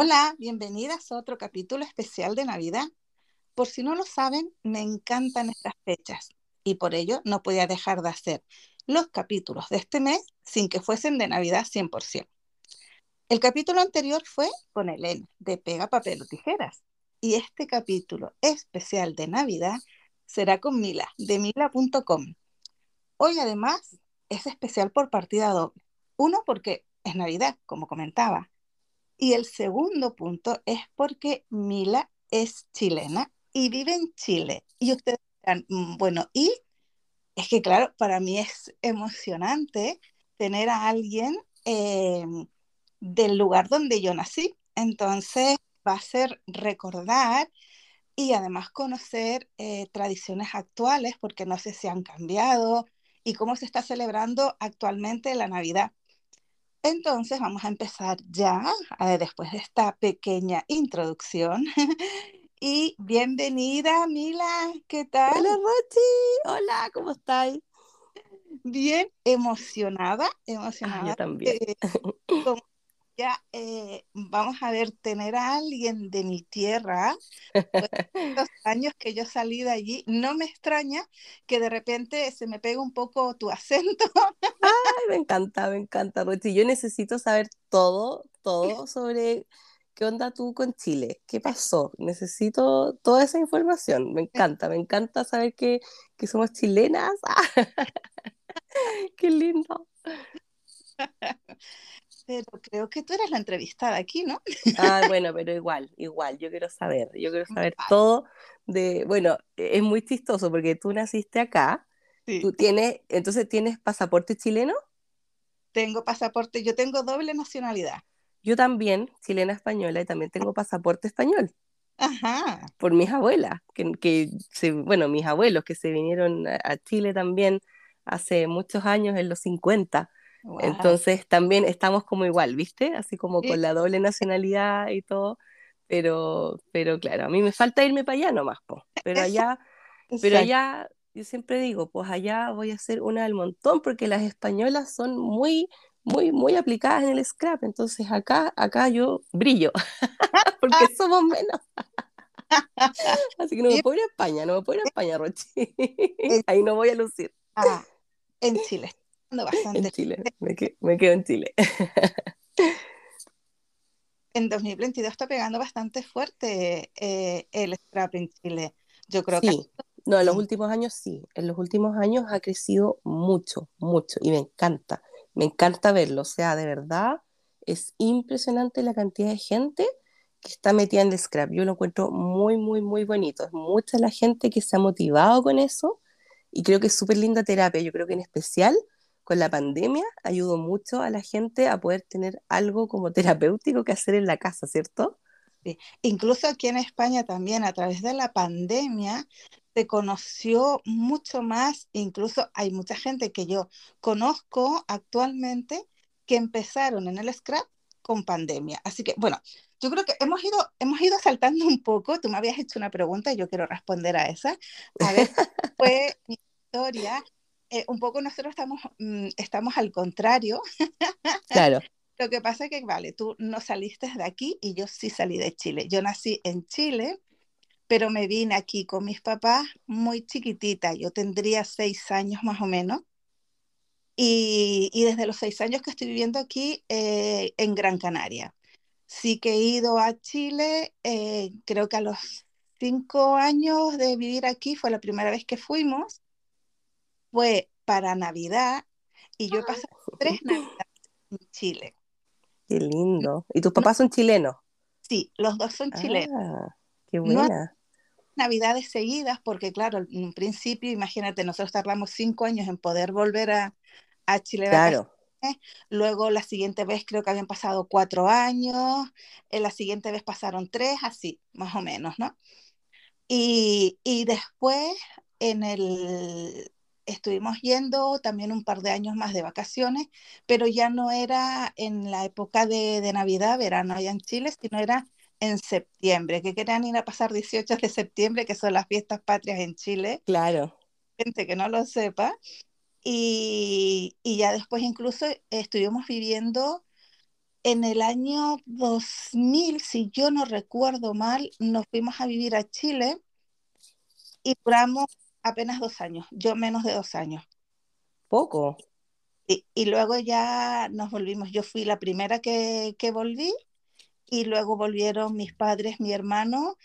Hola, bienvenidas a otro capítulo especial de Navidad. Por si no lo saben, me encantan estas fechas y por ello no podía dejar de hacer los capítulos de este mes sin que fuesen de Navidad 100%. El capítulo anterior fue con Elena, de Pega, Papel o Tijeras. Y este capítulo especial de Navidad será con Mila, de mila.com. Hoy además es especial por partida doble. Uno, porque es Navidad, como comentaba. Y el segundo punto es porque Mila es chilena y vive en Chile. Y ustedes dirán, mm, bueno, y es que claro, para mí es emocionante tener a alguien eh, del lugar donde yo nací. Entonces va a ser recordar y además conocer eh, tradiciones actuales, porque no sé si han cambiado y cómo se está celebrando actualmente la Navidad. Entonces vamos a empezar ya, eh, después de esta pequeña introducción. y bienvenida, Mila, ¿qué tal? Hola, Rochi. Hola, ¿cómo estáis? Bien, emocionada, Ah, emocionada. yo también. eh, como ya eh, vamos a ver, tener a alguien de mi tierra, pues los años que yo salí de allí, no me extraña que de repente se me pegue un poco tu acento. Ay, me encanta, me encanta, Rochi. Yo necesito saber todo, todo sobre qué onda tú con Chile. ¿Qué pasó? Necesito toda esa información. Me encanta, me encanta saber que, que somos chilenas. qué lindo. Pero creo que tú eres la entrevistada aquí, ¿no? Ah, bueno, pero igual, igual, yo quiero saber, yo quiero saber todo de, bueno, es muy chistoso porque tú naciste acá, Sí. tú tienes, entonces tienes pasaporte chileno, Tengo pasaporte, yo tengo doble nacionalidad. yo también, chilena española, y también tengo pasaporte español Ajá. por mis abuelas, que, que se, bueno, mis abuelos que se vinieron a, a Chile también hace muchos años, en los 50. Wow. Entonces también estamos como igual, ¿viste? Así como Sí. con la doble nacionalidad y todo. Pero, pero claro, a mí me falta irme para allá nomás, po. Pero allá, pero allá, yo siempre digo, pues allá voy a ser una del montón porque las españolas son muy, muy, muy aplicadas en el scrap. Entonces acá, acá yo brillo, porque somos menos. Así que no me puedo ir a España, no me puedo ir a España, Rochi. Ahí no voy a lucir ah, en Chile. Pasando en bastante. Chile, me, que- me quedo en Chile. En 2022 está pegando bastante fuerte eh, el scrap en Chile. Yo creo que Sí, no, en los últimos años sí, en los últimos años ha crecido mucho, mucho, y me encanta, me encanta verlo, o sea, de verdad es impresionante la cantidad de gente que está metida en el scrap, yo lo encuentro muy, muy, muy bonito, es mucha la gente que se ha motivado con eso, y creo que es súper linda terapia, yo creo que en especial con la pandemia ayudó mucho a la gente a poder tener algo como terapéutico que hacer en la casa, ¿cierto? sí. Incluso aquí en España también, a través de la pandemia, se conoció mucho más. Incluso hay mucha gente que yo conozco actualmente que empezaron en el scrap con pandemia. Así que, bueno, yo creo que hemos ido, hemos ido saltando un poco. Tú me habías hecho una pregunta y yo quiero responder a esa. A ver, fue mi historia. Eh, un poco nosotros estamos, mm, estamos al contrario. Claro, Lo que pasa es que, vale, tú no saliste de aquí y yo sí salí de Chile. Yo nací en Chile, pero me vine aquí con mis papás muy chiquitita. Yo tendría seis años más o menos. Y, y desde los seis años que estoy viviendo aquí eh, en Gran Canaria. Sí que he ido a Chile, eh, creo que a los cinco años de vivir aquí fue la primera vez que fuimos, fue para Navidad y yo he pasado tres Navidades en Chile. qué lindo. ¿Y tus No, papás son chilenos? sí, los dos son chilenos. Ah, qué No buena. navidades seguidas, porque claro, en un principio, imagínate, nosotros tardamos cinco años en poder volver a, a Chile. Claro, Luego la siguiente vez creo que habían pasado cuatro años, en la siguiente vez pasaron tres, así, más o menos, ¿no? Y, y después en el, estuvimos yendo también un par de años más de vacaciones, pero ya no era en la época de, de Navidad, verano allá en Chile, sino era en septiembre, que querían ir a pasar 18 de septiembre, que son las fiestas patrias en Chile, claro. gente que no lo sepa. Y, y ya después incluso estuvimos viviendo en el año 2000, si yo no recuerdo mal, nos fuimos a vivir a Chile y duramos apenas dos años, yo menos de dos años. Poco. Y, y luego ya nos volvimos, yo fui la primera que, que volví y luego volvieron mis padres, mi hermano,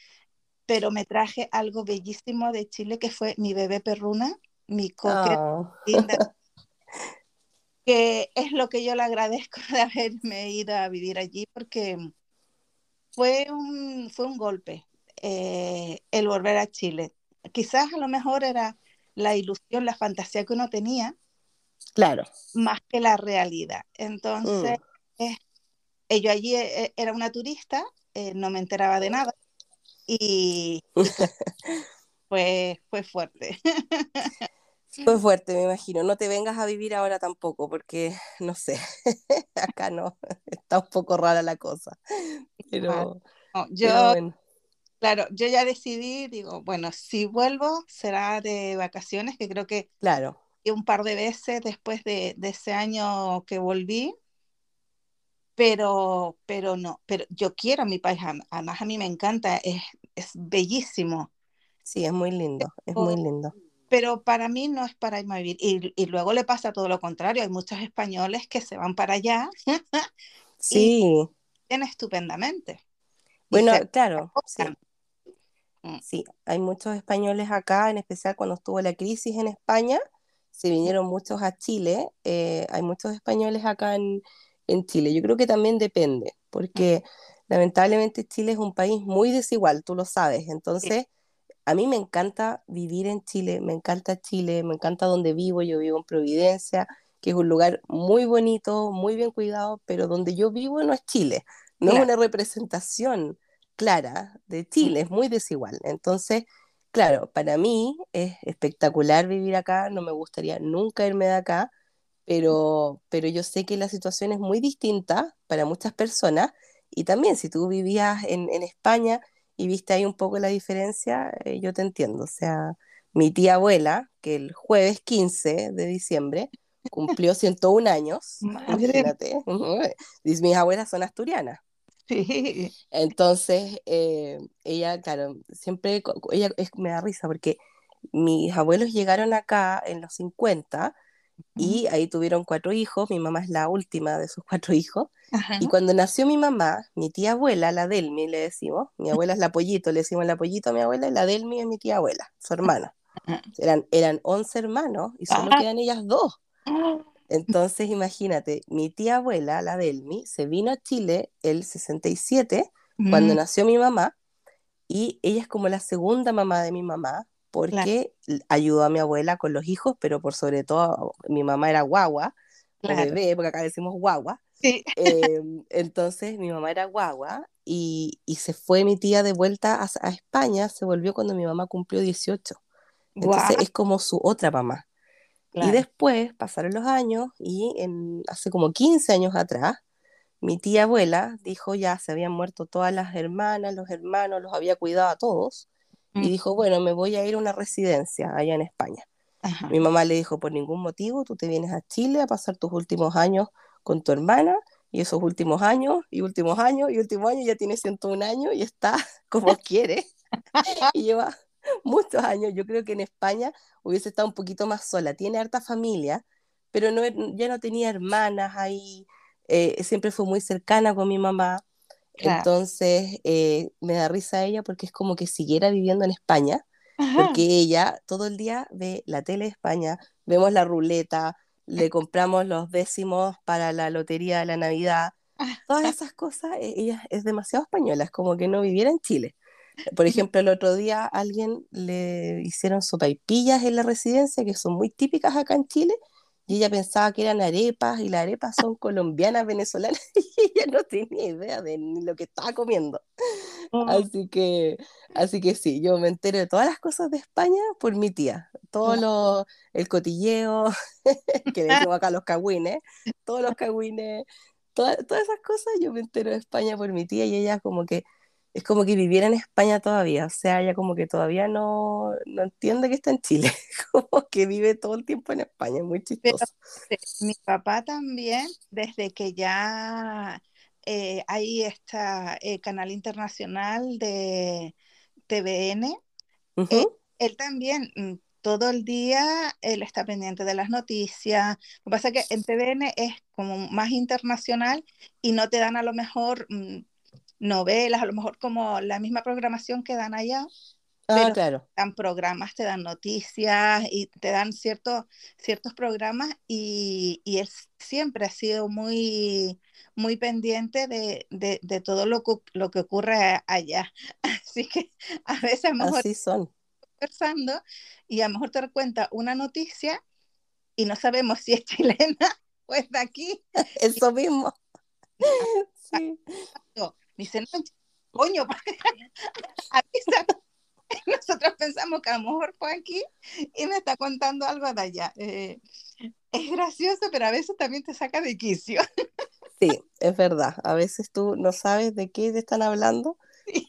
pero me traje algo bellísimo de Chile que fue mi bebé perruna, mi coque, Oh. que es lo que yo le agradezco de haberme ido a vivir allí porque fue un, fue un golpe eh, el volver a Chile. Quizás a lo mejor era la ilusión, la fantasía que uno tenía, Claro. más que la realidad. Entonces, Mm. eh, yo allí eh, era una turista, eh, no me enteraba de nada y, fue, fue fuerte. Fue fuerte, me imagino. No te vengas a vivir ahora tampoco, porque no sé, acá no, está un poco rara la cosa. Pero, No, pero yo, bueno, claro, yo ya decidí, digo, bueno, si vuelvo será de vacaciones, que creo que claro, un par de veces después de, de ese año que volví, pero, pero no, pero yo quiero mi país, además a mí me encanta, es, es bellísimo, sí, es muy lindo, es muy lindo. pero para mí no es para irme a vivir. Y, y luego le pasa todo lo contrario, hay muchos españoles que se van para allá y Sí, viven estupendamente. Y bueno, claro, sí, sí, hay muchos españoles acá, en especial cuando estuvo la crisis en España, se vinieron muchos a Chile, eh, hay muchos españoles acá en, en Chile. Yo creo que también depende, porque lamentablemente Chile es un país muy desigual, tú lo sabes, sí, entonces... A mí me encanta vivir en Chile, me encanta Chile, me encanta donde vivo, yo vivo en Providencia, que es un lugar muy bonito, muy bien cuidado, pero donde yo vivo no es Chile, no es una representación clara de Chile, es muy desigual. Entonces, claro, para mí es espectacular vivir acá, no me gustaría nunca irme de acá, pero, pero yo sé que la situación es muy distinta para muchas personas y también si tú vivías en, en España y viste ahí un poco la diferencia, eh, yo te entiendo. O sea, mi tía abuela, que el jueves 15 de diciembre cumplió 101 años, Madre, imagínate, mis abuelas son asturianas. Sí. Entonces, eh, ella, claro, siempre, ella es- me da risa porque mis abuelos llegaron acá en los 50 Ujú. y ahí tuvieron cuatro hijos, mi mamá es la última de sus cuatro hijos, Ajá. y cuando nació mi mamá, mi tía abuela, la Delmi le decimos, mi abuela es la pollito, le decimos la pollito a mi abuela, y la Delmi es mi tía abuela, su hermana. Ajá. Eran, eran 11 hermanos y solo Ah, quedan ellas dos. Entonces, imagínate, mi tía abuela, la Delmi, se vino a Chile el 67, cuando mm, nació mi mamá, y ella es como la segunda mamá de mi mamá, porque ayudó a mi abuela con los hijos, pero por sobre todo mi mamá era guagua, o claro. bebé, porque acá decimos guagua. Sí. Eh, entonces mi mamá era guagua y, y se fue mi tía de vuelta a, a España, se volvió cuando mi mamá cumplió 18. Entonces es como su otra mamá. Y después pasaron los años y en, hace como 15 años atrás, mi tía abuela dijo ya, se habían muerto todas las hermanas, los hermanos, los había cuidado a todos, y Mm, dijo, bueno, me voy a ir a una residencia allá en España. Ajá. Mi mamá le dijo, por ningún motivo, tú te vienes a Chile a pasar tus últimos años con tu hermana, y esos últimos años, y últimos años, y últimos años, ya tiene 101 años y está como quiere, y lleva muchos años. Yo creo que en España hubiese estado un poquito más sola. Tiene harta familia, pero no, ya no tenía hermanas ahí, eh, siempre fue muy cercana con mi mamá. Claro. Entonces eh, me da risa ella porque es como que siguiera viviendo en España, Ajá. porque ella todo el día ve la tele de España, vemos la ruleta, le compramos los décimos para la lotería de la Navidad, todas esas cosas, eh, ella es demasiado española, es como que no viviera en Chile. Por ejemplo, el otro día a alguien le hicieron sopaipillas en la residencia, que son muy típicas acá en Chile, y ella pensaba que eran arepas, y las arepas son colombianas, venezolanas, y ella no tenía idea de ni lo que estaba comiendo. Oh, Así que, así que sí, yo me entero de todas las cosas de España por mi tía. Todo lo, el cotilleo, que decimos acá los cagüines, todos los cagüines, toda- todas esas cosas yo me entero de España por mi tía y ella como que, es como que viviera en España todavía, o sea, ella como que todavía no, no entiende que está en Chile, como que vive todo el tiempo en España, es muy chistoso. mi papá también, desde que ya eh, hay este canal internacional de TVN. él también mm, todo el día él está pendiente de las noticias. Lo que pasa es que en TVN es como más internacional y no te dan a lo mejor mm, novelas, a lo mejor como la misma programación que dan allá. Ah, pero claro. Te dan programas, te dan noticias y te dan ciertos, ciertos programas y, y él siempre ha sido muy, muy pendiente de, de, de todo lo, lo que ocurre allá. Así que a veces mejor... Así son conversando y a lo mejor te das cuenta una noticia y no sabemos si es chilena o es de aquí. Eso mismo. Sí. Dicen, coño, nosotros pensamos que a lo mejor fue aquí y me está contando algo de allá. Eh, es gracioso, pero a veces también te saca de quicio. Sí, es verdad. A veces tú no sabes de qué te están hablando,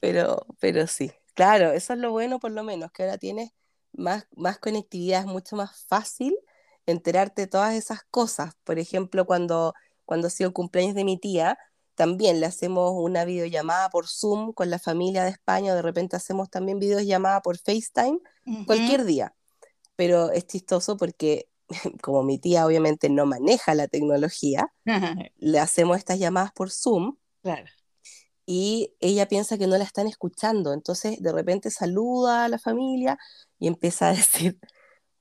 pero, pero sí. Claro, eso es lo bueno por lo menos, que ahora tienes más, más conectividad, es mucho más fácil enterarte de todas esas cosas. Por ejemplo, cuando, cuando ha sido el cumpleaños de mi tía, también le hacemos una videollamada por Zoom con la familia de España, o de repente hacemos también videollamada por FaceTime, cualquier día. Pero es chistoso porque como mi tía obviamente no maneja la tecnología, le hacemos estas llamadas por Zoom. Claro y ella piensa que no la están escuchando, entonces de repente saluda a la familia y empieza a decir,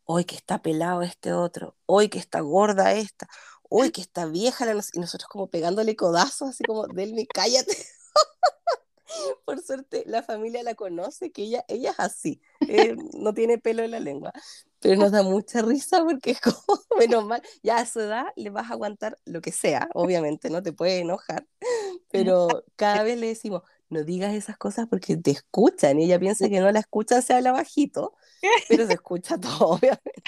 hoy que está pelado este otro, hoy que está gorda esta, hoy que está vieja, la y nosotros como pegándole codazos, así como, Delmi, cállate. Por suerte la familia la conoce, que ella, ella es así, eh, no tiene pelo en la lengua, pero nos da mucha risa porque es como, menos mal, ya a su edad le vas a aguantar lo que sea, obviamente, no te puede enojar, pero cada vez le decimos, no digas esas cosas porque te escuchan y ella piensa que no la escuchan, se habla bajito, pero se escucha todo, obviamente.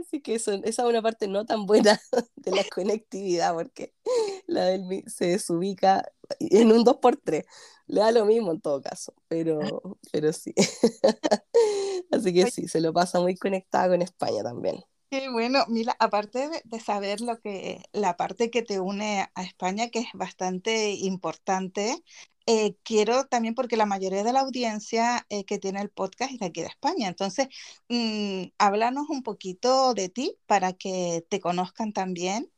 Así que eso, esa es una parte no tan buena de la conectividad porque la del se desubica en un 2x3. Le da lo mismo en todo caso, pero, pero sí. así que sí, se lo pasa muy conectada con España también. Qué bueno, mira, aparte de, saber lo que, la parte que te une a España, que es bastante importante, eh, quiero también, porque la mayoría de la audiencia eh, que tiene el podcast es de aquí de España, entonces, mm, háblanos un poquito de ti para que te conozcan también.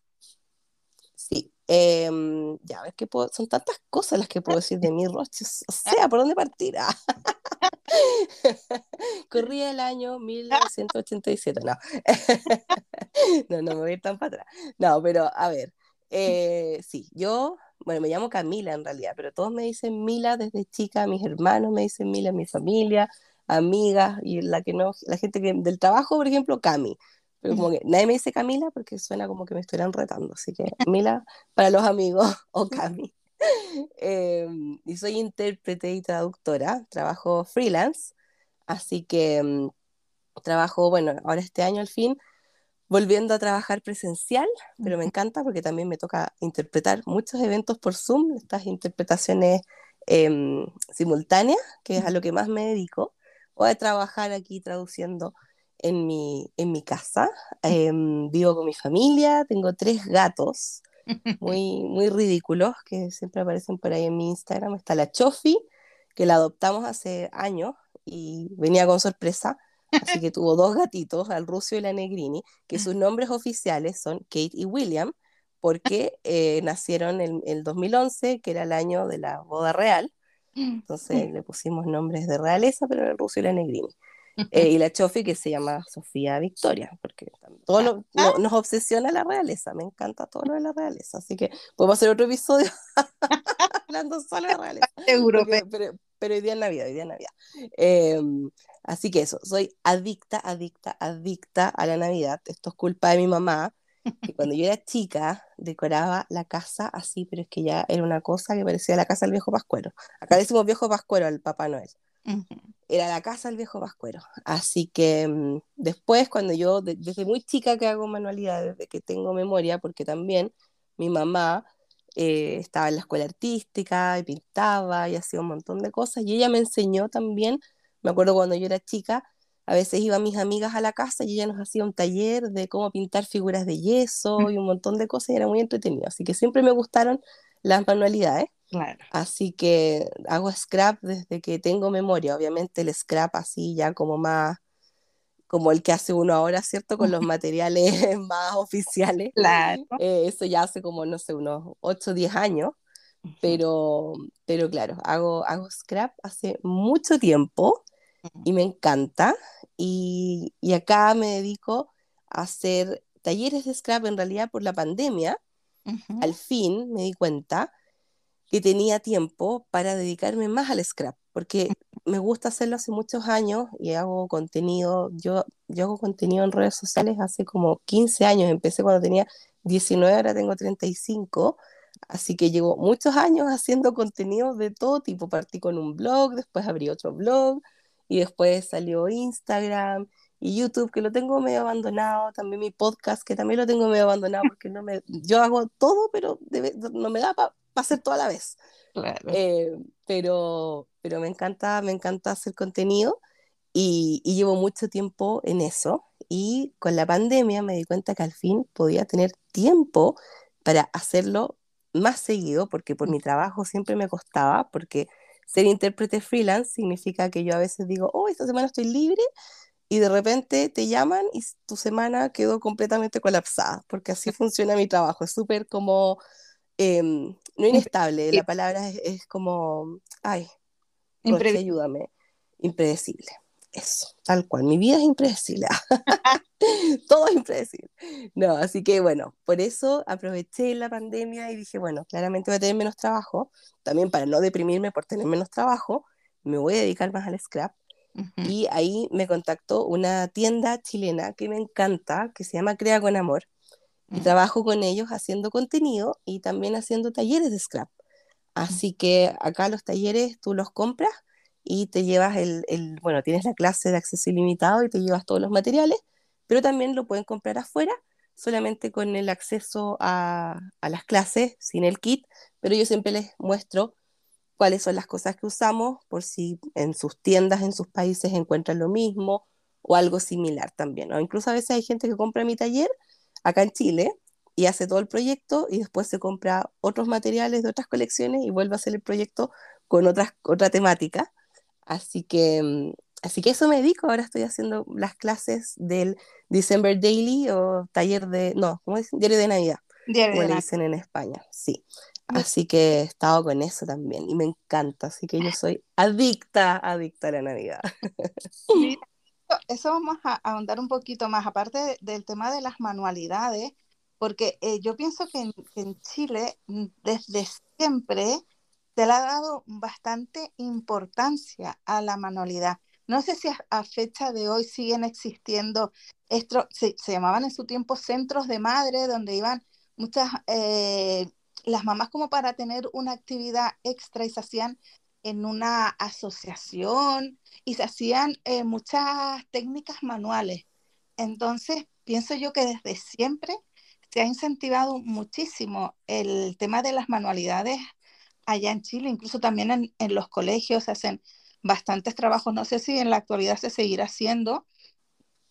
Sí, em, ya ves que son tantas cosas las que puedo decir de mi Roches, o sea, ¿por dónde partir? Corría el año 1987, no. no, no me voy a ir tan para atrás. No, pero a ver, eh, sí, yo, bueno, me llamo Camila en realidad, pero todos me dicen Mila desde chica, mis hermanos me dicen Mila, mi familia, amigas, y la que no, la gente que, del trabajo, por ejemplo, Cami. Pero como que nadie me dice Camila porque suena como que me estuvieran retando, así que Mila para los amigos o Cami. Em, y soy intérprete y traductora, trabajo freelance, así que mm, trabajo, bueno, ahora este año al fin, volviendo a trabajar presencial, pero me encanta porque también me toca interpretar muchos eventos por Zoom, estas interpretaciones em, simultáneas, que es a lo que más me dedico, o a trabajar aquí traduciendo en mi, en mi casa. Em, vivo con mi familia, tengo tres gatos muy, muy ridículos que siempre aparecen por ahí en mi Instagram. Está la Chofi, que la adoptamos hace años y venía con sorpresa. Así que tuvo dos gatitos, al Rusio y la Negrini, que sus nombres oficiales son Kate y William, porque eh, nacieron en el 2011, que era el año de la boda real. Entonces le pusimos nombres de realeza, pero el Rusio y la Negrini. Eh, y la Chofi que se llama Sofía Victoria, porque todo ah. nos obsesiona la realeza, me encanta todo lo de la realeza, así que podemos hacer otro episodio hablando solo de realeza. pero, pero, hoy día es Navidad, hoy día es Navidad. Em, así que eso, soy adicta, adicta, adicta a la Navidad. Esto es culpa de mi mamá, que cuando yo era chica decoraba la casa así, pero es que ya era una cosa que parecía la casa del viejo Pascuero. Acá decimos viejo Pascuero al Papá Noel era la casa del viejo Pascuero. Así que mm, después, cuando yo, desde muy chica que hago manualidades, desde que tengo memoria, porque también mi mamá eh, estaba en la escuela artística y pintaba y hacía un montón de cosas, y ella me enseñó también, me acuerdo cuando yo era chica, a veces iban mis amigas a la casa y ella nos hacía un taller de cómo pintar figuras de yeso y un montón de cosas y era muy entretenido. Así que siempre me gustaron las manualidades. Claro. Así que hago scrap desde que tengo memoria. Obviamente el scrap así ya como más, como el que hace uno ahora, ¿cierto? Con los materiales más oficiales. Claro. Eh, eso ya hace como, no sé, unos 8 o 10 años. Pero, pero claro, hago, hago scrap hace mucho tiempo y me encanta. Y, y, acá me dedico a hacer talleres de scrap en realidad por la pandemia. Al fin me di cuenta que tenía tiempo para dedicarme más al scrap, porque me gusta hacerlo hace muchos años y hago contenido, yo, hago contenido en redes sociales hace como 15 años, empecé cuando tenía 19, ahora tengo 35 Así que llevo muchos años haciendo contenido de todo tipo. Partí con un blog, después abrí otro blog y después salió Instagram y YouTube, que lo tengo medio abandonado. También mi podcast, que también lo tengo medio abandonado porque no me, yo hago todo, pero no me da para hacer todo a la vez. Claro. Eh, pero, pero me encanta, me encanta hacer contenido y, y llevo mucho tiempo en eso. Y con la pandemia me di cuenta que al fin podía tener tiempo para hacerlo más seguido, porque por mi trabajo siempre me costaba, porque ser intérprete freelance significa que yo a veces digo, oh, esta semana estoy libre, y de repente te llaman y tu semana quedó completamente colapsada, porque así funciona mi trabajo, es súper como, em, no inestable, la palabra es, como, ay, ayúdame, impredecible. Eso, tal cual. Mi vida es impredecible. Todo es impredecible. No, así que bueno, por eso aproveché la pandemia y dije, bueno, claramente voy a tener menos trabajo. También para no deprimirme por tener menos trabajo, me voy a dedicar más al scrap. Y ahí me contactó una tienda chilena que me encanta, que se llama Crea con Amor. Y trabajo con ellos haciendo contenido y también haciendo talleres de scrap. Así que acá los talleres tú los compras y te llevas el, el, bueno, tienes la clase de acceso ilimitado y te llevas todos los materiales, pero también lo pueden comprar afuera, solamente con el acceso a, a las clases, sin el kit, pero yo siempre les muestro cuáles son las cosas que usamos, por si en sus tiendas, en sus países encuentran lo mismo o algo similar también. O incluso a veces hay gente que compra mi taller acá en Chile y hace todo el proyecto y después se compra otros materiales de otras colecciones y vuelve a hacer el proyecto con otras, otra temática. Así que, mm, así que eso me dedico. Ahora estoy haciendo las clases del December Daily o taller de, no, ¿cómo dicen? Diario de Navidad. Diario como de le Navidad. dicen en España, sí. Así que he estado con eso también y me encanta. Así que yo soy adicta, adicta a la Navidad. Eso vamos a ahondar un poquito más, aparte de- del tema de las manualidades, porque eh, yo pienso que en, Chile mm, desde siempre se le ha dado bastante importancia a la manualidad. No sé si a, fecha de hoy siguen existiendo, estos, se, se llamaban en su tiempo centros de madre, donde iban muchas, eh, las mamás como para tener una actividad extra y se hacían en una asociación y se hacían eh, muchas técnicas manuales. Entonces, pienso yo que desde siempre se ha incentivado muchísimo el tema de las manualidades allá en Chile, incluso también en, en los colegios se hacen bastantes trabajos, no sé si en la actualidad se seguirá haciendo,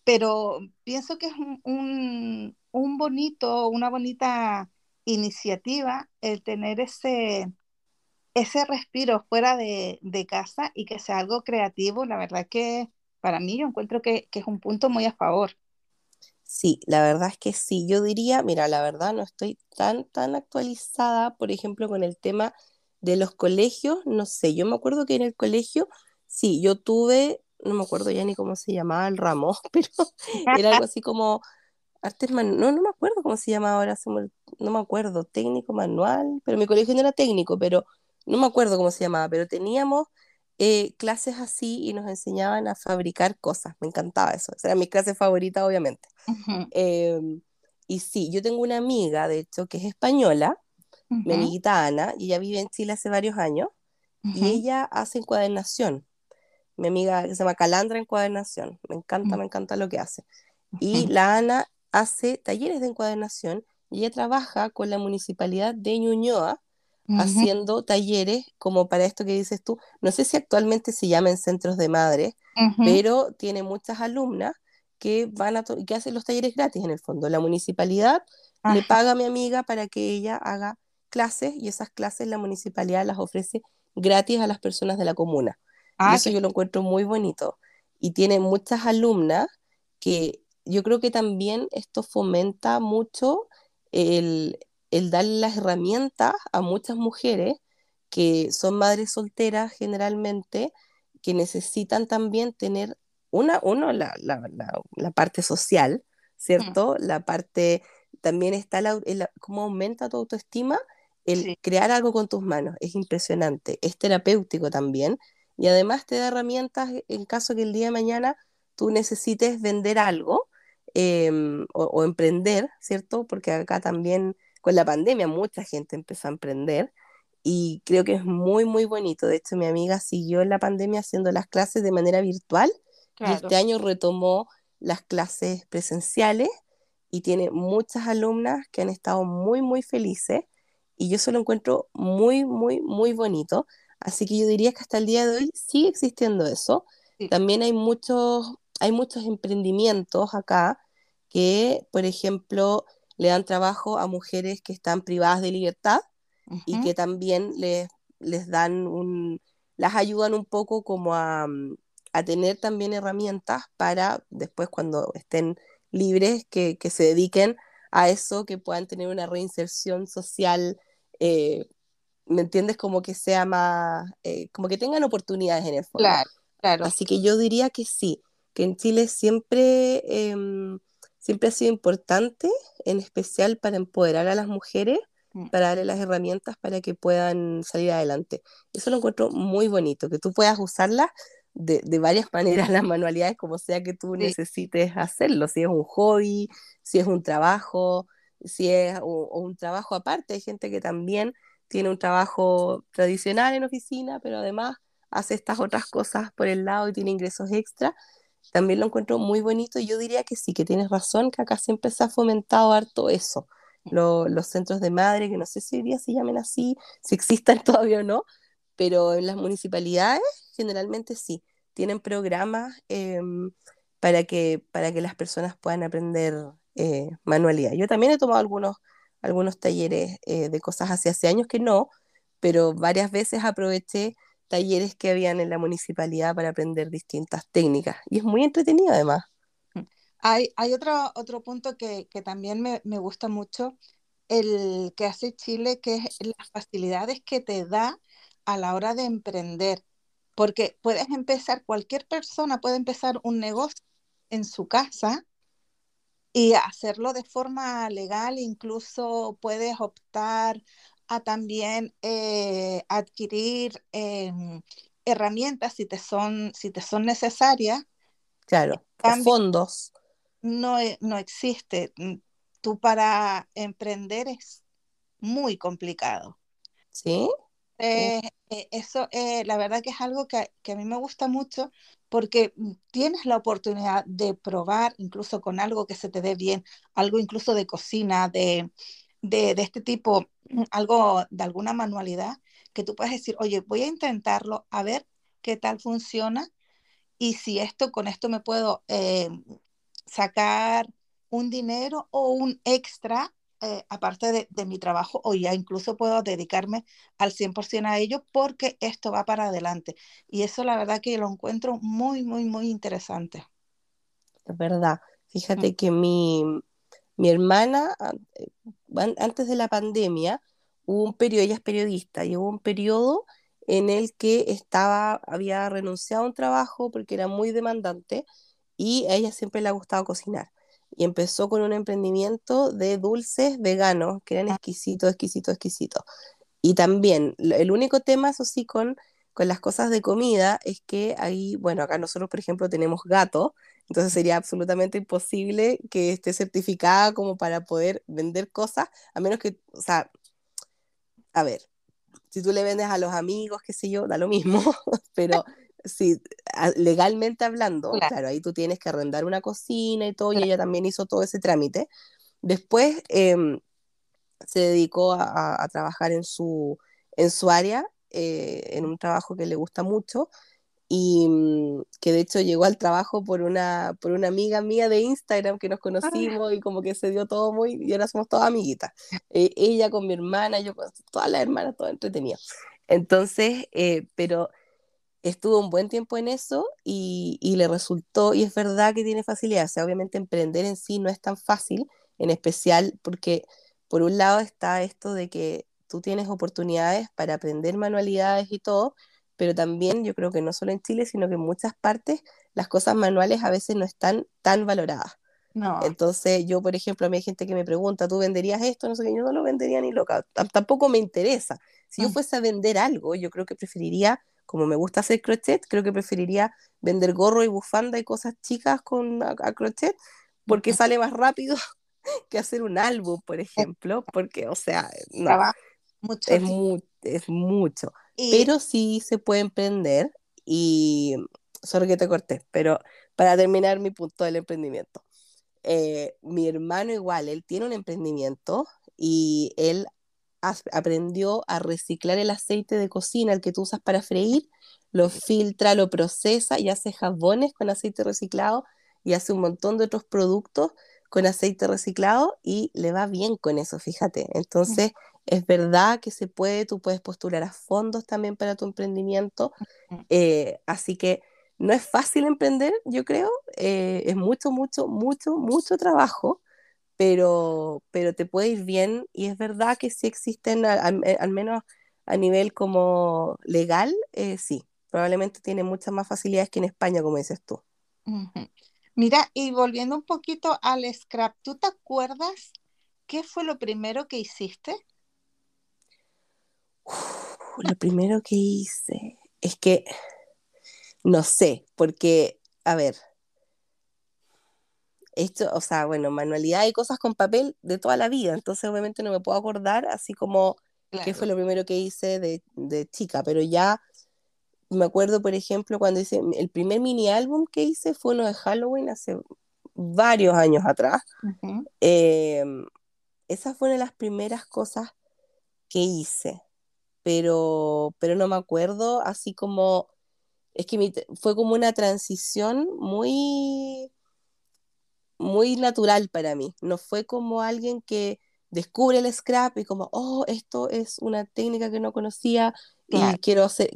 pero pienso que es un, un, un bonito, una bonita iniciativa el tener ese, ese respiro fuera de, de casa y que sea algo creativo, la verdad que para mí yo encuentro que, que es un punto muy a favor. Sí, la verdad es que sí. Yo diría, mira, la verdad no estoy tan, tan actualizada, por ejemplo, con el tema de los colegios. No sé, yo me acuerdo que en el colegio, sí, yo tuve, no me acuerdo ya ni cómo se llamaba el ramo, pero era algo así como artes manuales, no, no me acuerdo cómo se llamaba ahora, no me acuerdo, técnico manual, pero mi colegio no era técnico, pero no me acuerdo cómo se llamaba, pero teníamos eh, clases así y nos enseñaban a fabricar cosas. Me encantaba eso. Esa era mi clase favorita, obviamente. Em, y sí, yo tengo una amiga, de hecho, que es española, mi ujú, amiguita Ana, y ella vive en Chile hace varios años, y ella hace encuadernación. Mi amiga que se llama Calandra Encuadernación. Me encanta, me encanta lo que hace. Y la Ana hace talleres de encuadernación y ella trabaja con la municipalidad de Ñuñoa haciendo talleres como para esto que dices tú. No sé si actualmente se llaman centros de madres, pero tiene muchas alumnas que van a que hacen los talleres gratis en el fondo. La municipalidad le paga a mi amiga para que ella haga clases y esas clases la municipalidad las ofrece gratis a las personas de la comuna. Ah, eso yo lo encuentro muy bonito. Y tiene muchas alumnas que yo creo que también esto fomenta mucho el, el darle las herramientas a muchas mujeres que son madres solteras generalmente, que necesitan también tener una, uno, la, la, la, parte social, ¿cierto? La parte, también está la, cómo aumenta tu autoestima, el crear algo con tus manos, es impresionante, es terapéutico también, y además te da herramientas en caso que el día de mañana tú necesites vender algo em, o, emprender, ¿cierto? Porque acá también con la pandemia mucha gente empezó a emprender y creo que es muy, muy bonito. De hecho, mi amiga siguió en la pandemia haciendo las clases de manera virtual y este año retomó las clases presenciales y tiene muchas alumnas que han estado muy, muy felices y yo se lo encuentro muy, muy, muy bonito. Así que yo diría que hasta el día de hoy sigue existiendo eso. También hay muchos, hay muchos emprendimientos acá que, por ejemplo, le dan trabajo a mujeres que están privadas de libertad y que también les, les dan un, las ayudan un poco como a, a, tener también herramientas para después cuando estén libres que, que, se dediquen a eso, que puedan tener una reinserción social, eh, ¿me entiendes? Como que sea más, eh, como que tengan oportunidades en el fondo. Claro, claro. Así que yo diría que sí, que en Chile siempre, em, siempre ha sido importante, en especial para empoderar a las mujeres, Mm. para darle las herramientas para que puedan salir adelante. Eso lo encuentro muy bonito, que tú puedas usarlas de, de, varias maneras, las manualidades, como sea que tú necesites hacerlo, si es un hobby, si es un trabajo, si es un trabajo aparte. Hay gente que también tiene un trabajo tradicional en oficina, pero además hace estas otras cosas por el lado y tiene ingresos extra. También lo encuentro muy bonito y yo diría que sí, que tienes razón, que acá siempre se ha fomentado harto eso los centros de madre, que no sé si hoy día se llamen así, si existan todavía o no, pero en las municipalidades generalmente sí, tienen programas em, para, que, para que las personas puedan aprender eh, manualidad. Yo también he tomado algunos, algunos talleres eh, de cosas hace, hace años que no, pero varias veces aproveché talleres que habían en la municipalidad para aprender distintas técnicas y es muy entretenido además. Hay, hay otro, otro punto que, que también me, me, gusta mucho, el que hace Chile, que es las facilidades que te da a la hora de emprender. Porque puedes empezar, cualquier persona puede empezar un negocio en su casa y hacerlo de forma legal, incluso puedes optar a también eh, adquirir em, herramientas si te son, si te son necesarias. Claro, fondos no, e, no existe. Mm, tú para emprender es muy complicado. ¿Sí? Eh, eh, eso, la verdad que es algo que, a mí me gusta mucho porque mm, tienes la oportunidad de probar incluso con algo que se te dé bien, algo incluso de cocina, de, de, de este tipo, mm, algo de alguna manualidad, que tú puedes decir, oye, voy a intentarlo, a ver qué tal funciona y si esto, con esto me puedo sacar un dinero o un extra eh, aparte de, mi trabajo o ya incluso puedo dedicarme al 100% a ello porque esto va para adelante. Y eso la verdad que lo encuentro muy, muy, muy interesante. Es verdad. Fíjate mm. que mi, mi hermana, eh, antes de la pandemia, hubo un periodo, ella es periodista, y hubo un periodo en el que estaba, había renunciado a un trabajo porque era muy demandante y a ella siempre le ha gustado cocinar. Y empezó con un emprendimiento de dulces veganos, que eran ah. exquisitos, exquisitos, exquisitos. Y también, el único tema, eso sí, con, con las cosas de comida, es que ahí, bueno, acá nosotros, por ejemplo, tenemos gato, entonces sería absolutamente imposible que esté certificada como para poder vender cosas, a menos que, o sea, a ver, si tú le vendes a los amigos, qué sé yo, da lo mismo, pero sí, legalmente hablando, claro. ahí tú tienes que arrendar una cocina y todo, y ella también hizo todo ese trámite. Después em, se dedicó a, trabajar en su, en su área, eh, en un trabajo que le gusta mucho, y mm, que de hecho llegó al trabajo por una, por una amiga mía de Instagram que nos Ah. conocimos y como que se dio todo muy, y ahora somos todas amiguitas. Eh, ella con mi hermana, yo con todas las hermanas, todo entretenido. Entonces, eh, pero estuvo un buen tiempo en eso y, y le resultó, y es verdad que tiene facilidad, o sea, obviamente emprender en sí no es tan fácil, en especial porque por un lado está esto de que tú tienes oportunidades para aprender manualidades y todo, pero también yo creo que no solo en Chile, sino que en muchas partes las cosas manuales a veces no están tan valoradas. No, Entonces, yo, por ejemplo, a mí hay gente que me pregunta, ¿tú venderías esto? No sé qué, yo no lo vendería ni loca, T- tampoco me interesa. Si yo Mm. fuese a vender algo, yo creo que preferiría, como me gusta hacer crochet, creo que preferiría vender gorro y bufanda y cosas chicas con a, a crochet, porque sale más rápido que hacer un álbum, por ejemplo, porque, o sea, no, trabajo mucho es, mu- es mucho. Y Pero sí se puede emprender y, sorry que te corté, pero para terminar mi punto del emprendimiento eh, mi hermano igual, él tiene un emprendimiento y él aprendió a reciclar el aceite de cocina, el que tú usas para freír, lo filtra, lo procesa y hace jabones con aceite reciclado y hace un montón de otros productos con aceite reciclado y le va bien con eso, fíjate. Entonces, es verdad que se puede, tú puedes postular a fondos también para tu emprendimiento, eh, así que no es fácil emprender, yo creo, eh, es mucho, mucho, mucho, mucho trabajo, pero, pero te puede ir bien y es verdad que sí existen, al, al- eh, al menos a nivel como legal, eh, sí, probablemente tiene muchas más facilidades que en España, como dices tú. Mira, y volviendo un poquito al scrap, ¿tú te acuerdas qué fue lo primero que hiciste? Uf, lo primero que hice es que, no sé, porque, a ver, esto, o sea, bueno, manualidad y cosas con papel de toda la vida, entonces obviamente no me puedo acordar así como qué Claro. fue lo primero que hice de, de chica, pero ya me acuerdo, por ejemplo, cuando hice el primer mini álbum que hice fue uno de Halloween hace varios años atrás. Ujú. Eh, esa fue una de las primeras cosas que hice, pero, pero no me acuerdo, así como, es que mi- fue como una transición muy muy natural para mí. No fue como alguien que descubre el scrap y como, oh, esto es una técnica que no conocía Claro. y quiero hacer.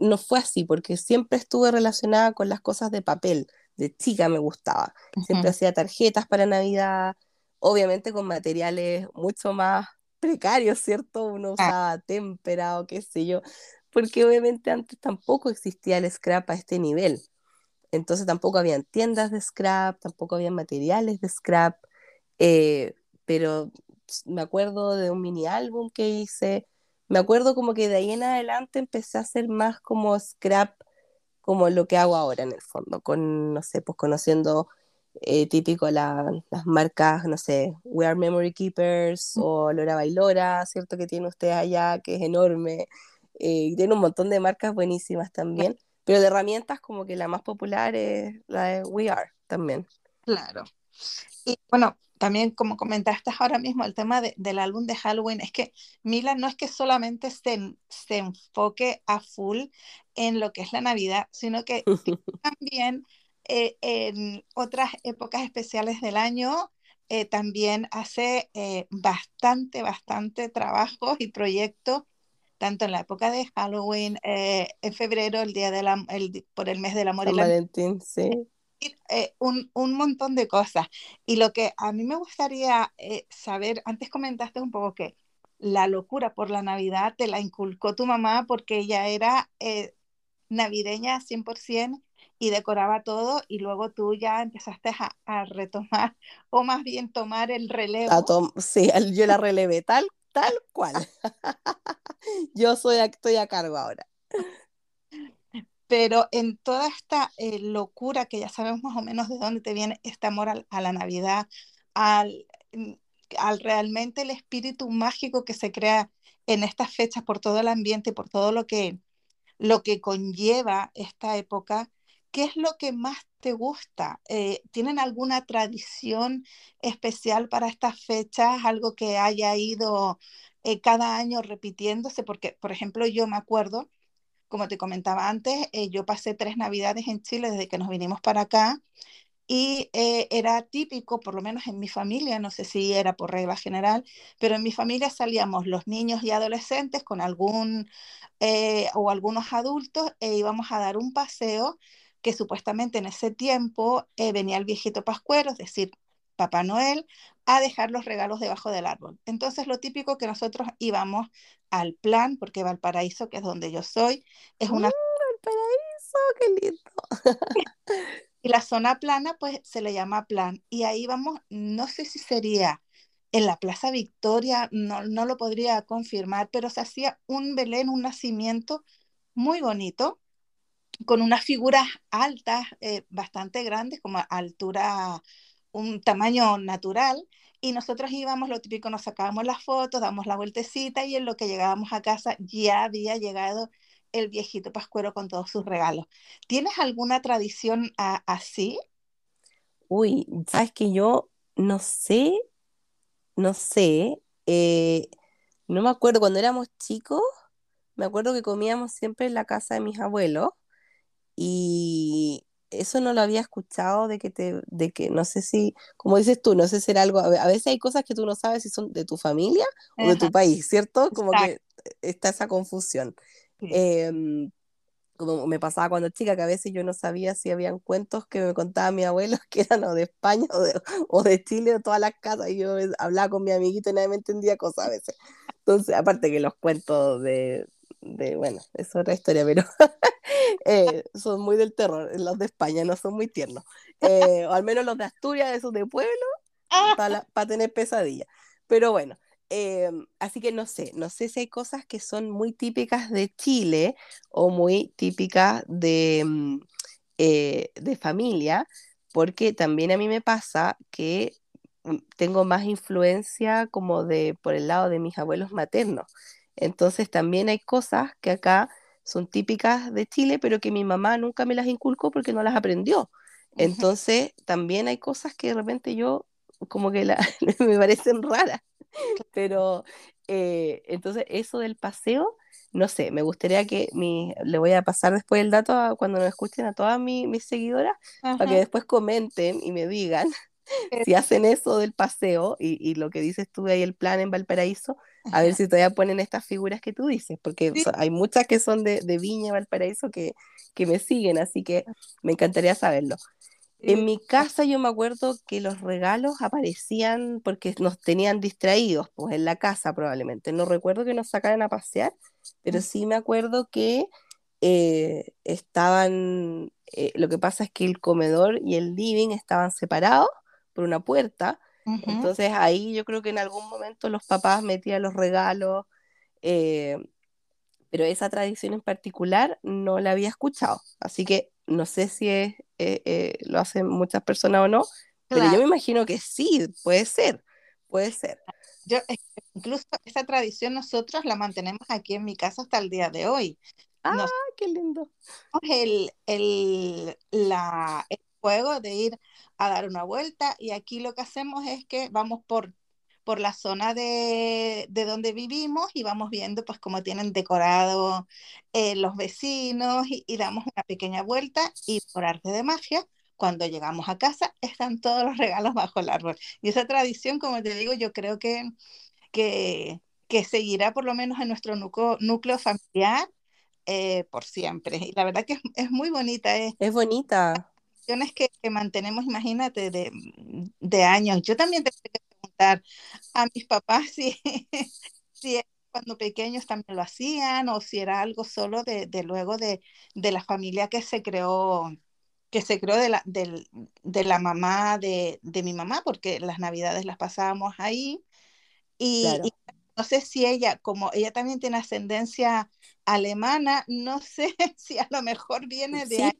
No fue así, porque siempre estuve relacionada con las cosas de papel. De chica me gustaba. Siempre hacía tarjetas para Navidad, obviamente con materiales mucho más precarios, ¿cierto? Uno Ah, usaba témpera o qué sé yo, porque obviamente antes tampoco existía el scrap a este nivel. Entonces tampoco habían tiendas de scrap, tampoco habían materiales de scrap, eh, pero me acuerdo de un mini álbum que hice, me acuerdo como que de ahí en adelante empecé a hacer más como scrap, como lo que hago ahora en el fondo, con, no sé, pues conociendo eh, típico la- las marcas, no sé, We Are Memory Keepers o Lora Bailora, ¿cierto? Que tiene usted allá, que es enorme, eh, y tiene un montón de marcas buenísimas también. Pero de herramientas como que la más popular es la de We Are también. claro. Y bueno, también como comentaste ahora mismo, el tema de- del álbum de Halloween, es que Mila no es que solamente se, se enfoque a full en lo que es la Navidad, sino que también eh, en otras épocas especiales del año eh, también hace eh, bastante, bastante trabajo y proyectos, tanto en la época de Halloween, eh, en febrero, el día de la, el por el mes del amor y San la Valentín, sí. eh, un, un montón de cosas. Y lo que a mí me gustaría eh, saber, antes comentaste un poco que la locura por la Navidad te la inculcó tu mamá porque ella era navideña 100% y decoraba todo y luego tú ya empezaste a, a retomar o más bien tomar el A relevo. tom- sí, yo la relevé tal, tal cual. Yo soy, estoy a cargo ahora. Pero en toda esta eh, locura que ya sabemos más o menos de dónde te viene este amor al- a, la Navidad, al, mm, al realmente el espíritu mágico que se crea en estas fechas por todo el ambiente y por todo lo que, lo que conlleva esta época, ¿qué es lo que más te gusta? Eh, ¿tienen alguna tradición especial para estas fechas? ¿Algo que haya ido eh, cada año repitiéndose? Porque, por ejemplo, yo me acuerdo como te comentaba antes, eh, yo pasé tres navidades en Chile desde que nos vinimos para acá y eh, era típico, por lo menos en mi familia, no sé si era por regla general, pero en mi familia salíamos los niños y adolescentes con algún eh, o algunos adultos e íbamos a dar un paseo que supuestamente en ese tiempo venía el viejito pascuero, es decir, Papá Noel, a dejar los regalos debajo del árbol. Entonces, lo típico que nosotros íbamos al plan, porque Valparaíso, que es donde yo soy, es una... ¡Uh, Valparaíso, qué lindo. y la zona plana, pues se le llama plan. Y ahí vamos, no sé si sería en la Plaza Victoria, no, no lo podría confirmar, pero se hacía un Belén, un nacimiento muy bonito, con unas figuras altas, eh, bastante grandes, como altura un tamaño natural y nosotros íbamos, lo típico, nos sacábamos las fotos, damos la vueltecita y en lo que llegábamos a casa ya había llegado el viejito pascuero con todos sus regalos. ¿Tienes alguna tradición así? Uy, sabes que yo no sé, no sé, eh, no me acuerdo, cuando éramos chicos, me acuerdo que comíamos siempre en la casa de mis abuelos y, eso no lo había escuchado de que te, de que no sé si, como dices tú, no sé si era algo, a veces hay cosas que tú no sabes si son de tu familia o de tu país, ¿cierto? Como que está esa confusión. Em, como me pasaba cuando chica, que a veces yo no sabía si habían cuentos que me contaba mi abuelo que eran o de España o de, o de Chile, o todas las casas, y yo hablaba con mi amiguito y nadie me entendía cosas a veces. Entonces, aparte que los cuentos de, de bueno, es otra historia, pero eh, son muy del terror, los de España no son muy tiernos. Eh, o al menos los de Asturias, esos de pueblo, para, tener pesadilla. Pero bueno, em, así que no sé, no sé si hay cosas que son muy típicas de Chile o muy típicas de, mm, eh, de familia, porque también a mí me pasa que mm, tengo más influencia como de por el lado de mis abuelos maternos. Entonces también hay cosas que acá son típicas de Chile, pero que mi mamá nunca me las inculcó porque no las aprendió. Entonces también hay cosas que de repente yo como que me parecen raras. Pero eh, entonces eso del paseo, no sé, me gustaría que mi, le voy a pasar después el dato cuando nos escuchen a todas mis seguidoras para que después comenten y me digan si hacen eso del paseo y, lo que dices tú ahí, el plan en Valparaíso, a ver si todavía ponen estas figuras que tú dices, porque hay muchas que son de, de Viña, Valparaíso, que, que, me siguen, así que me encantaría saberlo. En mi casa yo me acuerdo que los regalos aparecían porque nos tenían distraídos, pues en la casa probablemente. No recuerdo que nos sacaran a pasear, pero sí me acuerdo que eh, estaban, eh, lo que pasa es que el comedor y el living estaban separados por una puerta. Entonces ahí yo creo que en algún momento los papás metían los regalos, eh, pero esa tradición en particular no la había escuchado. Así que no sé si es, eh, eh, lo hacen muchas personas o no, pero yo me imagino que sí, puede ser, puede ser. Yo, incluso esa tradición nosotros la mantenemos aquí en mi casa hasta el día de hoy. ¡Ah, qué lindo! El, el, la, el juego de ir a dar una vuelta y aquí lo que hacemos es que vamos por, por la zona de, de donde vivimos y vamos viendo pues cómo tienen decorado eh, los vecinos y, damos una pequeña vuelta y por arte de magia cuando llegamos a casa están todos los regalos bajo el árbol. Y esa tradición, como te digo, yo creo que, que, que seguirá por lo menos en nuestro núcleo, núcleo familiar eh, por siempre. Y la verdad que es, es muy bonita. Es, es bonita que, que mantenemos, imagínate, de, de, años. Yo también tengo que preguntar a mis papás si, si cuando pequeños también lo hacían o si era algo solo de, de luego de, de, la familia que se creó que se creó de la, de, de la mamá de, de, mi mamá, porque las navidades las pasábamos ahí. Y, no sé si ella, como ella también tiene ascendencia alemana, no sé si a lo mejor viene de ahí,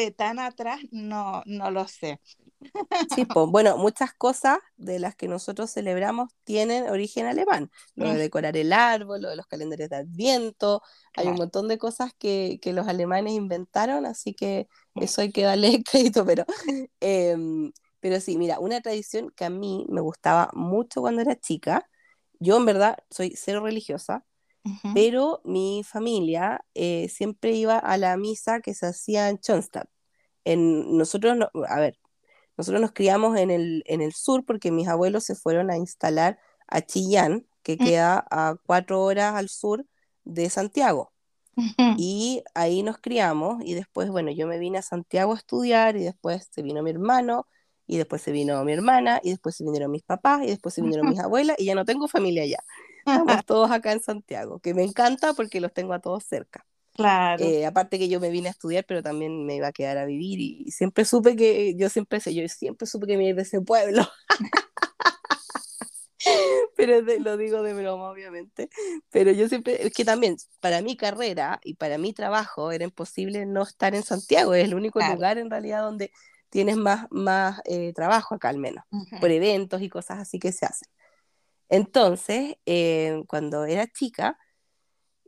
de tan atrás, no, no lo sé. Sí, pues, bueno, muchas cosas de las que nosotros celebramos tienen origen alemán. Lo de mm. decorar el árbol, lo de los calendarios de Adviento, hay un montón de cosas que, que, los alemanes inventaron, así que mm. eso hay que darle crédito, pero, em, pero sí, mira, una tradición que a mí me gustaba mucho cuando era chica, yo en verdad soy cero religiosa, Pero mi familia eh, siempre iba a la misa que se hacía en Schoenstatt. En, nosotros, no- a ver, nosotros nos criamos en el, en el sur porque mis abuelos se fueron a instalar a Chillán, que mm, queda a cuatro horas al sur de Santiago. Y ahí nos criamos y después, bueno, yo me vine a Santiago a estudiar y después se vino mi hermano y después se vino mi hermana y después se vinieron mis papás y después se vinieron mis abuelas y ya no tengo familia allá. Estamos todos acá en Santiago, que me encanta porque los tengo a todos cerca. Claro, Eh, aparte que yo me vine a estudiar, pero también me iba a quedar a vivir y, siempre supe que, yo siempre sé, yo siempre supe que me iba de ese pueblo, pero de- lo digo de broma, obviamente. Pero yo siempre, es que también para mi carrera y para mi trabajo era imposible no estar en Santiago, es el único claro. lugar en realidad donde tienes más, más eh, trabajo acá al menos, por eventos y cosas así que se hacen. Entonces, eh, cuando era chica,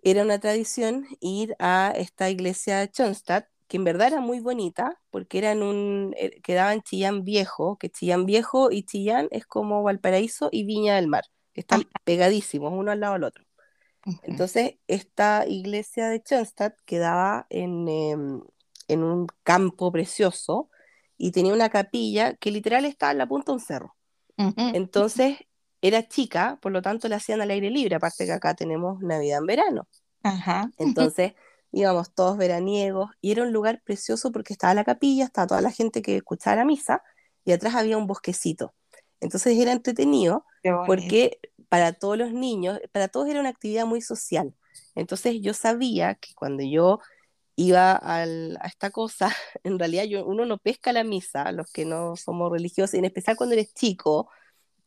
era una tradición ir a esta iglesia de Schoenstatt, que en verdad era muy bonita, porque era en un, eh, quedaba en Chillán Viejo, que Chillán Viejo y Chillán es como Valparaíso y Viña del Mar, Ah, están pegadísimos uno al lado del otro. Entonces, esta iglesia de Schoenstatt quedaba en, em, en un campo precioso y tenía una capilla que literal estaba en la punta de un cerro. Entonces, era chica, por lo tanto la hacían al aire libre, aparte que acá tenemos Navidad en verano. Ajá, Entonces íbamos todos veraniegos y era un lugar precioso porque estaba la capilla, estaba toda la gente que escuchaba la misa y atrás había un bosquecito. Entonces era entretenido porque para todos los niños, para todos era una actividad muy social. Entonces yo sabía que cuando yo iba al- a esta cosa, en realidad yo, uno no pesca la misa, los que no somos religiosos, y en especial cuando eres chico,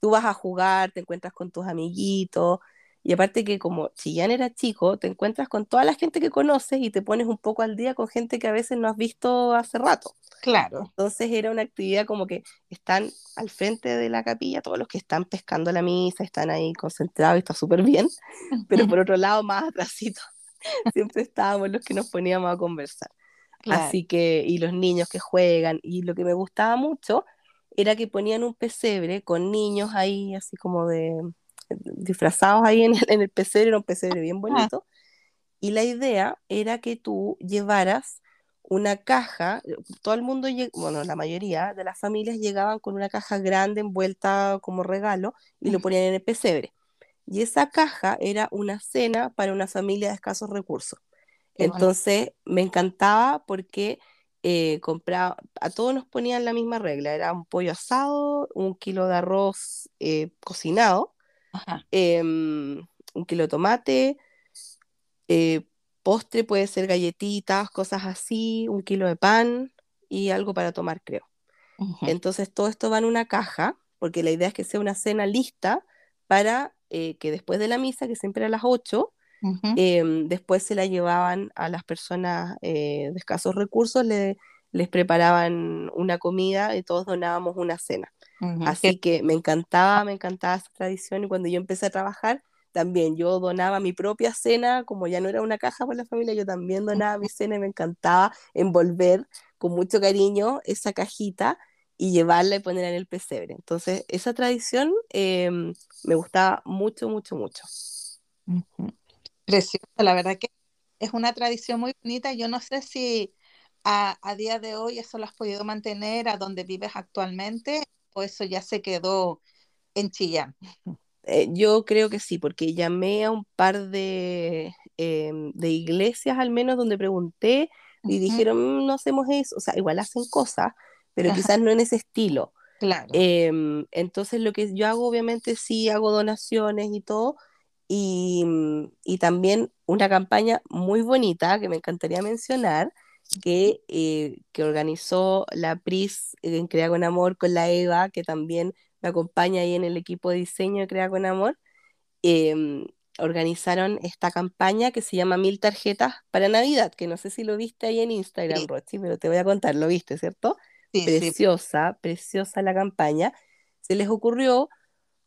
tú vas a jugar, te encuentras con tus amiguitos, y aparte que como Chillán era chico, te encuentras con toda la gente que conoces y te pones un poco al día con gente que a veces no has visto hace rato. Claro, Entonces era una actividad como que están al frente de la capilla, todos los que están pescando la misa, están ahí concentrados y está súper bien, pero por otro lado, más atrásito, siempre estábamos los que nos poníamos a conversar. claro. Así que, y los niños que juegan, y lo que me gustaba mucho era que ponían un pesebre con niños ahí, así como de disfrazados ahí en el, en el pesebre, era un pesebre bien Ah, bonito, y la idea era que tú llevaras una caja, todo el mundo, bueno, la mayoría de las familias llegaban con una caja grande envuelta como regalo y lo ponían en el pesebre. Y esa caja era una cena para una familia de escasos recursos. Entonces me encantaba porque eh, compraba, a todos nos ponían la misma regla, era un pollo asado, un kilo de arroz eh, cocinado, em, un kilo de tomate, eh, postre puede ser galletitas, cosas así, un kilo de pan y algo para tomar, creo. Entonces todo esto va en una caja, porque la idea es que sea una cena lista para eh, que después de la misa, que siempre a las 8, em, después se la llevaban a las personas eh, de escasos recursos, le- les preparaban una comida y todos donábamos una cena. Así que me encantaba, me encantaba esa tradición y cuando yo empecé a trabajar, también yo donaba mi propia cena, como ya no era una caja por la familia, yo también donaba mi cena y me encantaba envolver con mucho cariño esa cajita y llevarla y ponerla en el pesebre. Entonces, esa tradición em, me gustaba mucho, mucho, mucho. Precioso, la verdad que es una tradición muy bonita. Yo no sé si a, a día de hoy eso lo has podido mantener a donde vives actualmente o eso ya se quedó en Chillán. Eh, yo creo que sí, porque llamé a un par de, em, de iglesias al menos donde pregunté y dijeron, "Mm, no hacemos eso, o sea, igual hacen cosas, pero Ajá, quizás no en ese estilo. claro. Em, entonces lo que yo hago obviamente sí hago donaciones y todo, y, mm, y también una campaña muy bonita que me encantaría mencionar, que, eh, que organizó la PRIS en Crea con Amor con la Eva, que también me acompaña ahí en el equipo de diseño de Crea con Amor, em, organizaron esta campaña que se llama Mil Tarjetas para Navidad, que no sé si lo viste ahí en Instagram, Sí, Rochi, pero te voy a contar, lo viste, ¿cierto? sí, sí. Preciosa, preciosa la campaña. Se les ocurrió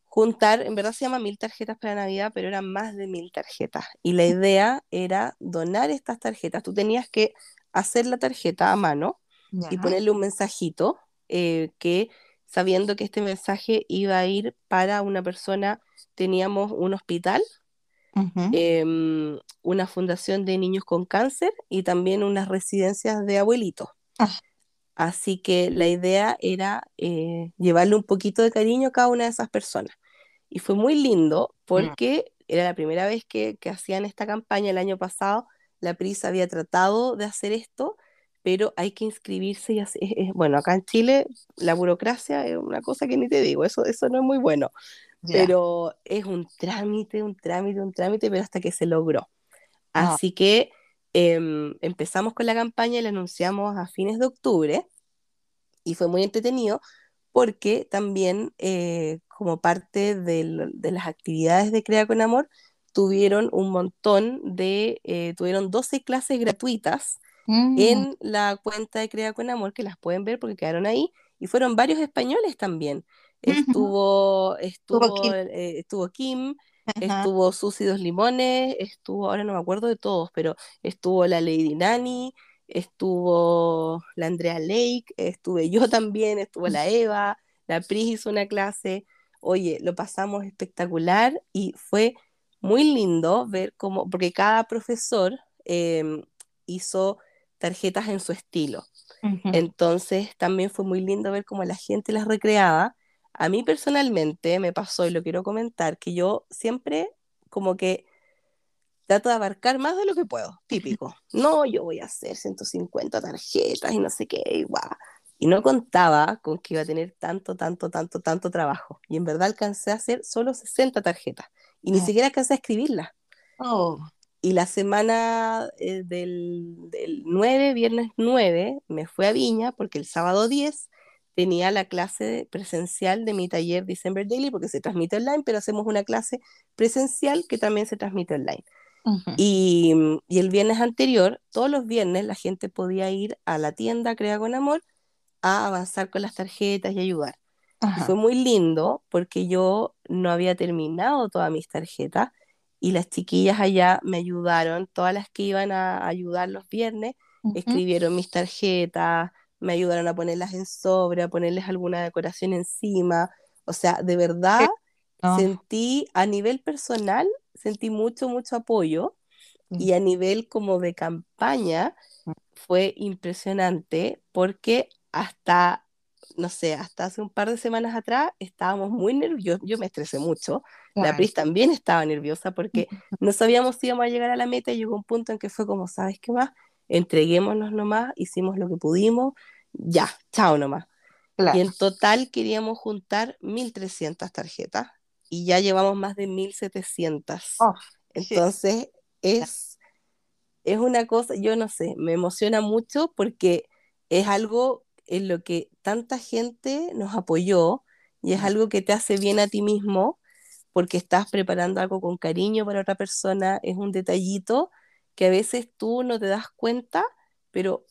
juntar, en verdad se llama Mil Tarjetas para Navidad, pero eran más de mil tarjetas. Y la idea era donar estas tarjetas. Tú tenías que hacer la tarjeta a mano y ponerle un mensajito eh, que sabiendo que este mensaje iba a ir para una persona, teníamos un hospital em, una fundación de niños con cáncer y también unas residencias de abuelitos. Ah. Así que la idea era eh, llevarle un poquito de cariño a cada una de esas personas. Y fue muy lindo mm. porque era la primera vez que, que hacían esta campaña el año pasado. La Prisa había tratado de hacer esto pero hay que inscribirse y así, bueno, acá en Chile la burocracia es una cosa que ni te digo, eso, eso no es muy bueno, pero es un trámite, un trámite, un trámite, pero hasta que se logró. Ah. Así que em, empezamos con la campaña y la anunciamos a fines de octubre y fue muy entretenido porque también eh, como parte de, de, las actividades de Crea con Amor tuvieron un montón de, eh, tuvieron 12 clases gratuitas Mm. en la cuenta de Crea con Amor, que las pueden ver porque quedaron ahí, y fueron varios españoles también. Estuvo, estuvo, Kim, eh, estuvo, Kim estuvo Susi Dos Limones, estuvo, ahora no me acuerdo de todos, pero estuvo la Lady Nani, estuvo la Andrea Lake, estuve yo también, estuvo la Eva, la Pris hizo una clase. Oye, lo pasamos espectacular y fue muy lindo ver cómo, porque cada profesor em, hizo tarjetas en su estilo. Entonces también fue muy lindo ver cómo la gente las recreaba. A mí personalmente me pasó, y lo quiero comentar, que yo siempre como que trato de abarcar más de lo que puedo, típico. No, yo voy a hacer 150 tarjetas y no sé qué, y Y no contaba con que iba a tener tanto, tanto, tanto, tanto trabajo. Y en verdad alcancé a hacer solo 60 tarjetas. Y ni siquiera alcancé a escribirlas. Oh. Y la semana eh, del, del 9, viernes 9, me fui a Viña porque el sábado 10 tenía la clase presencial de mi taller December Daily porque se transmite online, pero hacemos una clase presencial que también se transmite online. y, y, el viernes anterior, todos los viernes, la gente podía ir a la tienda Crea con Amor a avanzar con las tarjetas y ayudar. Y fue muy lindo porque yo no había terminado todas mis tarjetas y las chiquillas allá me ayudaron, todas las que iban a ayudar los viernes, escribieron mis tarjetas, me ayudaron a ponerlas en sobre, a ponerles alguna decoración encima. O sea, de verdad sentí a nivel personal, sentí mucho, mucho apoyo y a nivel como de campaña fue impresionante porque hasta no sé, hasta hace un par de semanas atrás estábamos muy nerviosos, yo me estresé mucho, la Pris también estaba nerviosa porque no sabíamos si íbamos a llegar a la meta y llegó un punto en que fue como, ¿sabes qué más? Entreguémonos nomás, hicimos lo que pudimos, ya, chao nomás. Y en total queríamos juntar 1.300 tarjetas y ya llevamos más de 1.700. Entonces es, es una cosa, yo no sé, me emociona mucho porque es algo en lo que tanta gente nos apoyó y es algo que te hace bien a ti mismo porque estás preparando algo con cariño para otra persona, es un detallito que a veces tú no te das cuenta, pero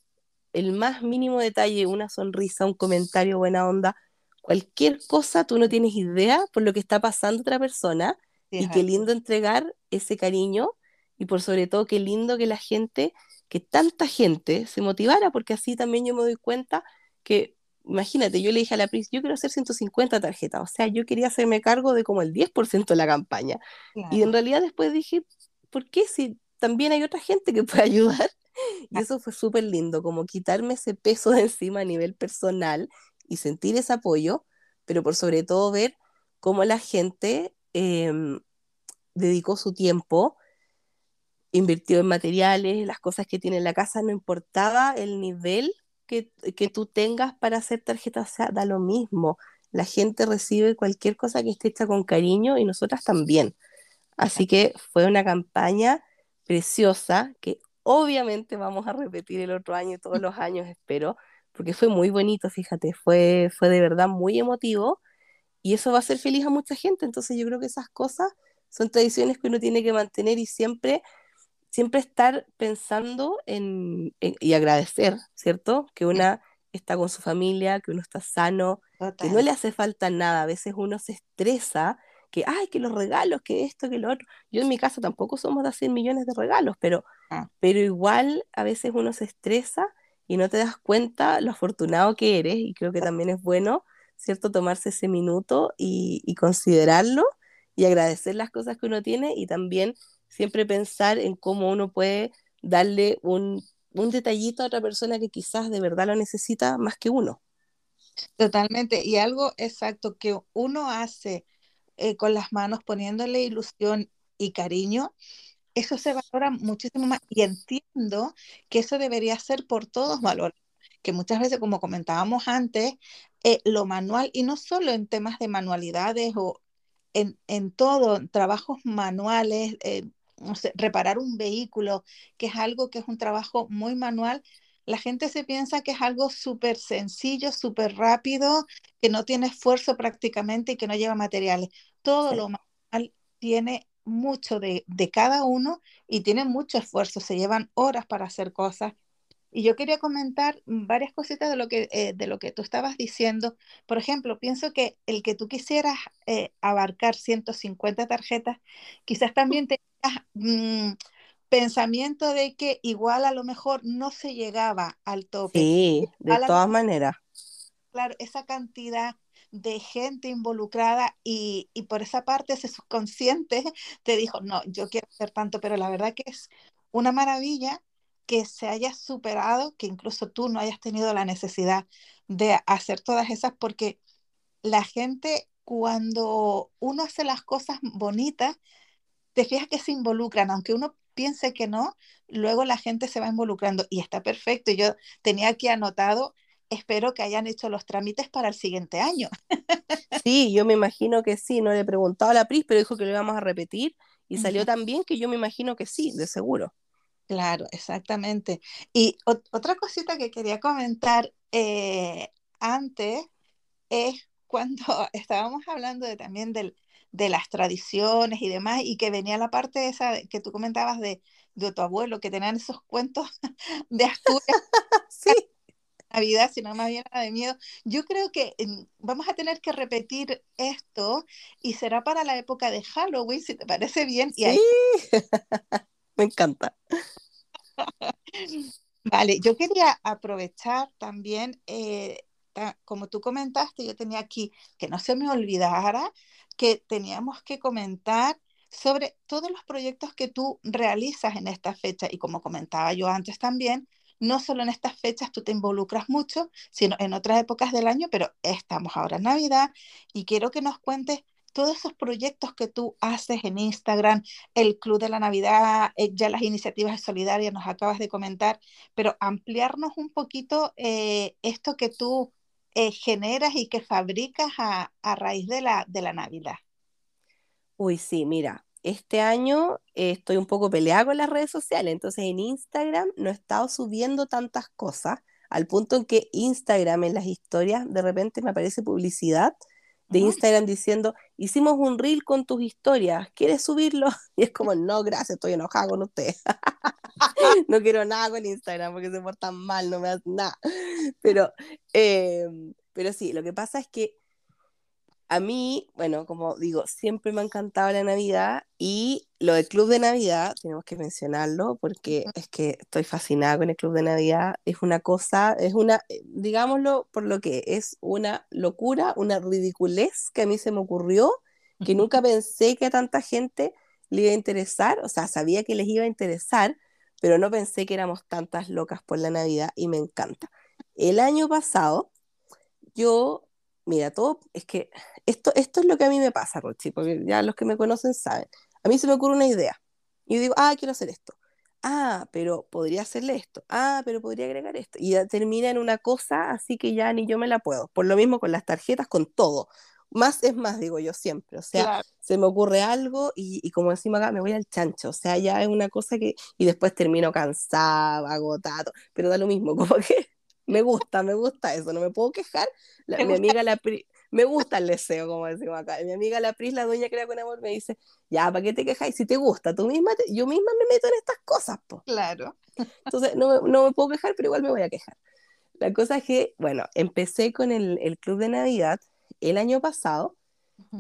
el más mínimo detalle, una sonrisa, un comentario, buena onda, cualquier cosa, tú no tienes idea por lo que está pasando otra persona y qué lindo entregar ese cariño y por sobre todo qué lindo que la gente, que tanta gente se motivara, porque así también yo me doy cuenta que, imagínate, yo le dije a la Pris, yo quiero hacer 150 tarjetas, o sea, yo quería hacerme cargo de como el 10% de la campaña. Y en realidad después dije, ¿por qué si también hay otra gente que puede ayudar? Y eso fue súper lindo, como quitarme ese peso de encima a nivel personal y sentir ese apoyo, pero por sobre todo ver cómo la gente em, dedicó su tiempo, invirtió en materiales, las cosas que tiene en la casa, no importaba el nivel que, que tú tengas para hacer tarjetas, o sea, da lo mismo. La gente recibe cualquier cosa que esté hecha con cariño y nosotras también. Así que fue una campaña preciosa que obviamente vamos a repetir el otro año y todos los años, espero, porque fue muy bonito, fíjate, fue, fue de verdad muy emotivo y eso va a hacer feliz a mucha gente. Entonces yo creo que esas cosas son tradiciones que uno tiene que mantener y siempre siempre estar pensando en, y agradecer, ¿cierto? Que una está con su familia, que uno está sano, que no le hace falta nada. A veces uno se estresa, que, ay, que los regalos, que esto, que lo otro. Yo en mi casa tampoco somos de hacer millones de regalos, pero, ah. pero igual a veces uno se estresa y no te das cuenta lo afortunado que eres, y creo que también es bueno, ¿cierto? Tomarse ese minuto y, y considerarlo y agradecer las cosas que uno tiene y también siempre pensar en cómo uno puede darle un, un detallito a otra persona que quizás de verdad lo necesita más que uno. Totalmente. Y algo exacto que uno hace eh, con las manos poniéndole ilusión y cariño, eso se valora muchísimo más. Y entiendo que eso debería ser por todos valor que muchas veces, como comentábamos antes, eh, lo manual, y no solo en temas de manualidades o en, en todo, trabajos manuales, eh, no sé, reparar un vehículo, que es algo que es un trabajo muy manual, la gente se piensa que es algo súper sencillo, súper rápido, que no tiene esfuerzo prácticamente y que no lleva materiales. Todo lo manual tiene mucho de, de, cada uno y tiene mucho esfuerzo, se llevan horas para hacer cosas y yo quería comentar varias cositas de lo que, eh, de lo que tú estabas diciendo. Por ejemplo, pienso que el que tú quisieras eh, abarcar 150 tarjetas, quizás también tengas mm, pensamiento de que igual a lo mejor no se llegaba al tope. Sí, de todas maneras. Claro, esa cantidad de gente involucrada y, y, por esa parte ese subconsciente te dijo, no, yo quiero hacer tanto, pero la verdad que es una maravilla que se haya superado, que incluso tú no hayas tenido la necesidad de hacer todas esas, porque la gente cuando uno hace las cosas bonitas, te fijas que se involucran, aunque uno piense que no, luego la gente se va involucrando y está perfecto. Yo tenía aquí anotado, espero que hayan hecho los trámites para el siguiente año. Sí, yo me imagino que sí, no le he preguntado a la PRIS, pero dijo que lo íbamos a repetir y salió tan bien que yo me imagino que sí, de seguro. Claro, exactamente. Y otra cosita que quería comentar eh, antes es cuando estábamos hablando de, también del, de las tradiciones y demás, y que venía la parte esa que tú comentabas de, de tu abuelo, que tenían esos cuentos de Asturias. sí. Navidad, sino más bien de miedo. Yo creo que mm, vamos a tener que repetir esto y será para la época de Halloween, si te parece bien. Sí. Me encanta. Vale, yo quería aprovechar también, eh, como tú comentaste, yo tenía aquí que no se me olvidara que teníamos que comentar sobre todos los proyectos que tú realizas en esta fecha. Y como comentaba yo antes también, no solo en estas fechas tú te involucras mucho, sino en otras épocas del año, pero estamos ahora en Navidad y quiero que nos cuentes todos esos proyectos que tú haces en Instagram, el Club de la Navidad, eh, ya las iniciativas solidarias nos acabas de comentar, pero ampliarnos un poquito eh, esto que tú eh, generas y que fabricas a, a, raíz de la, de la Navidad. Uy, sí, mira, este año estoy un poco peleada con las redes sociales, entonces en Instagram no he estado subiendo tantas cosas, al punto en que Instagram en las historias de repente me aparece publicidad de Instagram diciendo, hicimos un reel con tus historias, ¿quieres subirlo? Y es como, no, gracias, estoy enojada con usted. no quiero nada con Instagram porque se portan mal, no me hacen nada. Pero, em, pero sí, lo que pasa es que a mí, bueno, como digo, siempre me ha encantado la Navidad y lo del Club de Navidad, tenemos que mencionarlo porque es que estoy fascinada con el Club de Navidad. Es una cosa, es una, eh, digámoslo por lo que es una locura, una ridiculez que a mí se me ocurrió, que nunca pensé que a tanta gente le iba a interesar, o sea, sabía que les iba a interesar, pero no pensé que éramos tantas locas por la Navidad y me encanta. El año pasado, yo Mira, todo es que esto, esto es lo que a mí me pasa, Rochi, porque ya los que me conocen saben. A mí se me ocurre una idea y yo digo, ah, quiero hacer esto. Ah, pero podría hacerle esto. Ah, pero podría agregar esto. Y ya termina en una cosa así que ya ni yo me la puedo. Por lo mismo con las tarjetas, con todo. Más es más, digo yo siempre. O sea, se me ocurre algo y, y, como decimos acá, me voy al chancho. O sea, ya es una cosa que. Y después termino cansado, agotado. Pero da lo mismo, como que me gusta, me gusta eso, no me puedo quejar. mi amiga la me gusta el deseo, como decimos acá. Mi amiga la Pris, la dueña crea con amor, me dice, ya, ¿para qué te quejáis? Si te gusta, tú misma, yo misma me meto en estas cosas, pues. Claro. Entonces, no, no, me puedo quejar, pero igual me voy a quejar. La cosa es que, bueno, empecé con el, el Club de Navidad el año pasado.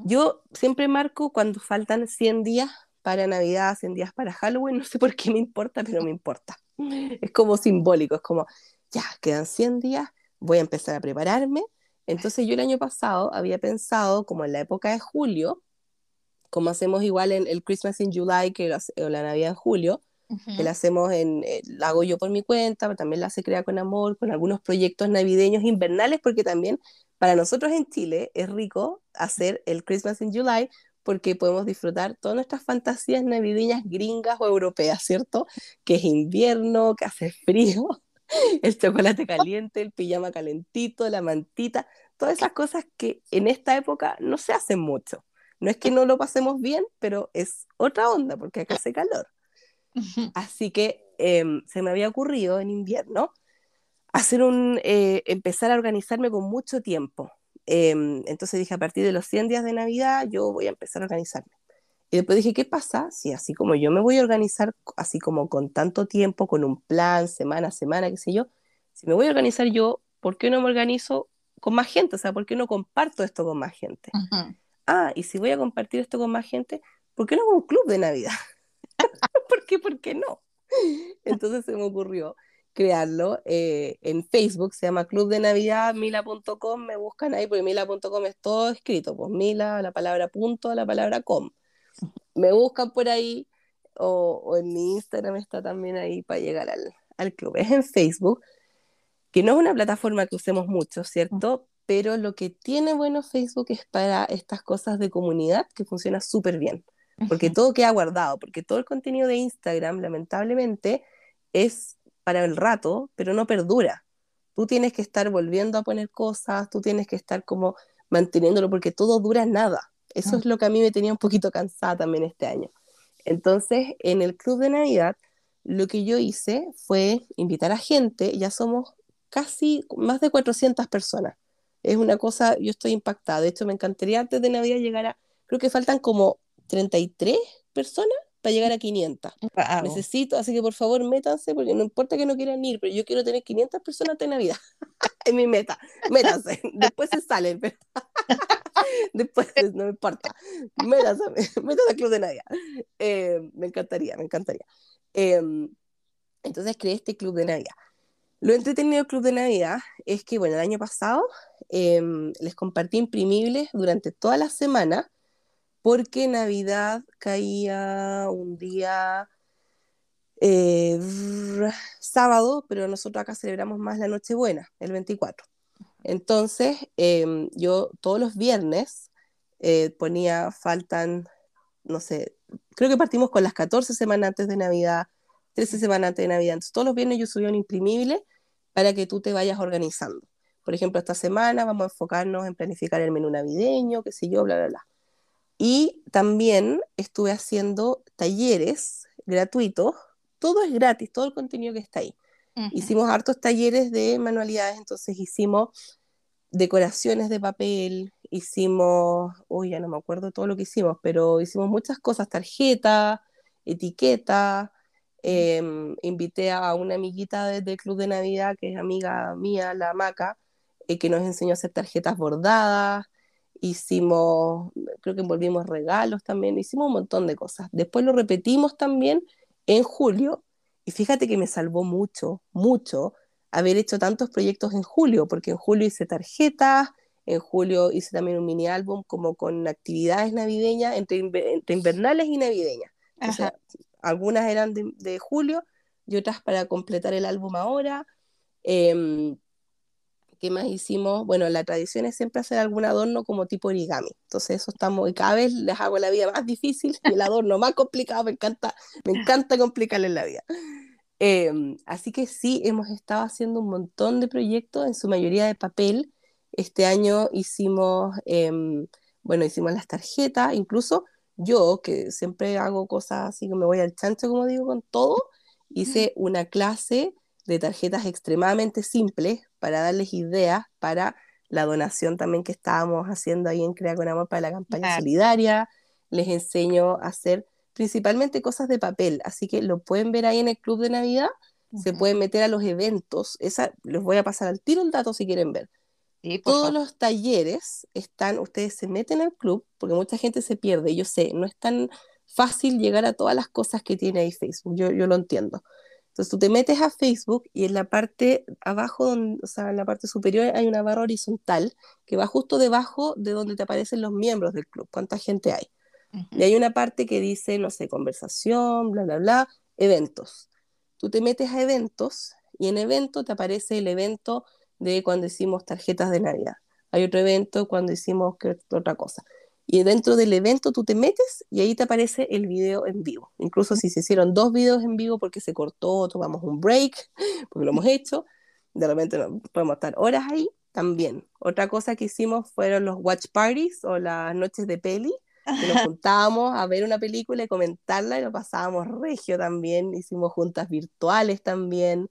Yo siempre marco cuando faltan 100 días para Navidad, 100 días para Halloween, no sé por qué me importa, pero me importa. Es como simbólico, es como, ya, quedan 100 días, voy a empezar a prepararme. Entonces yo el año pasado había pensado, como en la época de julio, como hacemos igual en el Christmas in July que o la Navidad en julio, que la hacemos en, eh, la hago yo por mi cuenta, pero también la se crea con amor, con algunos proyectos navideños invernales, porque también para nosotros en Chile es rico hacer el Christmas in July porque podemos disfrutar todas nuestras fantasías navideñas gringas o europeas, ¿cierto? Que es invierno, que hace frío, el chocolate caliente, el pijama calentito, la mantita, todas esas cosas que en esta época no se hacen mucho. No es que no lo pasemos bien, pero es otra onda porque acá hace calor. Así que em, se me había ocurrido en invierno hacer un, eh, empezar a organizarme con mucho tiempo. Em, entonces dije, a partir de los 100 días de Navidad, yo voy a empezar a organizarme. Y después dije, ¿qué pasa si así como yo me voy a organizar, así como con tanto tiempo, con un plan, semana a semana, qué sé yo, si me voy a organizar yo, ¿por qué no me organizo con más gente? O sea, ¿por qué no comparto esto con más gente? Ah, y si voy a compartir esto con más gente, ¿por qué no hago un club de Navidad? ¿Por qué? ¿Por qué no? Entonces se me ocurrió crearlo eh, en Facebook, se llama Club de Navidad, mila.com, me buscan ahí, porque mila.com es todo escrito, pues mila, la palabra punto, la palabra com. Me buscan por ahí, o, en mi Instagram está también ahí para llegar al, al club. Es en Facebook, que no es una plataforma que usemos mucho, ¿cierto? Pero lo que tiene bueno Facebook es para estas cosas de comunidad que funciona súper bien porque todo queda guardado, porque todo el contenido de Instagram, lamentablemente, es para el rato, pero no perdura. Tú tienes que estar volviendo a poner cosas, tú tienes que estar como manteniéndolo, porque todo dura nada. Eso ah. es lo que a mí me tenía un poquito cansada también este año. Entonces, en el Club de Navidad, lo que yo hice fue invitar a gente, ya somos casi más de 400 personas. Es una cosa, yo estoy impactada. De hecho, me encantaría antes de Navidad llegar a, creo que faltan como 33 personas para llegar a 500. Necesito, así que por favor métanse, porque no importa que no quieran ir, pero yo quiero tener 500 personas de Navidad. es mi meta. Métanse. Después se salen. Después no me importa. Métanse, métanse al Club de Navidad. Eh, me encantaría, me encantaría. Em, entonces creé este Club de Navidad. Lo entretenido del Club de Navidad es que, bueno, el año pasado em, les compartí imprimibles durante toda la semana porque Navidad caía un día eh, sábado, pero nosotros acá celebramos más la Nochebuena, el 24. Entonces, em, yo todos los viernes eh, ponía, faltan, no sé, creo que partimos con las 14 semanas antes de Navidad, 13 semanas antes de Navidad. Entonces, todos los viernes yo subía un imprimible para que tú te vayas organizando. Por ejemplo, esta semana vamos a enfocarnos en planificar el menú navideño, qué sé yo, bla, bla, bla. Y también estuve haciendo talleres gratuitos. Todo es gratis, todo el contenido que está ahí. Hicimos hartos talleres de manualidades, entonces hicimos decoraciones de papel, hicimos, uy, ya no me acuerdo todo lo que hicimos, pero hicimos muchas cosas, tarjetas, etiquetas, em, invité a una amiguita del Club de Navidad, que es amiga mía, la Maca, eh, que nos enseñó a hacer tarjetas bordadas, hicimos, creo que envolvimos regalos también, hicimos un montón de cosas. Después lo repetimos también en julio y fíjate que me salvó mucho, mucho haber hecho tantos proyectos en julio, porque en julio hice tarjetas, en julio hice también un mini álbum como con actividades navideñas, entre, invernales y navideñas. algunas eran de, julio y otras para completar el álbum ahora. Em, ¿Qué más hicimos? Bueno, la tradición es siempre hacer algún adorno como tipo origami. Entonces, eso estamos, y cada vez les hago la vida más difícil y el adorno más complicado. Me encanta, me encanta complicarles la vida. Em, así que sí, hemos estado haciendo un montón de proyectos, en su mayoría de papel. Este año hicimos, em, bueno, hicimos las tarjetas, incluso yo, que siempre hago cosas así que me voy al chancho, como digo, con todo, hice una clase de tarjetas extremadamente simples para darles ideas para la donación también que estábamos haciendo ahí en Crea con Amor para la campaña solidaria. Les enseño a hacer principalmente cosas de papel, así que lo pueden ver ahí en el Club de Navidad. Se pueden meter a los eventos. Esa, les voy a pasar al tiro el dato si quieren ver. Todos los talleres están, ustedes se meten al club, porque mucha gente se pierde, yo sé, no es tan fácil llegar a todas las cosas que tiene ahí Facebook, yo, yo lo entiendo. Entonces tú te metes a Facebook y en la parte abajo, donde, o sea, en la parte superior hay una barra horizontal que va justo debajo de donde te aparecen los miembros del club, cuánta gente hay. Y hay una parte que dice, no sé, conversación, bla, bla, bla, eventos. Tú te metes a eventos y en evento te aparece el evento de cuando hicimos tarjetas de Navidad. Hay otro evento cuando hicimos otra cosa. Y dentro del evento tú te metes y ahí te aparece el video en vivo. Incluso si se hicieron dos videos en vivo porque se cortó, tomamos un break, porque lo hemos hecho, de repente podemos estar horas ahí también. Otra cosa que hicimos fueron los watch parties o las noches de peli, que nos juntábamos a ver una película y comentarla y lo pasábamos regio también. Hicimos juntas virtuales también.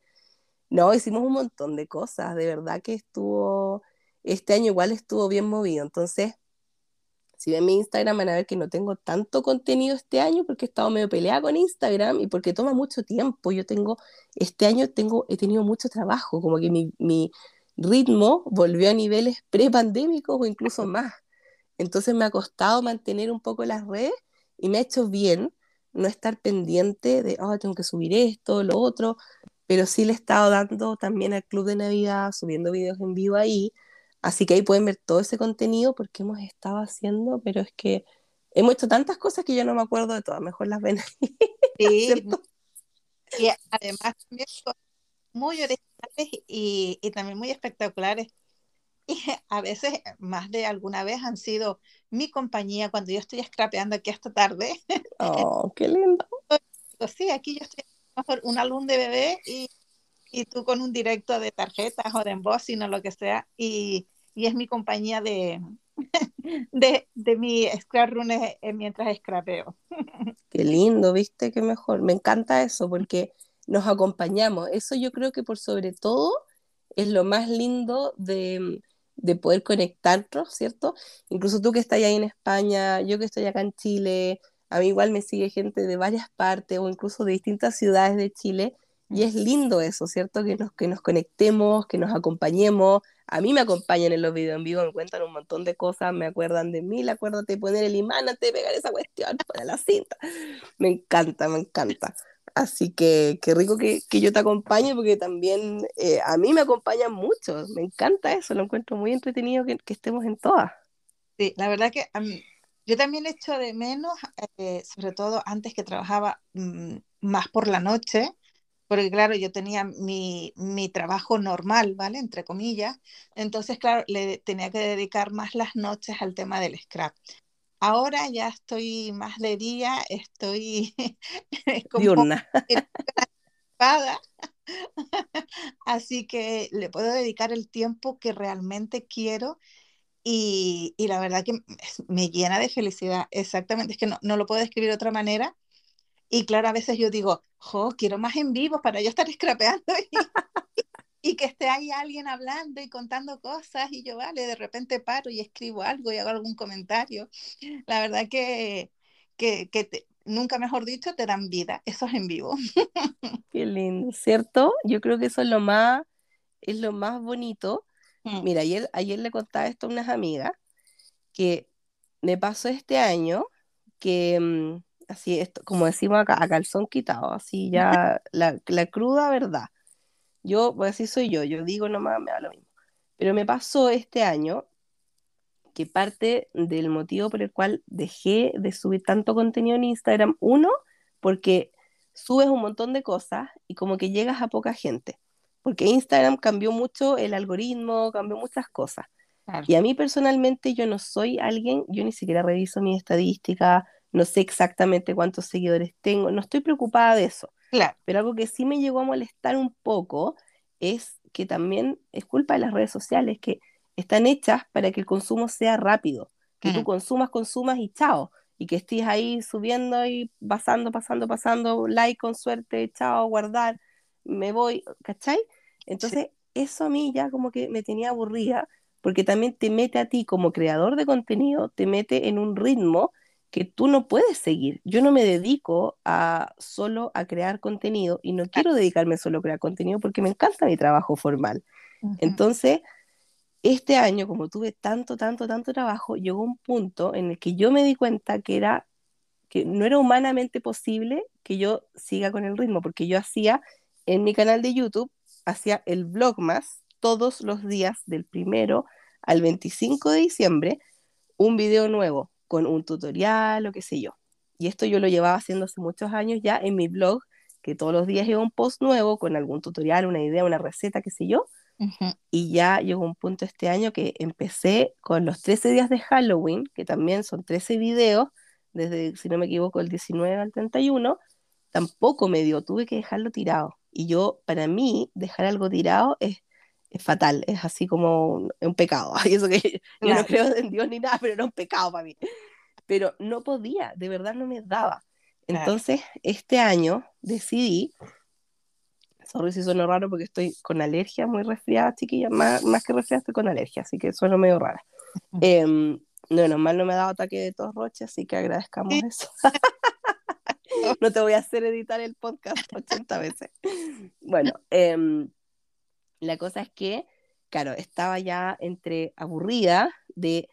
No, hicimos un montón de cosas. De verdad que estuvo, este año igual estuvo bien movido. Entonces, si ven mi Instagram van a ver que no tengo tanto contenido este año porque he estado medio peleada con Instagram y porque toma mucho tiempo. Yo tengo, este año tengo, he tenido mucho trabajo, como que mi, mi ritmo volvió a niveles pre-pandémicos o incluso más. Entonces me ha costado mantener un poco las redes y me ha hecho bien no estar pendiente de, oh, tengo que subir esto, lo otro, pero sí le he estado dando también al Club de Navidad, subiendo videos en vivo ahí, Así que ahí pueden ver todo ese contenido porque hemos estado haciendo, pero es que hemos hecho tantas cosas que yo no me acuerdo de todas, mejor las ven ahí. Sí. y además también muy originales y, y también muy espectaculares. Y a veces, más de alguna vez, han sido mi compañía cuando yo estoy scrapeando aquí esta tarde. Oh, qué lindo. Sí, aquí yo estoy mejor un alumno de bebé y, y, tú con un directo de tarjetas o de embossing o lo que sea. Y, y es mi compañía de, de, de mi scrap rune eh, mientras scrapeo. Qué lindo, viste, qué mejor. Me encanta eso porque nos acompañamos. Eso yo creo que por sobre todo es lo más lindo de, de poder conectarnos, ¿cierto? Incluso tú que estás ahí en España, yo que estoy acá en Chile, a mí igual me sigue gente de varias partes o incluso de distintas ciudades de Chile. Y es lindo eso, ¿cierto? Que nos, que nos conectemos, que nos acompañemos, a mí me acompañan en los videos en vivo, me cuentan un montón de cosas, me acuerdan de mí, acuérdate de poner el imán antes de pegar esa cuestión para la cinta. Me encanta, me encanta. Así que qué rico que, que yo te acompañe porque también eh, a mí me acompañan mucho. Me encanta eso, lo encuentro muy entretenido que, que estemos en todas. Sí, la verdad que yo también echo de menos, eh, sobre todo antes que trabajaba mm, más por la noche, porque claro, yo tenía mi, mi, trabajo normal, ¿vale? Entre comillas. Entonces, claro, le tenía que dedicar más las noches al tema del scrap. Ahora ya estoy más de día, estoy como una Así que le puedo dedicar el tiempo que realmente quiero y, y, la verdad que me llena de felicidad. Exactamente, es que no, no lo puedo describir de otra manera y claro, a veces yo digo, jo, quiero más en vivo para yo estar scrapeando y, que esté ahí alguien hablando y contando cosas y yo, vale, de repente paro y escribo algo y hago algún comentario. La verdad que, que, que nunca mejor dicho, te dan vida. Eso es en vivo. Qué lindo, ¿cierto? Yo creo que eso es lo más, es lo más bonito. Mm. Mira, ayer, ayer le contaba esto a unas amigas que me pasó este año que mm, así esto, como decimos acá, a calzón quitado, así ya la, la, cruda verdad. Yo, pues así soy yo, yo digo nomás, me da lo mismo. Pero me pasó este año que parte del motivo por el cual dejé de subir tanto contenido en Instagram, uno, porque subes un montón de cosas y como que llegas a poca gente, porque Instagram cambió mucho el algoritmo, cambió muchas cosas. Y a mí personalmente yo no soy alguien, yo ni siquiera reviso mis estadísticas, no sé exactamente cuántos seguidores tengo, no estoy preocupada de eso. Claro. Pero algo que sí me llegó a molestar un poco es que también es culpa de las redes sociales que están hechas para que el consumo sea rápido, que tú consumas, consumas y chao, y que estés ahí subiendo y pasando, pasando, pasando, like con suerte, chao, guardar, me voy, ¿cachai? Entonces, eso a mí ya como que me tenía aburrida, porque también te mete a ti como creador de contenido, te mete en un ritmo que tú no puedes seguir. Yo no me dedico a solo a crear contenido y no quiero dedicarme solo a crear contenido porque me encanta mi trabajo formal. Entonces, este año, como tuve tanto, tanto, tanto trabajo, llegó un punto en el que yo me di cuenta que era que no era humanamente posible que yo siga con el ritmo, porque yo hacía en mi canal de YouTube, hacía el blog más todos los días del primero al 25 de diciembre, un video nuevo con un tutorial o qué sé yo. Y esto yo lo llevaba haciendo hace muchos años ya en mi blog, que todos los días iba un post nuevo con algún tutorial, una idea, una receta, qué sé yo. Y ya llegó un punto este año que empecé con los 13 días de Halloween, que también son 13 videos, desde, si no me equivoco, el 19 al 31, tampoco me dio, tuve que dejarlo tirado. Y yo, para mí, dejar algo tirado es, es fatal, es así como un, un pecado. Y eso que yo no creo en Dios ni nada, pero era un pecado para mí. Pero no podía, de verdad no me daba. Entonces, este año decidí, sorry si suena raro porque estoy con alergia, muy resfriada, chiquilla, más, más que resfriada estoy con alergia, así que suena medio rara. Eh, no, normal no me ha dado ataque de tos roche, así que agradezcamos eso. no te voy a hacer editar el podcast 80 veces. Bueno, eh, la cosa es que, claro, estaba ya entre aburrida de,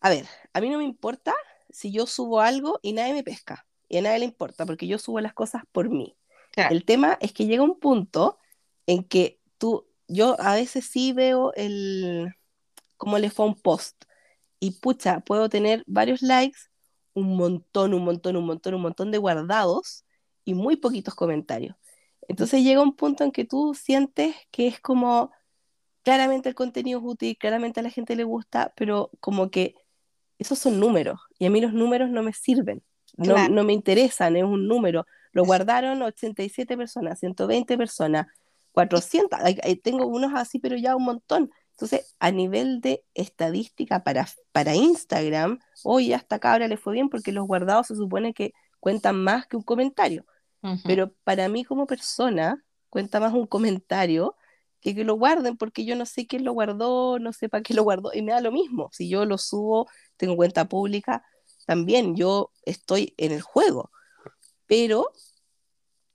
a ver, a mí no me importa si yo subo algo y nadie me pesca, y a nadie le importa, porque yo subo las cosas por mí. Claro. El tema es que llega un punto en que tú, yo a veces sí veo el, cómo le fue un post, y pucha, puedo tener varios likes, un montón, un montón, un montón, un montón de guardados y muy poquitos comentarios. Entonces llega un punto en que tú sientes que es como, claramente el contenido es útil, claramente a la gente le gusta, pero como que esos son números y a mí los números no me sirven, no, claro. no me interesan, es un número. Lo guardaron 87 personas, 120 personas, 400, tengo unos así, pero ya un montón. Entonces, a nivel de estadística para, para Instagram, hoy hasta acá ahora le fue bien porque los guardados se supone que cuentan más que un comentario. Pero para mí como persona, cuenta más un comentario que que lo guarden, porque yo no sé quién lo guardó, no sé para qué lo guardó, y me da lo mismo. Si yo lo subo, tengo cuenta pública, también yo estoy en el juego. Pero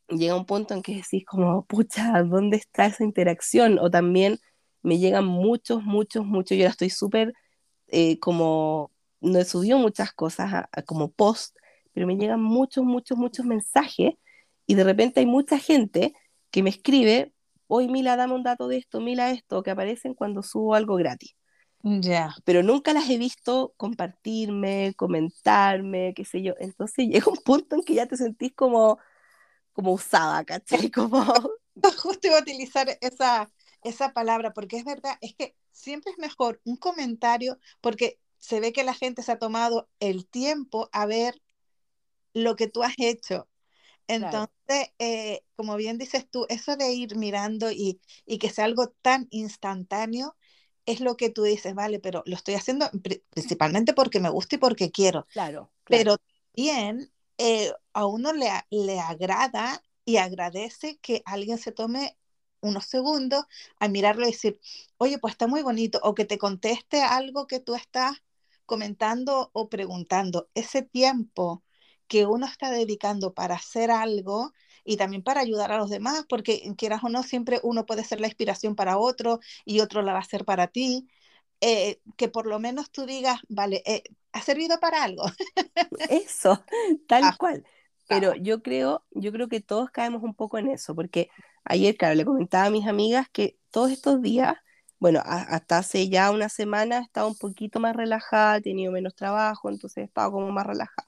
llega un punto en que decís como, pucha, ¿dónde está esa interacción? O también me llegan muchos, muchos, muchos, yo ahora estoy súper eh, como, no he subido muchas cosas a, a como post, pero me llegan muchos, muchos, muchos mensajes y de repente hay mucha gente que me escribe, hoy Mila, dame un dato de esto, Mila, esto, que aparecen cuando subo algo gratis. Ya. Yeah. Pero nunca las he visto compartirme, comentarme, qué sé yo. Entonces llega un punto en que ya te sentís como, como usada, ¿cachai? Como... Justo iba a utilizar esa, esa palabra, porque es verdad, es que siempre es mejor un comentario, porque se ve que la gente se ha tomado el tiempo a ver lo que tú has hecho. Entonces, claro. eh, como bien dices tú, eso de ir mirando y, y, que sea algo tan instantáneo es lo que tú dices, vale, pero lo estoy haciendo principalmente porque me gusta y porque quiero. Claro. claro. Pero también eh, a uno le, le agrada y agradece que alguien se tome unos segundos a mirarlo y decir, oye, pues está muy bonito, o que te conteste algo que tú estás comentando o preguntando. Ese tiempo que uno está dedicando para hacer algo y también para ayudar a los demás, porque quieras o no, siempre uno puede ser la inspiración para otro y otro la va a ser para ti. Eh, que por lo menos tú digas, vale, eh, ha servido para algo. Eso, tal ah, cual. Pero ah. yo creo, yo creo que todos caemos un poco en eso, porque ayer, claro, le comentaba a mis amigas que todos estos días, bueno, a, hasta hace ya una semana estaba un poquito más relajada, he tenido menos trabajo, entonces estaba como más relajada.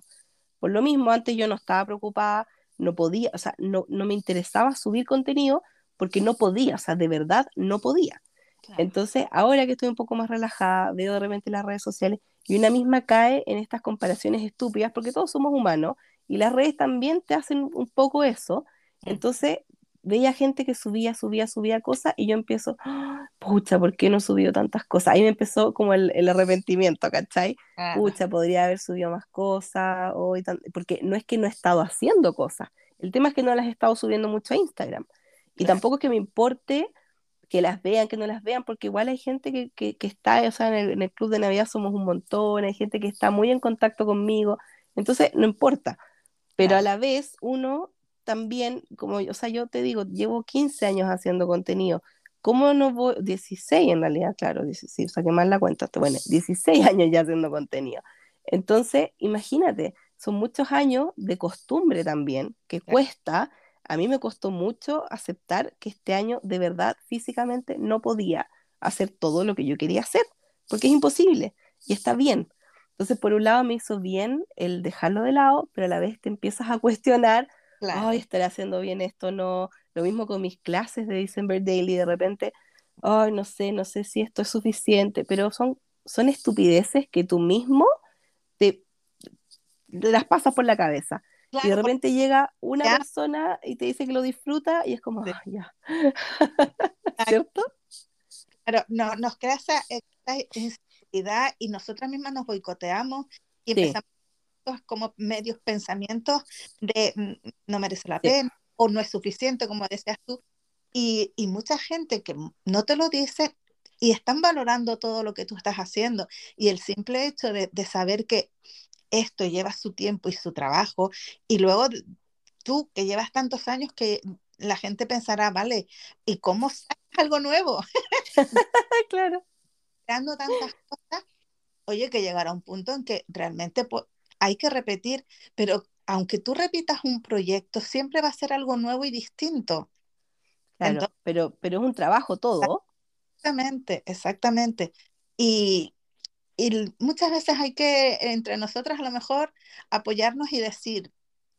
Por lo mismo, antes yo no estaba preocupada, no podía, o sea, no, no me interesaba subir contenido porque no podía, o sea, de verdad no podía. Claro. Entonces, ahora que estoy un poco más relajada, veo de repente las redes sociales y una misma cae en estas comparaciones estúpidas porque todos somos humanos y las redes también te hacen un poco eso. Entonces, veía gente que subía, subía, subía cosas y yo empiezo, ¡Ah! pucha, ¿por qué no he subido tantas cosas? Ahí me empezó como el, el arrepentimiento, ¿cachai? Ah. Pucha, podría haber subido más cosas, hoy porque no es que no he estado haciendo cosas, el tema es que no las he estado subiendo mucho a Instagram. Y tampoco que me importe que las vean, que no las vean, porque igual hay gente que, que, que está, o sea, en el, en el, club de Navidad somos un montón, hay gente que está muy en contacto conmigo, entonces no importa. Pero a la vez uno también, como, o sea, yo te digo, llevo 15 años haciendo contenido. ¿Cómo no voy? 16 en realidad, claro, 16, saqué mal la cuenta, bueno, 16 años ya haciendo contenido. Entonces, imagínate, son muchos años de costumbre también, que cuesta, a mí me costó mucho aceptar que este año de verdad físicamente no podía hacer todo lo que yo quería hacer, porque es imposible y está bien. Entonces, por un lado me hizo bien el dejarlo de lado, pero a la vez te empiezas a cuestionar, Claro, ay, estaré haciendo bien esto, no. Lo mismo con mis clases de December Daily, de repente, ay, no sé, no sé si esto es suficiente, pero son, son estupideces que tú mismo te, te las pasas por la cabeza. Y de porque repente llega una ya, persona y te dice que lo disfruta y es como, sí, "Ah, ya, ¿cierto? claro, no, nos crea esa, esa inseguridad y nosotras mismas nos boicoteamos y empezamos como medios pensamientos de mm, no merece la sí, pena o no es suficiente, como decías tú. Y, y mucha gente que no te lo dice y están valorando todo lo que tú estás haciendo. Y el simple hecho de, de saber que esto lleva su tiempo y su trabajo, y luego tú que llevas tantos años que la gente pensará, vale, ¿y cómo sacas algo nuevo? claro, Creando tantas cosas, oye, que llegará un punto en que realmente pues, hay que repetir, pero aunque tú repitas un proyecto, siempre va a ser algo nuevo y distinto. claro, pero, pero es un trabajo todo, Exactamente, exactamente. Y, y muchas veces hay que, entre nosotras a lo mejor, apoyarnos y decir,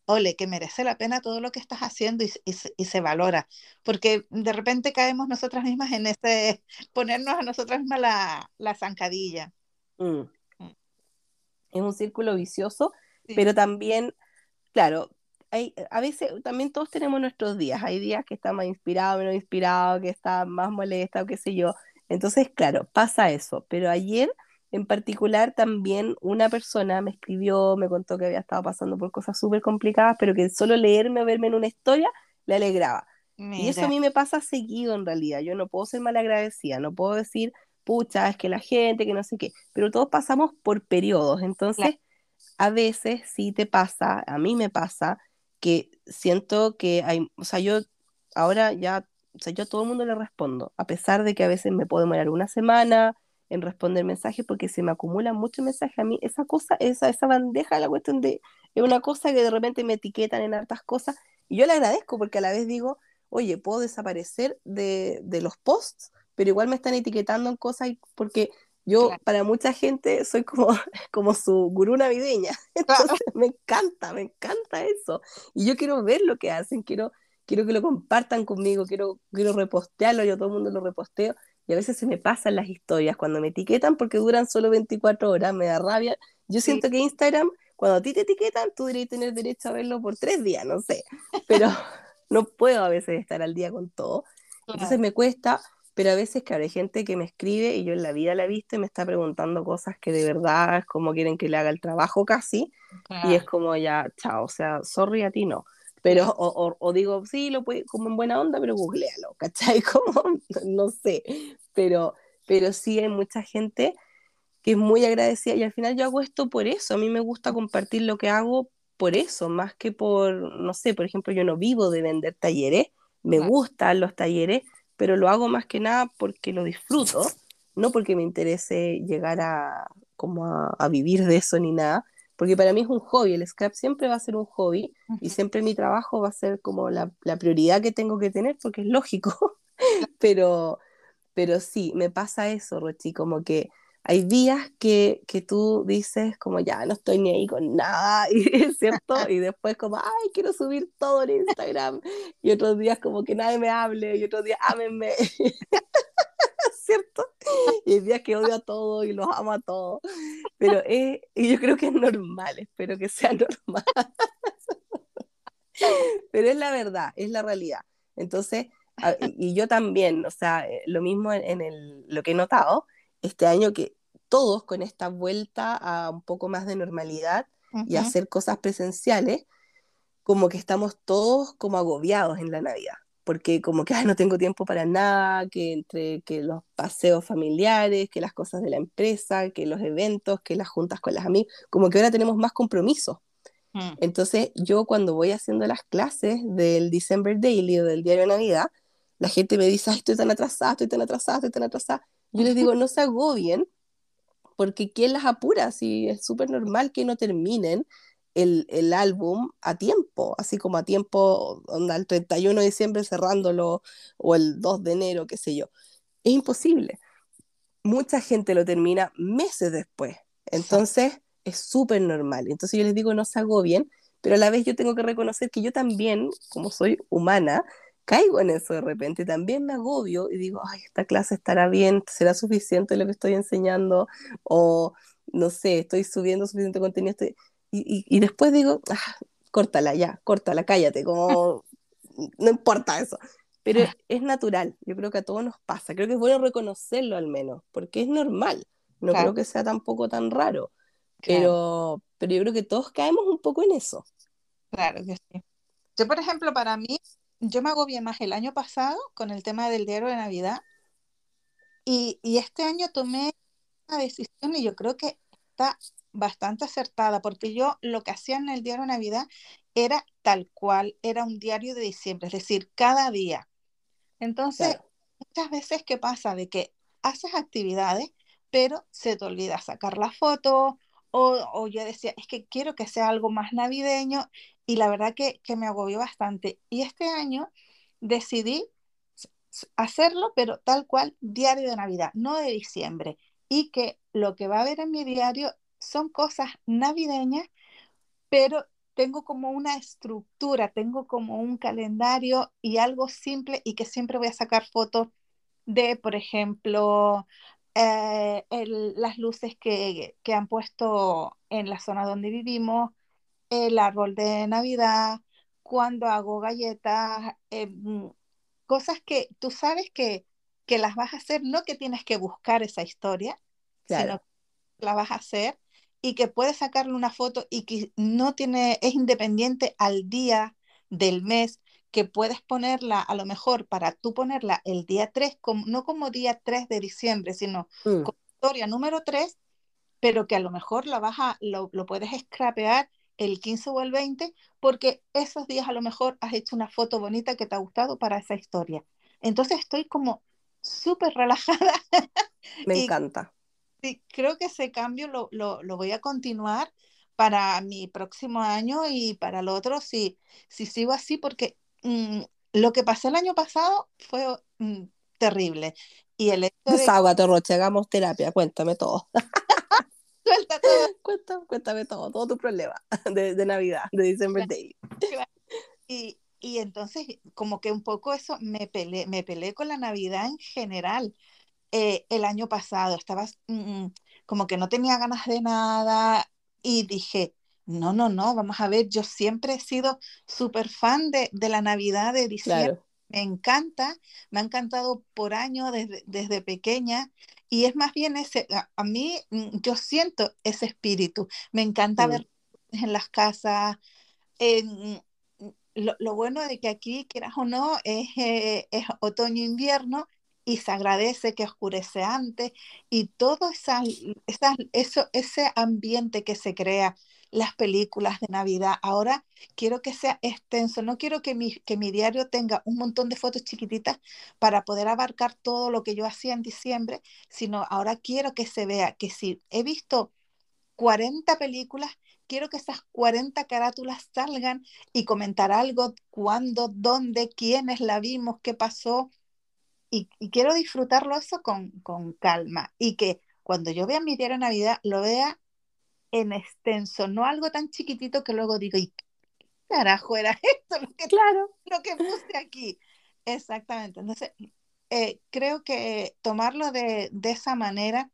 ole, que merece la pena todo lo que estás haciendo y, se- y se y se valora. Porque de repente caemos nosotras mismas en ese, ponernos a nosotras mismas la, la zancadilla. Mm, es un círculo vicioso, Sí, pero también, claro, hay, a veces también todos tenemos nuestros días, hay días que está más inspirado, menos inspirado, que está más molesta o qué sé yo, entonces, claro, pasa eso, pero ayer en particular también una persona me escribió, me contó que había estado pasando por cosas súper complicadas, pero que solo leerme o verme en una historia le alegraba. Y eso a mí me pasa seguido en realidad. Yo no puedo ser malagradecida, no puedo decir, pucha, es que la gente, que no sé qué, pero todos pasamos por periodos. Entonces, a veces sí te pasa, a mí me pasa, que siento que hay, o sea, yo ahora ya, o sea, yo a todo el mundo le respondo, a pesar de que a veces me puedo demorar una semana en responder mensajes porque se me acumulan muchos mensajes. A mí esa cosa, esa, esa bandeja, la cuestión de, es una cosa que de repente me etiquetan en hartas cosas y yo le agradezco porque a la vez digo, oye, puedo desaparecer de, de los posts, pero igual me están etiquetando en cosas porque yo claro, para mucha gente soy como, como su gurú navideña, claro, entonces me encanta, me encanta eso. Y yo quiero ver lo que hacen, quiero, quiero que lo compartan conmigo, quiero, quiero repostearlo, yo a todo el mundo lo reposteo. Y a veces se me pasan las historias cuando me etiquetan porque duran solo 24 horas, me da rabia. Yo sí, siento que Instagram, cuando a ti te etiquetan, tú deberías tener derecho a verlo por tres días, no sé. Pero no puedo a veces estar al día con todo. Entonces claro, me cuesta, pero a veces, claro, hay gente que me escribe y yo en la vida la he visto y me está preguntando cosas que de verdad es como quieren que le haga el trabajo casi, y es como ya, chao, o sea, sorry a ti no. Pero, claro, o, o, o digo, sí, lo puede, como en buena onda, pero googlealo, ¿cachai? Como, no sé, pero, pero sí hay mucha gente que es muy agradecida y al final yo hago esto por eso, a mí me gusta compartir lo que hago por eso, más que por, no sé, por ejemplo, yo no vivo de vender talleres, me claro, gustan los talleres, pero lo hago más que nada porque lo disfruto, no porque me interese llegar a, como a, a vivir de eso ni nada, porque para mí es un hobby, el scrap siempre va a ser un hobby y siempre mi trabajo va a ser como la, la prioridad que tengo que tener porque es lógico, pero pero sí, me pasa eso, Rochi, como que hay días que, que tú dices como ya no estoy ni ahí con nada, y, ¿cierto? Y después como, ay, quiero subir todo en Instagram. Y otros días como que nadie me hable, y otros días ámenme, ¿cierto? Y hay días que odio a todos y los amo a todos. Pero es, y yo creo que es normal, espero que sea normal. Pero es la verdad, es la realidad. Entonces, y yo también, o sea, eh, lo mismo en el, lo que he notado este año, que todos con esta vuelta a un poco más de normalidad y ujú, hacer cosas presenciales, como que estamos todos como agobiados en la Navidad, porque como que "Ay, no tengo tiempo para nada, que entre que los paseos familiares, que las cosas de la empresa, que los eventos, que las juntas con las amigas, como que ahora tenemos más compromisos. mm, Entonces, yo cuando voy haciendo las clases del December Daily o del diario de Navidad, la gente me dice, Ay, estoy tan atrasada, estoy tan atrasada, estoy tan atrasada. Yo les digo, no se agobien, porque ¿quién las apura? Si es súper normal que no terminen el, el álbum a tiempo, así como a tiempo, onda, el 31 de diciembre cerrándolo o el 2 de enero, qué sé yo. Es imposible. Mucha gente lo termina meses después. Entonces, es súper normal. Entonces yo les digo, no se agobien, pero a la vez yo tengo que reconocer que yo también, como soy humana, caigo en eso de repente, también me agobio y digo, ay, esta clase estará bien, será suficiente lo que estoy enseñando, o no sé, estoy subiendo suficiente contenido, y, y, después digo, ah, córtala ya, córtala, cállate, como no importa eso. Pero es natural, yo creo que a todos nos pasa, creo que es bueno reconocerlo al menos, porque es normal, no creo que sea tampoco tan raro, pero, pero yo creo que todos caemos un poco en eso. Claro que sí. Yo, por ejemplo, para mí, yo me agobié más el año pasado con el tema del diario de Navidad y, y este año tomé una decisión y yo creo que está bastante acertada, porque yo lo que hacía en el diario de Navidad era tal cual, era un diario de diciembre, es decir, cada día. Entonces, muchas veces, ¿qué pasa? De que haces actividades, pero se te olvida sacar la foto, o, o, yo decía, es que quiero que sea algo más navideño, y la verdad que, que me agobió bastante. Y este año decidí hacerlo, pero tal cual, diario de Navidad, no de diciembre. Y que lo que va a haber en mi diario son cosas navideñas, pero tengo como una estructura, tengo como un calendario y algo simple y que siempre voy a sacar fotos de, por ejemplo, eh, las luces que, que, han puesto en la zona donde vivimos, el árbol de Navidad, cuando hago galletas, eh, mm, cosas que tú sabes que, que las vas a hacer, no que tienes que buscar esa historia, sino que la vas a hacer y que puedes sacarle una foto y que no tiene, es independiente al día del mes, que puedes ponerla a lo mejor para tú ponerla el día 3, como, no como día 3 de diciembre, sino mm. como historia número 3, pero que a lo mejor la vas a, lo, lo puedes scrapear el 15 o el 20, porque esos días a lo mejor has hecho una foto bonita que te ha gustado para esa historia. Entonces estoy como súper relajada. Me encanta. Sí, creo que ese cambio lo, lo, lo, voy a continuar para mi próximo año y para el otro si, si sigo así, porque mm, lo que pasé el año pasado fue mm, terrible. Y el hecho de... Roche, hagamos terapia, cuéntame todo. Suelta todo. Cuéntame, cuéntame todo, todo tu problema de, de Navidad, de December Day. Y, y entonces, como que un poco eso, me peleé, me peleé con la Navidad en general eh, el año pasado, estaba mm, como que no tenía ganas de nada y dije, no, no, no, vamos a ver, yo siempre he sido súper fan de, de, la Navidad de diciembre. Me encanta, me ha encantado por años desde, desde pequeña y es más bien ese, a, mí mm, yo siento ese espíritu, me encanta ver en las casas. lo, lo, bueno de que aquí, quieras o no, es, eh, es otoño-invierno y se agradece que oscurece antes y todo esa, esa, eso, ese ambiente que se crea, las películas de Navidad. Ahora quiero que sea extenso, no quiero que mi, que mi diario tenga un montón de fotos chiquititas para poder abarcar todo lo que yo hacía en diciembre, sino ahora quiero que se vea que si he visto 40 películas, quiero que esas 40 carátulas salgan y comentar algo, cuándo, dónde, quiénes la vimos, qué pasó, y, quiero disfrutarlo eso con, con, calma y que cuando yo vea mi diario de Navidad lo vea en extenso, no algo tan chiquitito que luego digo, ¿y qué carajo era esto? Lo que, claro. lo que puse aquí. Exactamente. Entonces, eh, creo que tomarlo de, de esa manera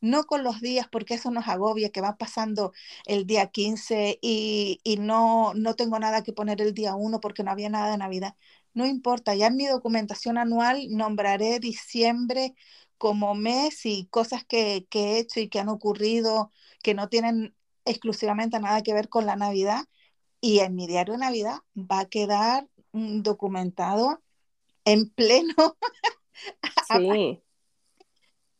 no con los días, porque eso nos agobia, que va pasando el día 15 y, y, no, no tengo nada que poner el día 1 porque no había nada de Navidad. No importa, ya en mi documentación anual nombraré diciembre como mes y cosas que, que he hecho y que han ocurrido que no tienen exclusivamente nada que ver con la Navidad. Y en mi diario de Navidad va a quedar documentado en pleno. Sí.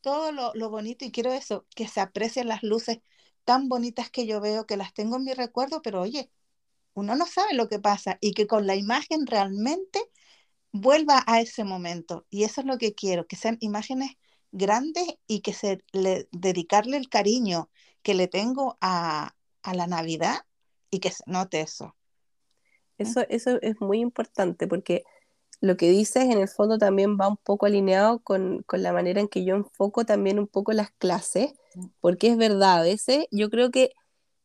Todo lo, lo, bonito y quiero eso, que se aprecien las luces tan bonitas que yo veo, que las tengo en mi recuerdo, pero oye, uno no sabe lo que pasa y que con la imagen realmente vuelva a ese momento. Y eso es lo que quiero, que sean imágenes grandes y que se le, dedicarle el cariño que le tengo a, a la Navidad y que se note eso. Eso, eso es muy importante porque lo que dices en el fondo también va un poco alineado con, con, la manera en que yo enfoco también un poco las clases, porque es verdad, a veces yo creo que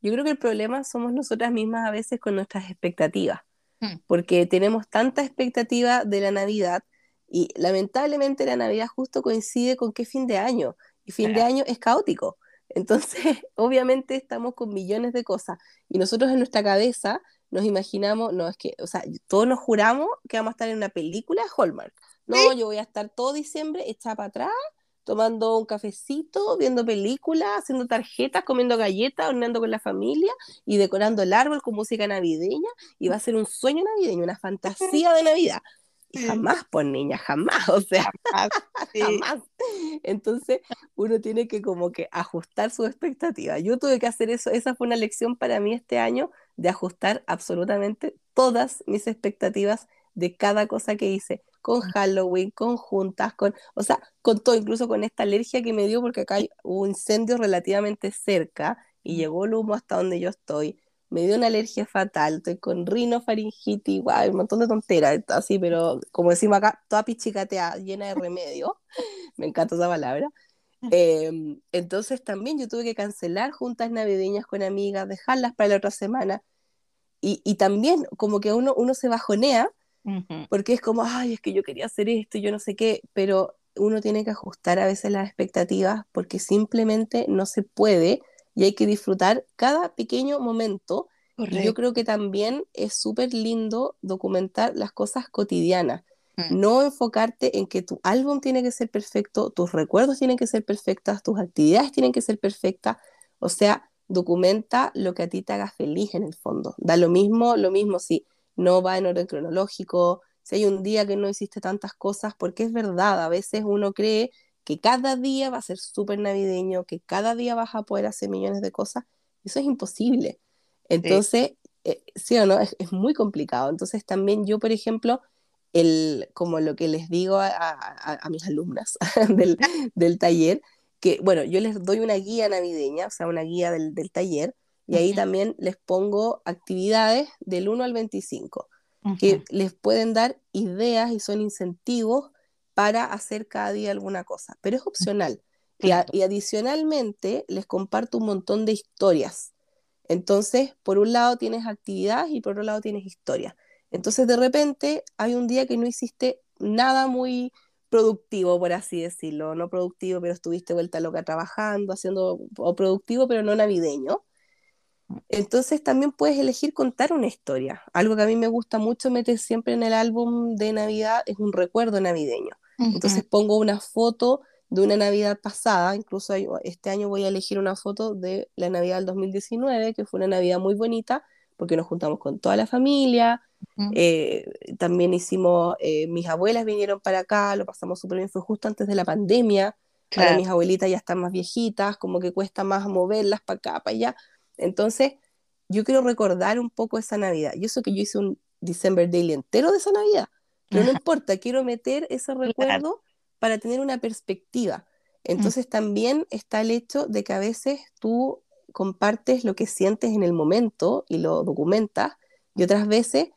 yo creo que el problema somos nosotras mismas a veces con nuestras expectativas, Mm. porque tenemos tanta expectativa de la Navidad y lamentablemente la Navidad justo coincide con qué fin de año, y fin de año es caótico. Entonces, obviamente estamos con millones de cosas y nosotros en nuestra cabeza nos imaginamos, no, es que, o sea, todos nos juramos que vamos a estar en una película de Hallmark. No, yo voy a estar todo diciembre echada para atrás, tomando un cafecito, viendo películas, haciendo tarjetas, comiendo galletas, horneando con la familia y decorando el árbol con música navideña y va a ser un sueño navideño, una fantasía de Navidad. Sí. jamás, pues niña, jamás, o sea, sí. jamás. Entonces, uno tiene que como que ajustar sus expectativas. Yo tuve que hacer eso, esa fue una lección para mí este año de ajustar absolutamente todas mis expectativas de cada cosa que hice, con Halloween, con juntas, con, o sea, con todo, incluso con esta alergia que me dio porque acá hay un incendio relativamente cerca y llegó el humo hasta donde yo estoy. Me dio una alergia fatal, estoy con rinofaringitis, igual, un montón de tonteras, así, pero como decimos acá, toda pichicateada, llena de remedio. Me encanta esa palabra. Eh, entonces también yo tuve que cancelar juntas navideñas con amigas, dejarlas para la otra semana. Y, y también como que uno, uno se bajonea Ujú. porque es como, ay, es que yo quería hacer esto yo no sé qué, pero uno tiene que ajustar a veces las expectativas porque simplemente no se puede y hay que disfrutar cada pequeño momento. Y yo creo que también es súper lindo documentar las cosas cotidianas. Mm. No enfocarte en que tu álbum tiene que ser perfecto, tus recuerdos tienen que ser perfectas, tus actividades tienen que ser perfectas. O sea, documenta lo que a ti te haga feliz en el fondo. Da lo mismo, lo mismo si no va en orden cronológico, si hay un día que no hiciste tantas cosas, porque es verdad, a veces uno cree que cada día va a ser súper navideño, que cada día vas a poder hacer millones de cosas. Eso es imposible. Entonces, eh, sí o no, es, es muy complicado. Entonces también yo, por ejemplo, el, como lo que les digo a, a- a mis alumnas del, del taller, que bueno, yo les doy una guía navideña, o sea, una guía del, del taller, y ahí también les pongo actividades del 1 al 25, que les pueden dar ideas y son incentivos para hacer cada día alguna cosa, pero es opcional. Y, a- Claro. y adicionalmente les comparto un montón de historias. Entonces, por un lado tienes actividades y por otro lado tienes historias. Entonces, de repente hay un día que no hiciste nada muy productivo, por así decirlo, no productivo, pero estuviste vuelta loca trabajando, haciendo, o productivo, pero no navideño. Entonces también puedes elegir contar una historia. Algo que a mí me gusta mucho meter siempre en el álbum de Navidad es un recuerdo navideño. Entonces Ujú. pongo una foto de una Navidad pasada, incluso este año voy a elegir una foto de la Navidad del 2019, que fue una Navidad muy bonita, porque nos juntamos con toda la familia, Ujú. eh, también hicimos, eh, mis abuelas vinieron para acá, lo pasamos súper bien, fue justo antes de la pandemia, ahora Claro. mis abuelitas ya están más viejitas, como que cuesta más moverlas para acá, para allá, entonces yo quiero recordar un poco esa Navidad, y eso que yo hice un December Daily entero de esa Navidad, pero no importa, quiero meter ese recuerdo para tener una perspectiva. Entonces también está el hecho de que a veces tú compartes lo que sientes en el momento y lo documentas, y otras veces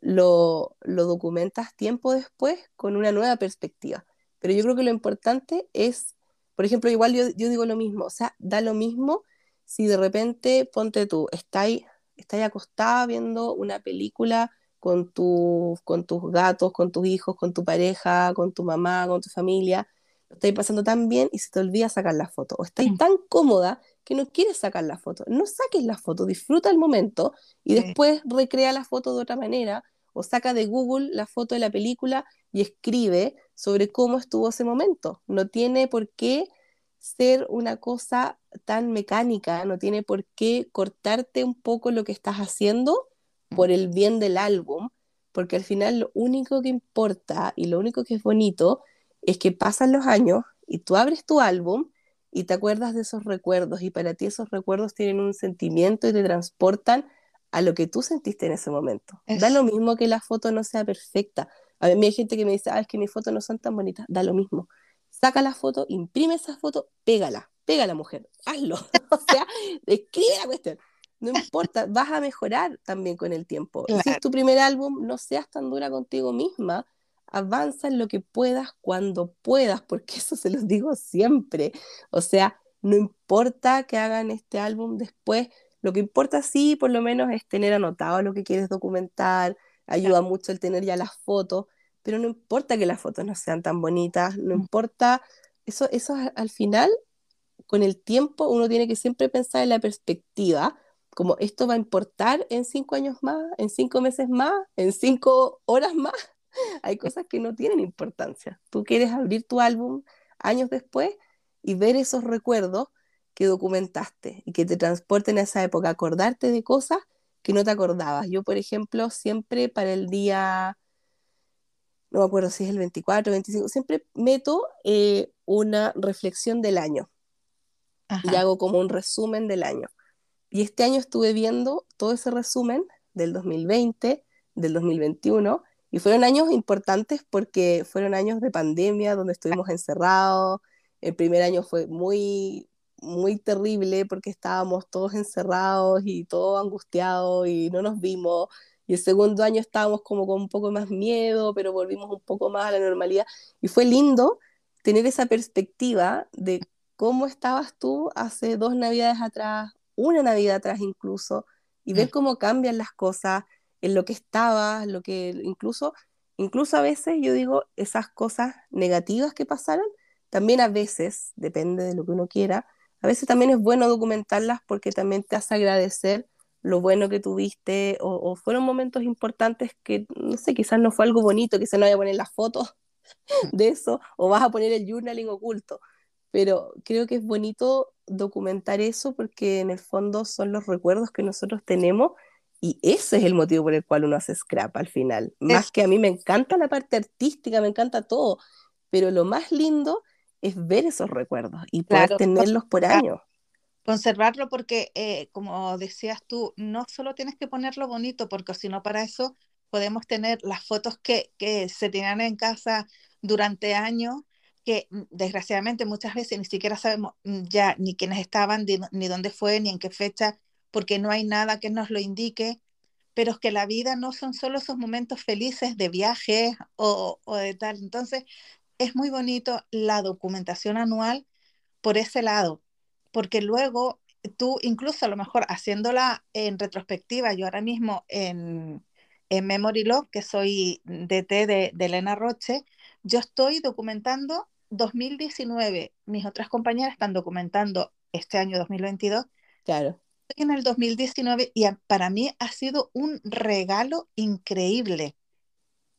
lo, lo documentas tiempo después con una nueva perspectiva. Pero yo creo que lo importante es, por ejemplo, igual yo, yo digo lo mismo, o sea, da lo mismo si de repente, ponte tú, estáis estáis acostada viendo una película con, tu, con tus gatos, con tus hijos, con tu pareja, con tu mamá, con tu familia, lo estáis pasando tan bien y se te olvida sacar la foto. O estáis tan cómoda que no quieres sacar la foto. No saques la foto, disfruta el momento y Sí. después recrea la foto de otra manera o saca de Google la foto de la película y escribe sobre cómo estuvo ese momento. No tiene por qué ser una cosa tan mecánica, no tiene por qué cortarte un poco lo que estás haciendo por el bien del álbum, porque al final lo único que importa y lo único que es bonito es que pasan los años y tú abres tu álbum y te acuerdas de esos recuerdos y para ti esos recuerdos tienen un sentimiento y te transportan a lo que tú sentiste en ese momento. Da Es- lo mismo que la foto no sea perfecta. A mí hay gente que me dice, ah, es que mis fotos no son tan bonitas. Da lo mismo. Saca la foto, imprime esa foto, pégala, pégala mujer, hazlo. o sea, escribe la cuestión. No importa, vas a mejorar también con el tiempo. Si es Claro. tu primer álbum, no seas tan dura contigo misma. Avanza en lo que puedas cuando puedas, porque eso se los digo siempre. O sea, no importa que hagan este álbum después, Lo que importa sí, por lo menos, es tener anotado lo que quieres documentar, ayuda mucho el tener ya las fotos, pero no importa que las fotos no sean tan bonitas, no mm. importa, eso, eso al final, con el tiempo, uno tiene que siempre pensar en la perspectiva, como esto va a importar en cinco años más, en cinco meses más, en cinco horas más. Hay cosas que no tienen importancia. Tú quieres abrir tu álbum años después y ver esos recuerdos que documentaste y que te transporten a esa época, acordarte de cosas que no te acordabas. Yo, por ejemplo, siempre para el día, no me acuerdo si es el 24 o 25, siempre meto eh, una reflexión del año y hago como un resumen del año. Y este año estuve viendo todo ese resumen del 2020, del 2021, y fueron años importantes porque fueron años de pandemia donde estuvimos encerrados. El primer año fue muy, muy terrible porque estábamos todos encerrados y todos angustiados y no nos vimos. Y el segundo año estábamos como con un poco más miedo, pero volvimos un poco más a la normalidad. Y fue lindo tener esa perspectiva de cómo estabas tú hace dos navidades atrás una Navidad atrás incluso, y ver mm. cómo cambian las cosas, en lo que estaba, lo que incluso, incluso a veces yo digo, esas cosas negativas que pasaron, también a veces, depende de lo que uno quiera, a veces también es bueno documentarlas porque también te hace agradecer lo bueno que tuviste o, fueron momentos importantes que, no sé, quizás no fue algo bonito, quizás no vaya a poner las fotos de eso o vas a poner el journaling oculto, pero creo que es bonito documentar eso porque en el fondo son los recuerdos que nosotros tenemos y ese es el motivo por el cual uno hace scrap al final. Más que a mí me encanta la parte artística, me encanta todo, pero lo más lindo es ver esos recuerdos y poder tenerlos por años. Conservarlo porque, eh, como decías tú, no solo tienes que ponerlo bonito, porque si no para eso podemos tener las fotos que, que se tienen en casa durante años que mm, desgraciadamente muchas veces ni siquiera sabemos mm, ya ni quiénes estaban, ni, dónde fue, ni en qué fecha, porque no hay nada que nos lo indique, pero es que la vida no son solo esos momentos felices de viaje o, o de tal. Entonces, es muy bonito la documentación anual por ese lado, porque luego tú incluso a lo mejor haciéndola en retrospectiva, yo ahora mismo en, en Memory Log, que soy DT de, de Elena Roche, yo estoy documentando 2019, mis otras compañeras están documentando este año 2022. Claro. Estoy en el 2019 y para mí ha sido un regalo increíble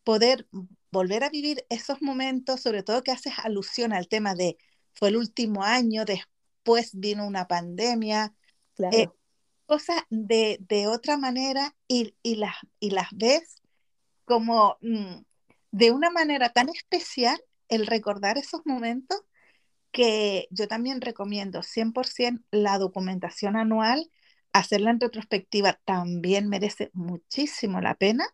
poder volver a vivir esos momentos, sobre todo que haces alusión al tema de fue el último año, después vino una pandemia, eh, cosas de, de, otra manera y, y, las, y las ves como mm, de una manera tan especial el recordar esos momentos que yo también recomiendo 100% la documentación anual, hacerla en retrospectiva también merece muchísimo la pena,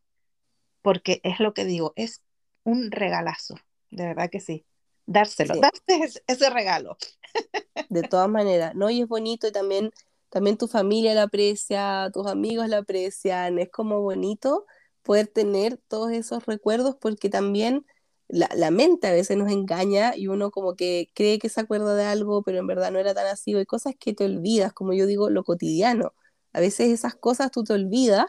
porque es lo que digo, es un regalazo, de verdad que sí. Dárselo, darse ese, regalo. De todas maneras, ¿no? Y es bonito y también, también tu familia la aprecia, tus amigos la aprecian, es como bonito poder tener todos esos recuerdos porque también la, mente a veces nos engaña y uno como que cree que se acuerda de algo, pero en verdad no era tan así. Hay cosas que te olvidas, como yo digo, lo cotidiano. A veces esas cosas tú te olvidas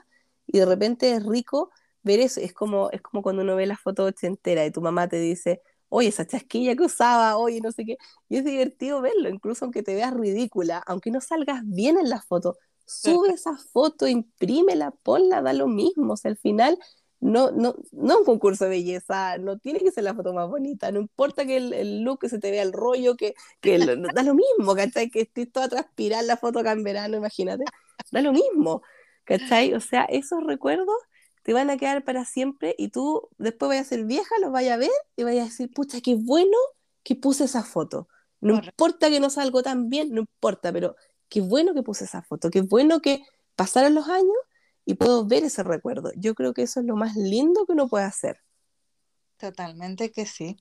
y de repente es rico ver eso. Es como, es como cuando uno ve la foto ochentera y tu mamá te dice, oye, esa chasquilla que usaba, oye, no sé qué. Y es divertido verlo, incluso aunque te veas ridícula, aunque no salgas bien en la foto, sube esa foto, imprímela, ponla, da lo mismo. O sea, al final no, no, no un concurso de belleza, no tiene que ser la foto más bonita, no importa que el, look que se te vea el rollo, que, que da lo mismo, ¿cachai? Que estés toda transpirar la foto acá en verano, imagínate, da lo mismo, ¿cachai? O sea, esos recuerdos te van a quedar para siempre y tú después vayas a ser vieja, los vayas a ver y vayas a decir, pucha, qué bueno que puse esa foto. No importa que no salga tan bien, no importa, pero qué bueno que puse esa foto, qué bueno que pasaron los años y puedo ver ese recuerdo. Yo creo que eso es lo más lindo que uno puede hacer. Totalmente que sí.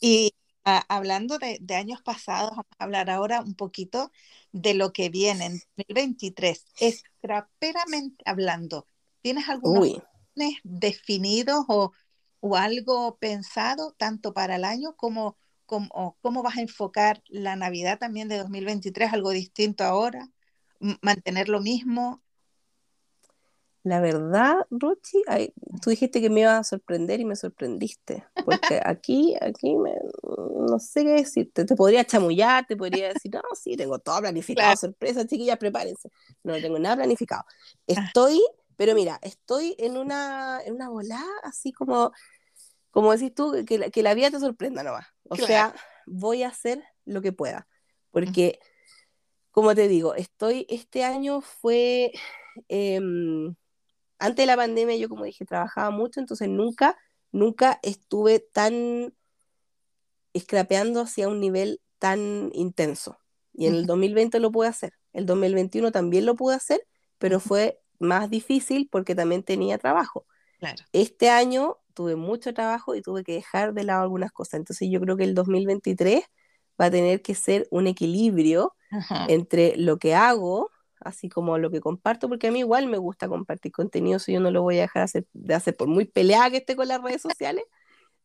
Y hablando de, años pasados, vamos a hablar ahora un poquito de lo que viene en 2023. Escraperamente hablando, ¿tienes algunos planes definidos o, o, algo pensado tanto para el año como, como cómo vas a enfocar la Navidad también de 2023? ¿Algo distinto ahora? mantener lo mismo? La verdad, Rochi, tú dijiste que me ibas a sorprender y me sorprendiste. Porque aquí, aquí no sé qué decirte. Te podría chamullar, te podría decir, no, sí, tengo todo planificado, sorpresa, chiquillas, prepárense. No, tengo nada planificado. Ah. Estoy, pero mira, estoy en una, en una volada así como, como decís tú, que la, que la vida te sorprenda nomás. O sea, voy a hacer lo que pueda. Porque, como te digo, estoy, este año fue... Em, antes de la pandemia yo, como dije, trabajaba mucho, entonces nunca, nunca estuve tan escrapeando hacia un nivel tan intenso. Y en el 2020 lo pude hacer. El 2021 también lo pude hacer, pero fue más difícil porque también tenía trabajo. Este año tuve mucho trabajo y tuve que dejar de lado algunas cosas. Entonces yo creo que el 2023 va a tener que ser un equilibrio entre lo que hago así como lo que comparto, porque a mí igual me gusta compartir contenido, si yo no lo voy a dejar de hacer por muy peleada que esté con las redes sociales,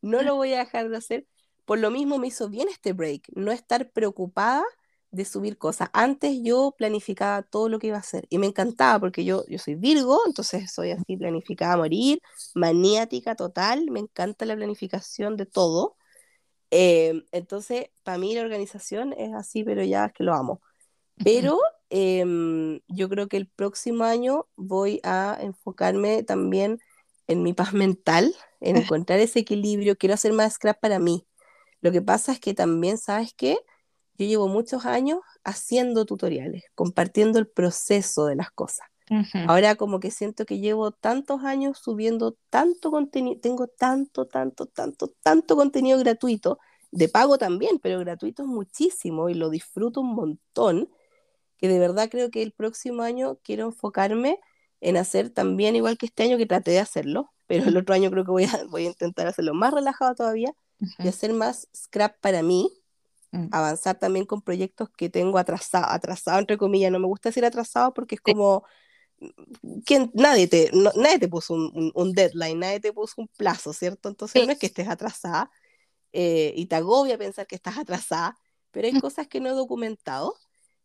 no lo voy a dejar de hacer. Por lo mismo me hizo bien este break, no estar preocupada de subir cosas. Antes yo planificaba todo lo que iba a hacer y me encantaba porque yo, yo soy Virgo, entonces soy así planificada a morir, maniática total, me encanta la planificación de todo. Eh, entonces, para mí la organización es así, pero ya es que lo amo. Pero Em, yo creo que el próximo año voy a enfocarme también en mi paz mental, en encontrar ese equilibrio. Quiero hacer más scrap para mí. Lo que pasa es que también, ¿sabes qué? Yo llevo muchos años haciendo tutoriales, compartiendo el proceso de las cosas. Ahora como que siento que llevo tantos años subiendo tanto contenido, tengo tanto, tanto, tanto, tanto contenido gratuito, de pago también, pero gratuito es muchísimo y lo disfruto un montón que de verdad creo que el próximo año quiero enfocarme en hacer también igual que este año que traté de hacerlo, pero el otro año creo que voy a, voy a intentar hacerlo más relajado todavía y hacer más scrap para mí, mm. avanzar también con proyectos que tengo atrasado, atrasado entre comillas, no me gusta decir atrasado porque es como que nadie te, nadie te puso un, un, deadline, nadie te puso un plazo, ¿cierto? Entonces no es que estés atrasada eh, y te agobia pensar que estás atrasada, pero hay cosas que no he documentado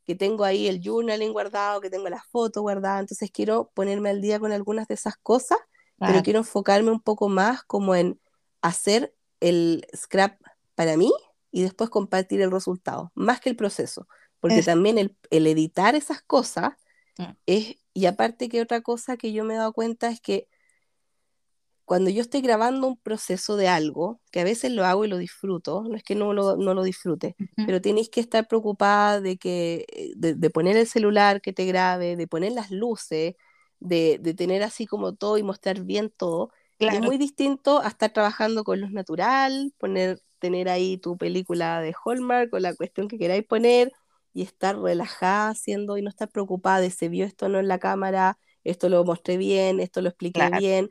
que tengo ahí el journaling guardado, que tengo las fotos guardadas, entonces quiero ponerme al día con algunas de esas cosas, pero quiero enfocarme un poco más como en hacer el scrap para mí y después compartir el resultado, más que el proceso, porque también el, el, editar esas cosas mm. es, y aparte que otra cosa que yo me he dado cuenta es que cuando yo estoy grabando un proceso de algo, que a veces lo hago y lo disfruto, no es que no lo, no lo disfrute, pero tienes que estar preocupada de, que, eh, de, poner el celular que te grabe, de poner las luces, de, de tener así como todo y mostrar bien todo. Es muy distinto a estar trabajando con luz natural, poner, tener ahí tu película de Hallmark o la cuestión que queráis poner y estar relajada haciendo y no estar preocupada de se vio esto no en la cámara, esto lo mostré bien, esto lo expliqué bien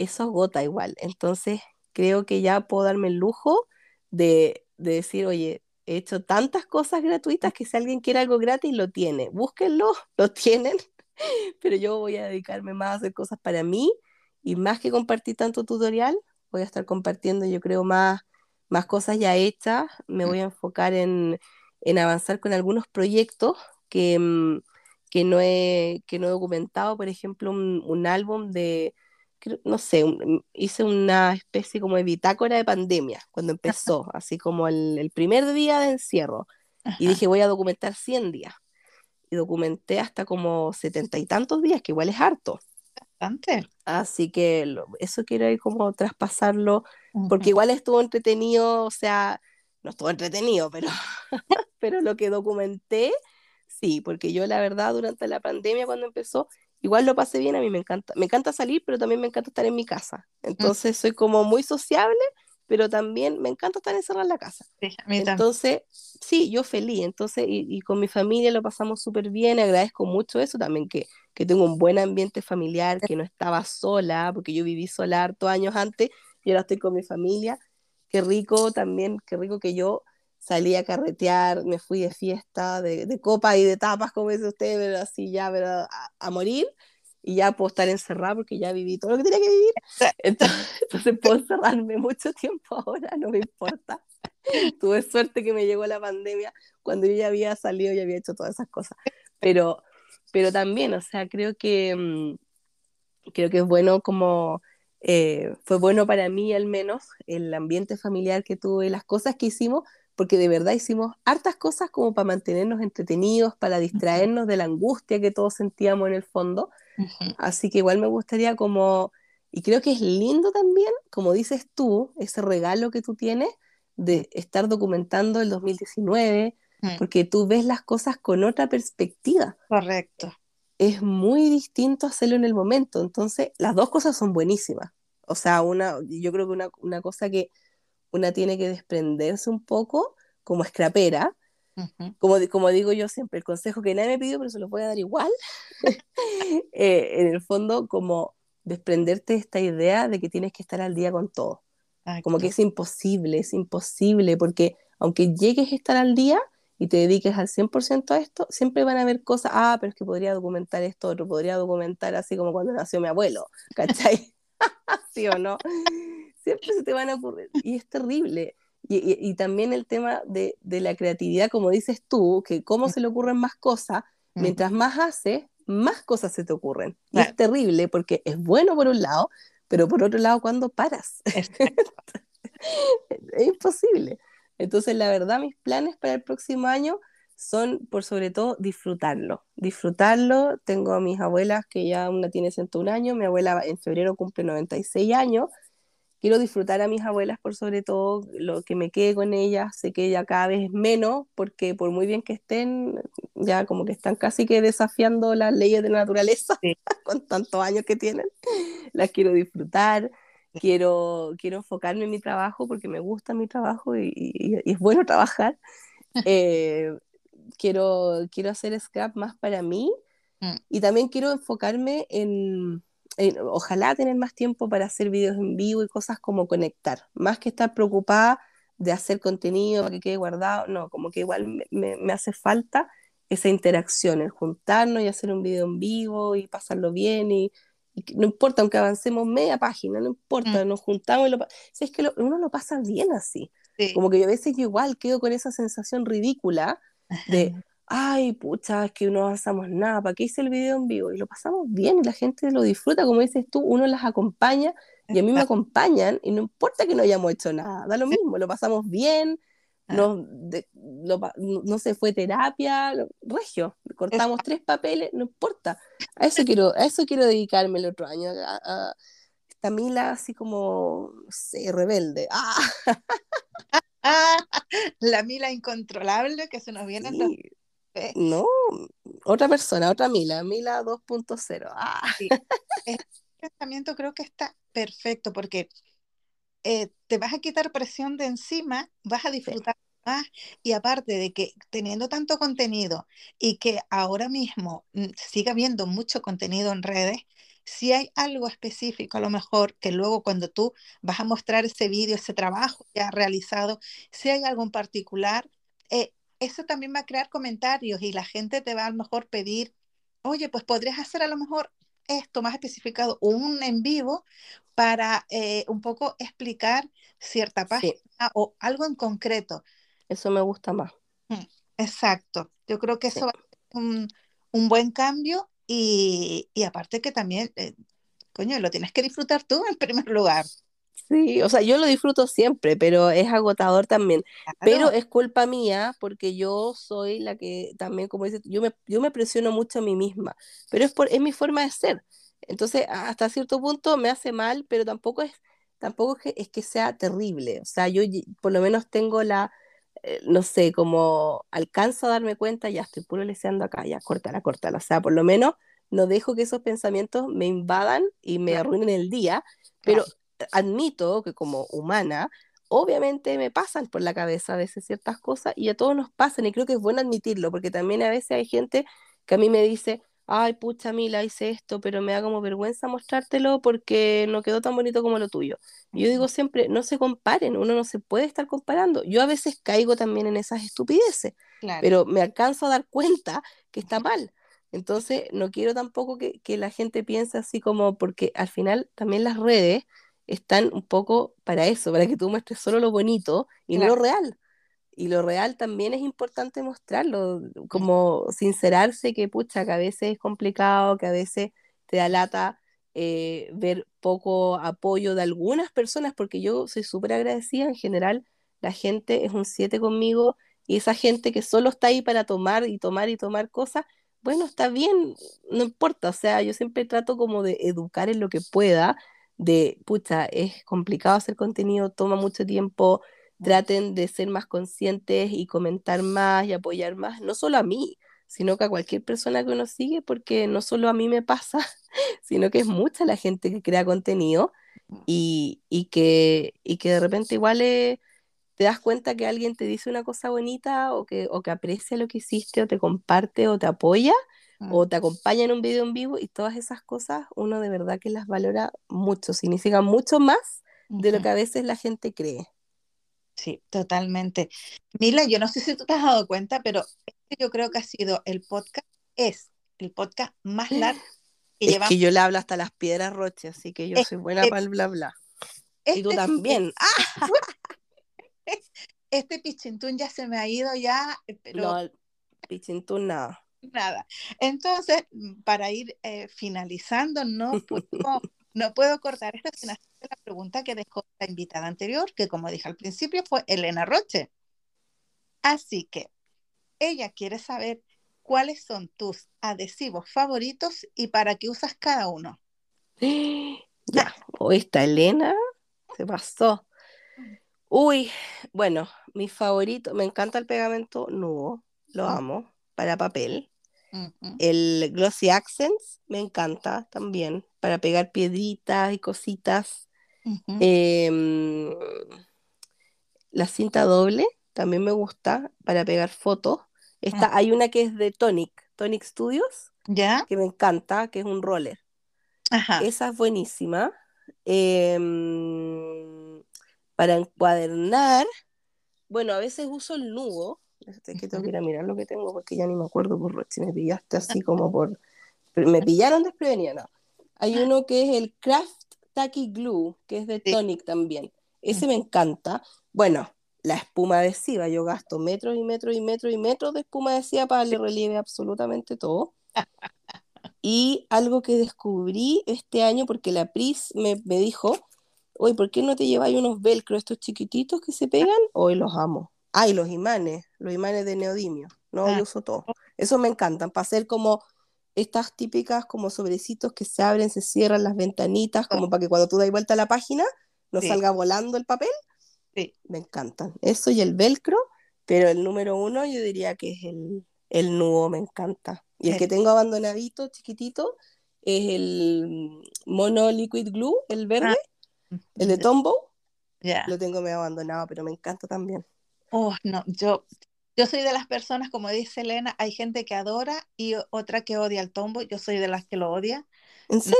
eso agota igual. Entonces, creo que ya puedo darme el lujo de, decir, oye, he hecho tantas cosas gratuitas que si alguien quiere algo gratis, lo tiene. Búsquenlo, lo tienen, pero yo voy a dedicarme más a hacer cosas para mí y más que compartir tanto tutorial, voy a estar compartiendo, yo creo, más, más cosas ya hechas. Me voy a enfocar en, avanzar con algunos proyectos que, mm, que, no, he, que no he documentado, por ejemplo, un álbum de no sé, hice una especie como de bitácora de pandemia cuando empezó, así como el, primer día de encierro. Y dije, voy a documentar 100 días. Y documenté hasta como setenta y tantos días, que igual es harto. Bastante. Así que eso quiero ir como traspasarlo, porque igual estuvo entretenido, o sea, no estuvo entretenido, pero, pero lo que documenté, sí, porque yo la verdad durante la pandemia cuando empezó, igual lo pasé bien, a mí me encanta, me encanta salir, pero también me encanta estar en mi casa. Mm. Entonces soy como muy sociable, pero también me encanta estar encerrada en la casa. Sí, a mí Entonces, sí, yo feliz. Entonces, y, con mi familia lo pasamos súper bien, agradezco mucho eso también, que, que tengo un buen ambiente familiar, que no estaba sola, porque yo viví sola hartos años antes y ahora estoy con mi familia. Qué rico también, qué rico que yo salí a carretear, me fui de fiesta, de, de copa y de tapas, como dice usted, pero así ya, pero a, morir, y ya puedo estar encerrada porque ya viví todo lo que tenía que vivir. Entonces, puedo encerrarme mucho tiempo ahora, no me importa. Tuve suerte que me llegó la pandemia cuando yo ya había salido y había hecho todas esas cosas. Pero, pero también, o sea, creo que, mm, creo que es bueno como, eh, fue bueno para mí al menos el ambiente familiar que tuve, las cosas que hicimos, porque de verdad hicimos hartas cosas como para mantenernos entretenidos, para distraernos de la angustia que todos sentíamos en el fondo. Así que igual me gustaría como, y creo que es lindo también, como dices tú, ese regalo que tú tienes de estar documentando el 2019, mm. porque tú ves las cosas con otra perspectiva. Correcto. Es muy distinto hacerlo en el momento, entonces las dos cosas son buenísimas. O sea, una, yo creo que una, una cosa que una tiene que desprenderse un poco como escrapera. como, como digo yo siempre, el consejo que nadie me pidió, pero se lo voy a dar igual. Eh, en el fondo, como desprenderte de esta idea de que tienes que estar al día con todo. Como que es imposible, es imposible, porque aunque llegues a estar al día y te dediques al 100% a esto, siempre van a haber cosas, ah, pero es que podría documentar esto, otro podría documentar así como cuando nació mi abuelo, ¿cachai? ¿Sí o no? Siempre se te van a ocurrir. Y es terrible. Y, también el tema de, la creatividad, como dices tú, que cómo se le ocurren más cosas, mientras más haces, más cosas se te ocurren. Y es terrible porque es bueno por un lado, pero por otro lado, ¿cuándo paras? es imposible. Entonces, la verdad, mis planes para el próximo año son, por sobre todo, disfrutarlo. Disfrutarlo. Tengo a mis abuelas, que ya una tiene 101 años, mi abuela en febrero cumple 96 años, quiero disfrutar a mis abuelas por sobre todo, lo que me quede con ellas, sé que ya cada vez es menos, porque por muy bien que estén, ya como que están casi que desafiando las leyes de la naturaleza con tantos años que tienen, las quiero disfrutar, quiero, quiero enfocarme en mi trabajo porque me gusta mi trabajo y, es bueno trabajar. Eh, quiero, quiero hacer scrap más para mí mm. y también quiero enfocarme en eh, ojalá tener más tiempo para hacer videos en vivo y cosas como conectar, más que estar preocupada de hacer contenido para que quede guardado, no, como que igual me, hace falta esa interacción, el juntarnos y hacer un video en vivo y pasarlo bien y, no importa, aunque avancemos media página, no importa, mm. nos juntamos y lo si es que uno lo pasa bien así, como que yo a veces igual quedo con esa sensación ridícula de, ay, pucha, es que no avanzamos nada, ¿para qué hice el video en vivo? Y lo pasamos bien y la gente lo disfruta, como dices tú, uno las acompaña y a mí me acompañan y no importa que no hayamos hecho nada, da lo mismo, lo pasamos bien, ah. no, no se fue terapia, regio, cortamos tres papeles, no importa. A eso quiero, a eso quiero dedicarme el otro año, a, esta Mila así como, no sé, rebelde. Ah. la Mila incontrolable que se nos viene no, otra persona, otra Mila, Mila 2.0. Ah. Este pensamiento creo que está perfecto porque eh, te vas a quitar presión de encima, vas a disfrutar más y aparte de que teniendo tanto contenido y que ahora mismo mm, siga habiendo mucho contenido en redes, si hay algo específico, a lo mejor que luego cuando tú vas a mostrar ese vídeo, ese trabajo ya realizado, si hay algo en particular, eh, eso también va a crear comentarios y la gente te va a lo mejor pedir, oye, pues podrías hacer a lo mejor esto más especificado, un en vivo para eh, un poco explicar cierta página o algo en concreto. Eso me gusta más. Mm, exacto. Yo creo que eso va a ser un, buen cambio y, aparte que también, eh, coño, lo tienes que disfrutar tú en primer lugar. Sí, o sea, yo lo disfruto siempre, pero es agotador también. Pero es culpa mía porque yo soy la que también, como dices, yo me, yo me presiono mucho a mí misma, pero es, por, es mi forma de ser. Entonces, hasta cierto punto me hace mal, pero tampoco es, tampoco es que, es que sea terrible. O sea, yo por lo menos tengo la, eh, no sé, como alcanzo a darme cuenta, ya estoy puro leseando acá, ya córtala, córtala. O sea, por lo menos no dejo que esos pensamientos me invadan y me arruinen el día, pero admito que como humana, obviamente me pasan por la cabeza a veces ciertas cosas y a todos nos pasan y creo que es bueno admitirlo porque también a veces hay gente que a mí me dice, ay, pucha, Mila, hice esto, pero me da como vergüenza mostrártelo porque no quedó tan bonito como lo tuyo. yo digo siempre, no se comparen, uno no se puede estar comparando. Yo a veces caigo también en esas estupideces, pero me alcanzo a dar cuenta que está mal. Entonces, no quiero tampoco que, que la gente piense así como, porque al final también las redes están un poco para eso, para que tú muestres solo lo bonito y no lo real. y lo real también es importante mostrarlo, como sincerarse que pucha, que a veces es complicado, que a veces te da lata eh, ver poco apoyo de algunas personas, porque yo soy súper agradecida. En general, la gente es un 7 conmigo y esa gente que solo está ahí para tomar y tomar y tomar cosas, bueno, está bien, no importa, o sea, yo siempre trato como de educar en lo que pueda, de, pucha, es complicado hacer contenido, toma mucho tiempo, traten de ser más conscientes y comentar más y apoyar más, no solo a mí, sino que a cualquier persona que uno sigue, porque no solo a mí me pasa, sino que es mucha la gente que crea contenido y, que, y que de repente igual te das cuenta que alguien te dice una cosa bonita o que, o que aprecia lo que hiciste o te comparte o te apoya o mm. te acompaña en un video en vivo y todas esas cosas uno de verdad que las valora mucho, significan mucho más de lo que a veces la gente cree. Sí, totalmente. Mila, yo no sé si tú te has dado cuenta, pero este yo creo que ha sido el podcast, es el podcast más largo que es que yo le hablo hasta las piedras roches, así que yo soy buena para el bla bla. y tú este también. Este pichintún ya se me ha ido ya, eh, pero... No, pichintún nada. Nada. Entonces, para ir eh, finalizando, no puedo no puedo cortar esta sin hacer la pregunta que dejó la invitada anterior, que como dije al principio fue Elena Roche. Así que ella quiere saber cuáles son tus adhesivos favoritos y para qué usas cada uno. Ya, o esta Elena se pasó. Uy, bueno, mi favorito, me encanta el pegamento nudo, lo amo, para papel. El Glossy Accents me encanta también para pegar piedritas y cositas. Em, la cinta doble también me gusta para pegar fotos. Esta. Hay una que es de Tonic, Tonic Studios, ¿Ya? que me encanta, que es un roller. Esa es buenísima. Em, para encuadernar, bueno, a veces uso el nudo, es que tengo que ir a mirar lo que tengo porque ya ni me acuerdo por si me pillaste así como por. Me pillaron desprevenida, no. Hay uno que es el Craft Tacky Glue, que es de Tonic también. Ese me encanta. Bueno, la espuma adhesiva, yo gasto metros y metros y metros y metros de espuma adhesiva para darle relieve absolutamente todo. Y algo que descubrí este año, porque la Pris me, me dijo, oye, ¿por qué no te lleváis unos velcro estos chiquititos que se pegan? Hoy los amo. Ah, y los imanes, los imanes de neodimio. No, yo ah. uso todo. Eso me encantan, para hacer como estas típicas como sobrecitos que se abren, se cierran las ventanitas, como para que cuando tú das vuelta a la página no salga volando el papel. Sí. Me encantan. Eso y el velcro, pero el número uno yo diría que es el, el nudo, me encanta. Y el que tengo abandonadito, chiquitito, es el Mono Liquid Glue, el verde, ah. el de Tombow. Ya. Lo tengo medio abandonado, pero me encanta también. Oh, no, yo, yo soy de las personas, como dice Elena, hay gente que adora y otra que odia el tombo. Yo soy de las que lo odia. ¿En serio?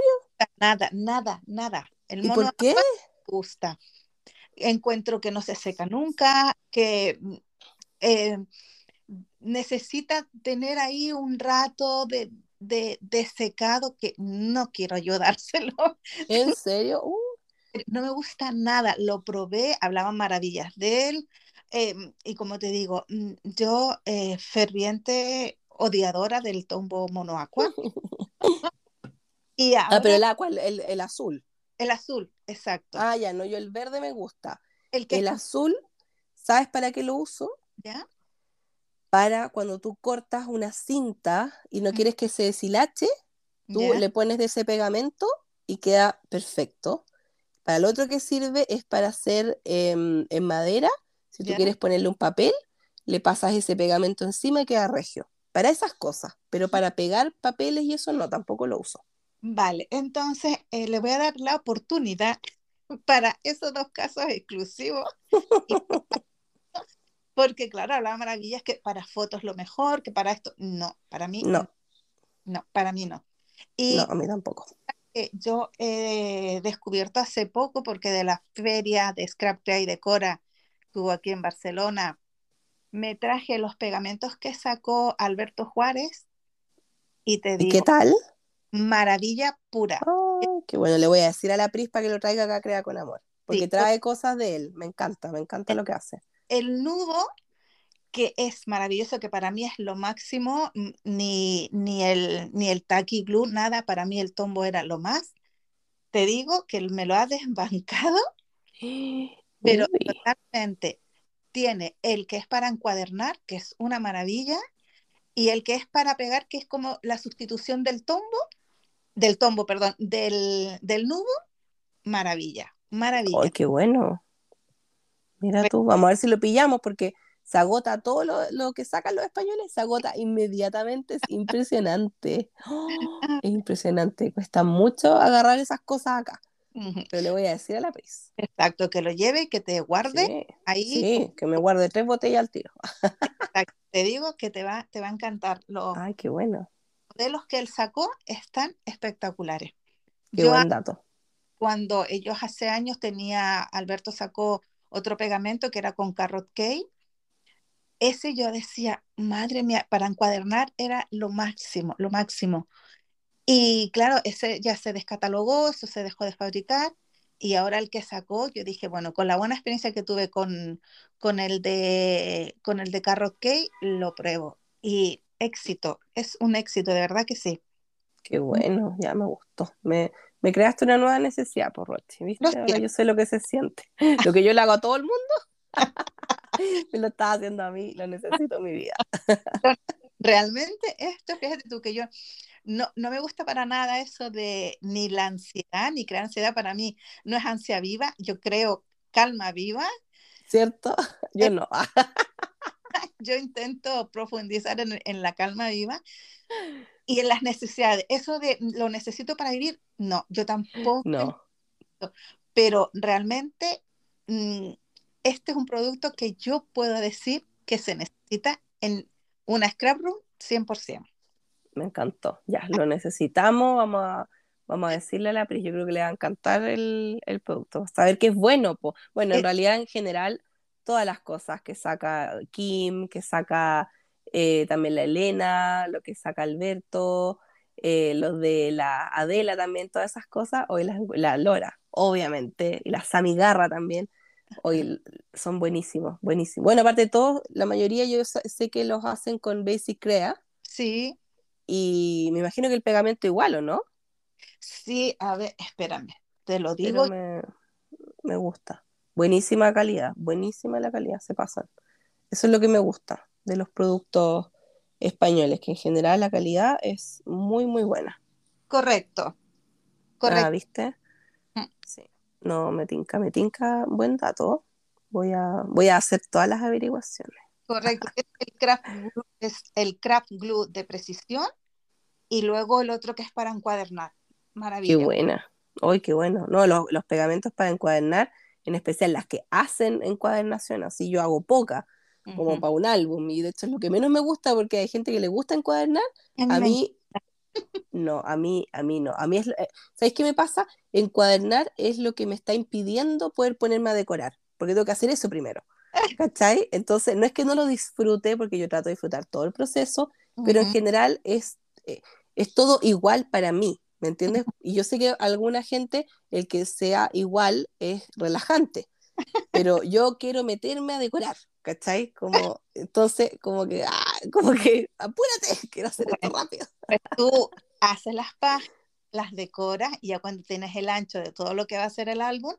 Nada, nada, nada. El ¿Y por qué? Me gusta. Encuentro que no se seca nunca, que mm, eh, necesita tener ahí un rato de, de, de, secado que no quiero ayudárselo. ¿En serio? Uh. No me gusta nada. Lo probé, hablaban maravillas de él Em, y como te digo, mm, yo eh, ferviente odiadora del tombo monoacua. y ah, pero el agua, el, el, azul. El azul, exacto. Ah, ya, no, yo el verde me gusta. El, el azul, ¿sabes para qué lo uso? ¿Ya? Para cuando tú cortas una cinta y no quieres que se deshilache, tú le pones de ese pegamento y queda perfecto. Para el otro que sirve es para hacer em, en madera si tú quieres ponerle un papel, le pasas ese pegamento encima y queda regio. Para esas cosas, pero para pegar papeles y eso no, tampoco lo uso. Vale, entonces eh, le voy a dar la oportunidad para esos dos casos exclusivos. Porque claro, hablaba maravillas que para fotos lo mejor, que para esto, no, para mí no. No, para mí no. Y no, a mí tampoco. yo he descubierto hace poco, porque de la feria de Scrap y Decora estuvo aquí en Barcelona, me traje los pegamentos que sacó Alberto Juárez y te digo. qué tal? Maravilla pura. Oh, qué bueno, le voy a decir a la Prispa que lo traiga acá Crea con Amor, porque trae cosas de él, me encanta, me encanta lo que hace. El nudo que es maravilloso, que para mí es lo máximo, ni, ni, el, ni el Taki Glue, nada, para mí el tombo era lo más. Te digo que me lo ha desbancado, pero totalmente. Tiene el que es para encuadernar, que es una maravilla, y el que es para pegar, que es como la sustitución del tombo, del tombo, perdón, del, del nudo, maravilla, maravilla. ¡Ay, qué bueno! Mira tú, vamos a ver si lo pillamos porque se agota todo lo, que sacan los españoles, se agota inmediatamente, es impresionante. es impresionante, cuesta mucho agarrar esas cosas acá. Pero le voy a decir a la Pris. Exacto, que lo lleve y que te guarde ahí. Sí, que me guarde tres botellas al tiro. Te digo que te va, te va a encantar. Los Ay, qué bueno. modelos que él sacó están espectaculares. Qué buen dato. Cuando ellos hace años tenía, Alberto sacó otro pegamento que era con Carrot Cake. Ese yo decía, madre mía, para encuadernar era lo máximo, lo máximo. Y claro, ese ya se descatalogó, eso se dejó de fabricar y ahora el que sacó, yo dije, bueno, con la buena experiencia que tuve con, con, el, de, con el de Carrot Cake, lo pruebo. Y éxito, es un éxito, de verdad que sí. Qué bueno, ya me gustó. Me, me creaste una nueva necesidad, por Rochi, ¿viste? Ahora yo sé lo que se siente. Lo que yo le hago a todo el mundo, me lo estaba haciendo a mí, lo necesito en mi vida. Realmente esto, fíjate tú que yo no, no me gusta para nada eso de ni la ansiedad, ni crear ansiedad para mí. No es ansia viva, yo creo calma viva. ¿Cierto? Yo no. yo intento profundizar en, en, la calma viva y en las necesidades. Eso de lo necesito para vivir, no, yo tampoco. No. Pero realmente mm, este es un producto que yo puedo decir que se necesita en una scrap room 100% me encantó. Ya, lo necesitamos, vamos a, vamos a decirle a la Pris, yo creo que le va a encantar el, el producto. Saber que es bueno, po. bueno, en realidad en general, todas las cosas que saca Kim, que saca eh, también la Elena, lo que saca Alberto, eh, los de la Adela también, todas esas cosas, hoy la, la Lora, obviamente, y la Samigarra también, hoy son buenísimos, buenísimos. Bueno, aparte de todo, la mayoría yo sé que los hacen con Basic Crea. Sí. Y me imagino que el pegamento igual, ¿o no? Sí, a ver, espérame, te lo digo. me, gusta. Buenísima calidad, buenísima la calidad, se pasan. Eso es lo que me gusta de los productos españoles, que en general la calidad es muy, muy buena. Correcto. Correcto. Ah, ¿viste? Mm. Sí. No, me tinca, me tinca, buen dato. Voy a, voy a hacer todas las averiguaciones. Correcto. El craft glue es el craft glue de precisión y luego el otro que es para encuadernar. Maravilloso. Qué buena. Hoy qué bueno. No, los, pegamentos para encuadernar, en especial las que hacen encuadernación, así yo hago poca, como para un álbum, y de hecho es lo que menos me gusta porque hay gente que le gusta encuadernar, a mí no, a mí, a mí no. A mí es, eh, ¿sabéis qué me pasa? Encuadernar es lo que me está impidiendo poder ponerme a decorar, porque tengo que hacer eso primero. ¿Cachai? Entonces, no es que no lo disfrute, porque yo trato de disfrutar todo el proceso, pero en general es, eh, es todo igual para mí, ¿me entiendes? Y yo sé que alguna gente, el que sea igual es relajante, pero yo quiero meterme a decorar, ¿cachai? Como, entonces, como que, ah, como que, apúrate, quiero hacer esto rápido. Pues tú haces las páginas, las decoras, y ya cuando tienes el ancho de todo lo que va a ser el álbum,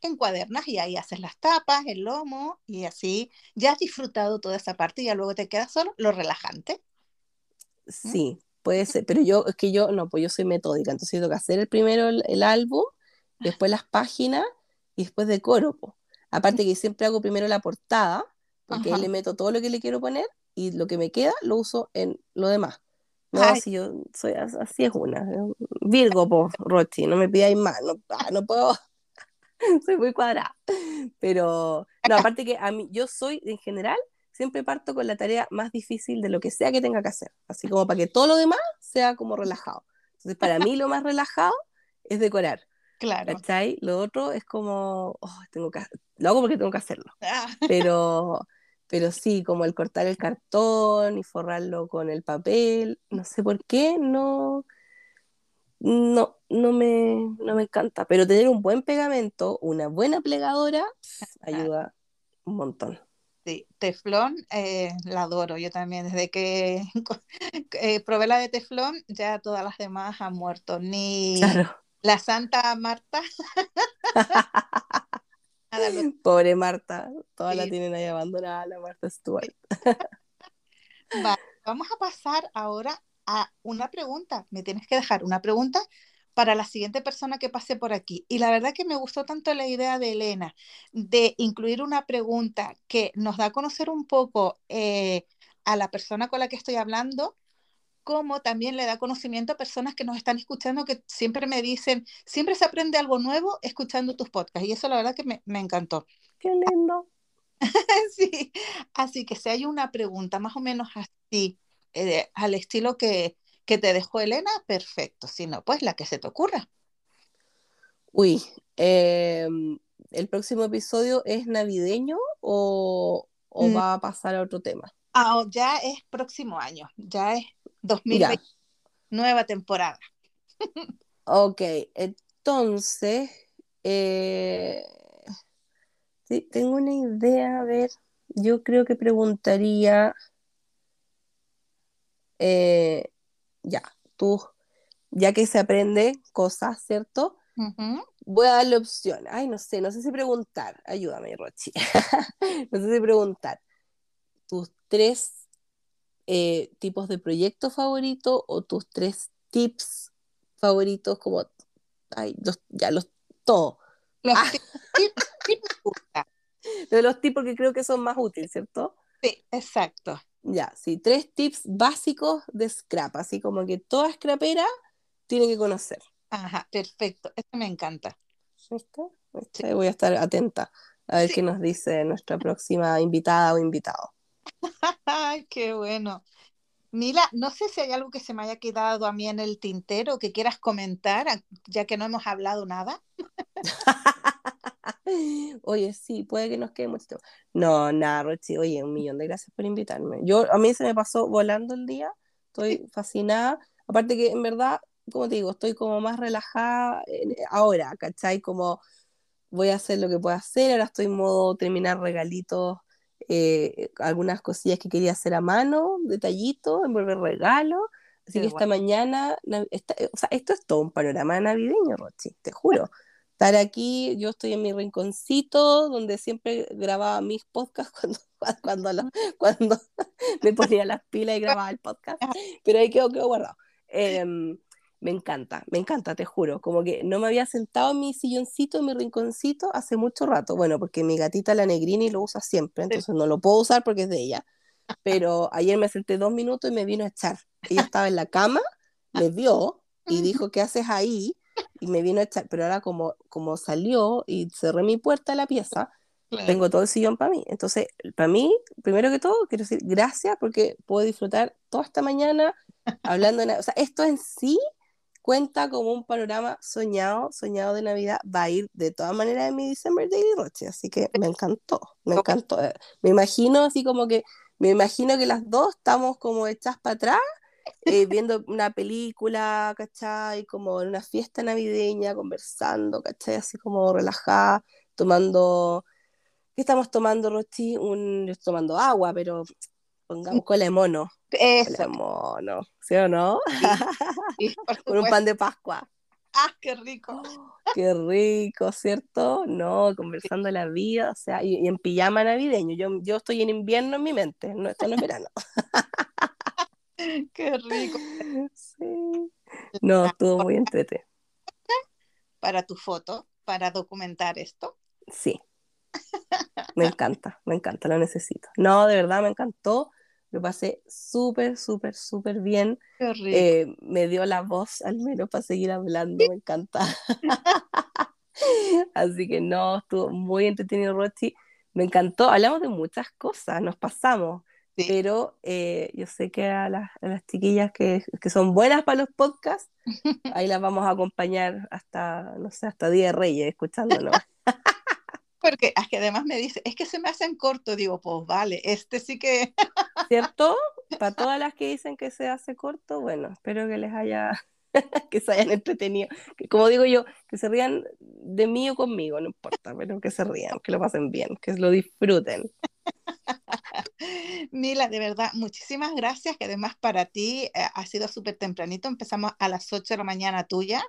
encuadernas y ahí haces las tapas, el lomo, y así ya has disfrutado toda esa parte y ya luego te queda solo lo relajante. Sí, puede ser, pero yo, es que yo, no, pues yo soy metódica, entonces tengo que hacer el primero el, álbum, después las páginas y después decoro. Aparte que siempre hago primero la portada, porque ahí le meto todo lo que le quiero poner y lo que me queda lo uso en lo demás. No, así yo soy así es una. Virgo, po, Rochi, no me pidáis más, no, ah, no puedo, soy muy cuadrada. Pero, no, aparte que a mí, yo soy en general siempre parto con la tarea más difícil de lo que sea que tenga que hacer, así como para que todo lo demás sea como relajado. Entonces, para mí lo más relajado es decorar. Claro. ¿Cachai? Lo otro es como, oh, tengo que, lo hago porque tengo que hacerlo. Ah. Pero, pero sí, como el cortar el cartón y forrarlo con el papel, no sé por qué, no, no, no me, no me encanta. Pero tener un buen pegamento, una buena plegadora, ayuda un montón. Sí, teflón, eh, la adoro yo también. Desde que eh, probé la de teflón, ya todas las demás han muerto. Ni la Santa Marta. Pobre Marta, todas la tienen ahí abandonada, la Marta Stewart. vamos a pasar ahora a una pregunta. Me tienes que dejar una pregunta para la siguiente persona que pase por aquí. Y la verdad que me gustó tanto la idea de Elena de incluir una pregunta que nos da a conocer un poco eh, a la persona con la que estoy hablando, como también le da conocimiento a personas que nos están escuchando que siempre me dicen, siempre se aprende algo nuevo escuchando tus podcasts. Y eso la verdad que me, me encantó. Qué lindo. sí, así que si hay una pregunta más o menos así, eh, al estilo que, que te dejó Elena, perfecto. Si no, pues la que se te ocurra. Uy, em, ¿el próximo episodio es navideño o, mm. va a pasar a otro tema? Ah, ya es próximo año, ya es 2020, nueva temporada. ok, entonces, eh, tengo una idea, a ver, yo creo que preguntaría, eh, ya, tú, ya que se aprende cosas, ¿cierto? Voy a darle opción. Ay, no sé, no sé si preguntar. Ayúdame, Rochi. no sé si preguntar. Tus tres eh, tipos de proyectos favoritos o tus tres tips favoritos, como, ay, ya los, todos. Los ah. De los tipos que creo que son más útiles, ¿cierto? Sí, exacto. Ya, sí, tres tips básicos de scrap, así como que toda scrapera tiene que conocer. Ajá, perfecto, esto me encanta. ¿Listo? Voy a estar atenta a ver qué nos dice nuestra próxima invitada o invitado. Ay, qué bueno. Mila, no sé si hay algo que se me haya quedado a mí en el tintero que quieras comentar, ya que no hemos hablado nada. Oye, sí, puede que nos quede mucho tiempo. No, nada, Rochi, oye, un millón de gracias por invitarme. Yo, a mí se me pasó volando el día, estoy fascinada. Aparte que, en verdad, como te digo, estoy como más relajada ahora, ¿cachai? Como voy a hacer lo que pueda hacer, ahora estoy en modo terminar regalitos, eh, algunas cosillas que quería hacer a mano, detallitos, envolver regalos. Así que esta mañana, o sea, esto es todo un panorama navideño, Rochi, te juro estar aquí. Yo estoy en mi rinconcito donde siempre grababa mis podcasts cuando, cuando, cuando me ponía las pilas y grababa el podcast, pero ahí quedó, quedó guardado. Em, me encanta, me encanta, te juro. Como que no me había sentado en mi silloncito, en mi rinconcito hace mucho rato. Bueno, porque mi gatita la negrini lo usa siempre, entonces no lo puedo usar porque es de ella. Pero ayer me senté dos minutos y me vino a echar. Ella estaba en la cama, me vio y dijo, ¿qué haces ahí? Y me vino a echar, pero ahora como, como salió y cerré mi puerta a la pieza, tengo todo el sillón para mí. Entonces, para mí, primero que todo, quiero decir gracias porque puedo disfrutar toda esta mañana hablando de O sea, esto en sí cuenta como un panorama soñado, soñado de Navidad. Va a ir de todas maneras en mi December Daily Roche, así que me encantó, me encantó. Me imagino así como que, me imagino que las dos estamos como hechas para atrás eh, viendo una película, ¿cachai? Como en una fiesta navideña, conversando, ¿cachai? Así como relajada, tomando... ¿Qué estamos tomando, Rochi? Un... Yo estoy tomando agua, pero pongamos cola de mono. Eso. Cola de mono, ¿sí o no? Con un pan de Pascua. ¡Ah, qué rico! qué rico, ¿cierto? No, conversando la vida, o sea, y, en pijama navideño. Yo, yo estoy en invierno en mi mente, no, esto no es verano. Qué rico. Sí. No, estuvo muy entrete. Para tu foto, para documentar esto. Sí. Me encanta, me encanta, lo necesito. No, de verdad me encantó. Lo pasé súper, súper, súper bien. Qué rico. Eh, me dio la voz al menos para seguir hablando, me encanta. Así que no, estuvo muy entretenido, Rochi. Me encantó. Hablamos de muchas cosas, nos pasamos pero eh, yo sé que a las, chiquillas que, son buenas para los podcasts, ahí las vamos a acompañar hasta, no sé, hasta Día de Reyes, escuchándonos. Porque es que además me dice, es que se me hacen corto, digo, pues vale, este sí que... ¿Cierto? Para todas las que dicen que se hace corto, bueno, espero que les haya, que se hayan entretenido. Que, como digo yo, que se rían de mí o conmigo, no importa, pero que se rían, que lo pasen bien, que lo disfruten. Mila, de verdad, muchísimas gracias, que además para ti eh, ha sido súper tempranito, empezamos a las 8 de la mañana tuya.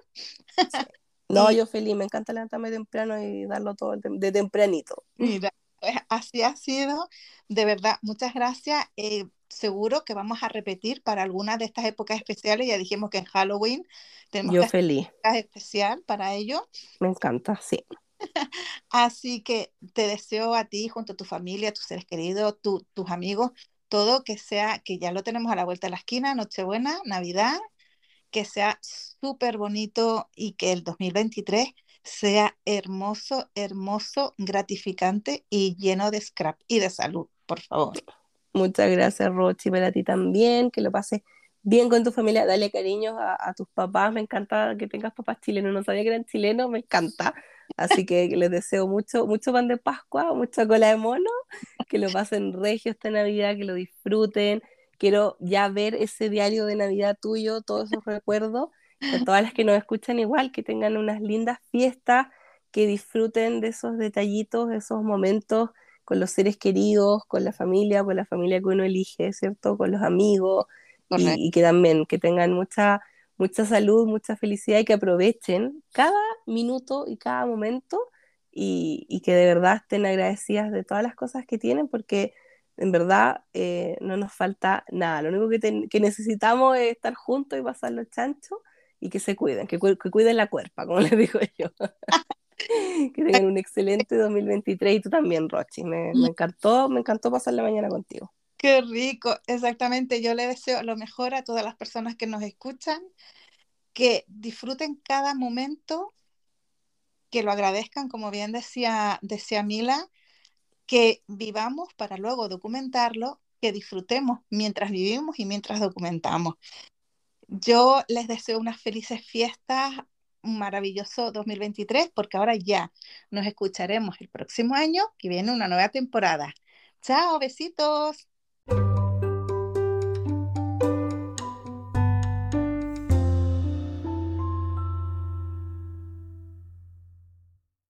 No, yo feliz, me encanta levantarme temprano y darlo todo de tempranito. Mira, pues así ha sido, de verdad, muchas gracias. Eh, seguro que vamos a repetir para algunas de estas épocas especiales, ya dijimos que en Halloween tenemos yo feliz. especial para ello. Me encanta, sí. Así que te deseo a ti, junto a tu familia, tus seres queridos, tus amigos, todo que sea, que ya lo tenemos a la vuelta de la esquina, Nochebuena, Navidad, que sea súper bonito y que el 2023 sea hermoso, hermoso, gratificante y lleno de scrap y de salud, por favor. Muchas gracias, Rochi, para ti también, que lo pases bien con tu familia, dale cariños a, a, tus papás, me encanta que tengas papás chilenos, no sabía que eran chilenos, me encanta, Así que les deseo mucho, mucho pan de Pascua, mucha cola de mono, que lo pasen regio esta Navidad, que lo disfruten. Quiero ya ver ese diario de Navidad tuyo, todos esos recuerdos. A todas las que nos escuchan igual, que tengan unas lindas fiestas, que disfruten de esos detallitos, de esos momentos con los seres queridos, con la familia, con la familia que uno elige, ¿cierto? Con los amigos, y, y, que también que tengan mucha mucha salud, mucha felicidad y que aprovechen cada minuto y cada momento y, que de verdad estén agradecidas de todas las cosas que tienen porque en verdad eh, no nos falta nada. Lo único que, necesitamos es estar juntos y pasar los chanchos y que se cuiden, que, cuiden la cuerpa, como les digo yo. que tengan un excelente 2023 y tú también, Rochi. Me, me, encantó, me encantó pasar la mañana contigo. Qué rico, exactamente. Yo le deseo lo mejor a todas las personas que nos escuchan, que disfruten cada momento, que lo agradezcan, como bien decía, decía Mila, que vivamos para luego documentarlo, que disfrutemos mientras vivimos y mientras documentamos. Yo les deseo unas felices fiestas, un maravilloso 2023, porque ahora ya nos escucharemos el próximo año, que viene una nueva temporada. Chao, besitos.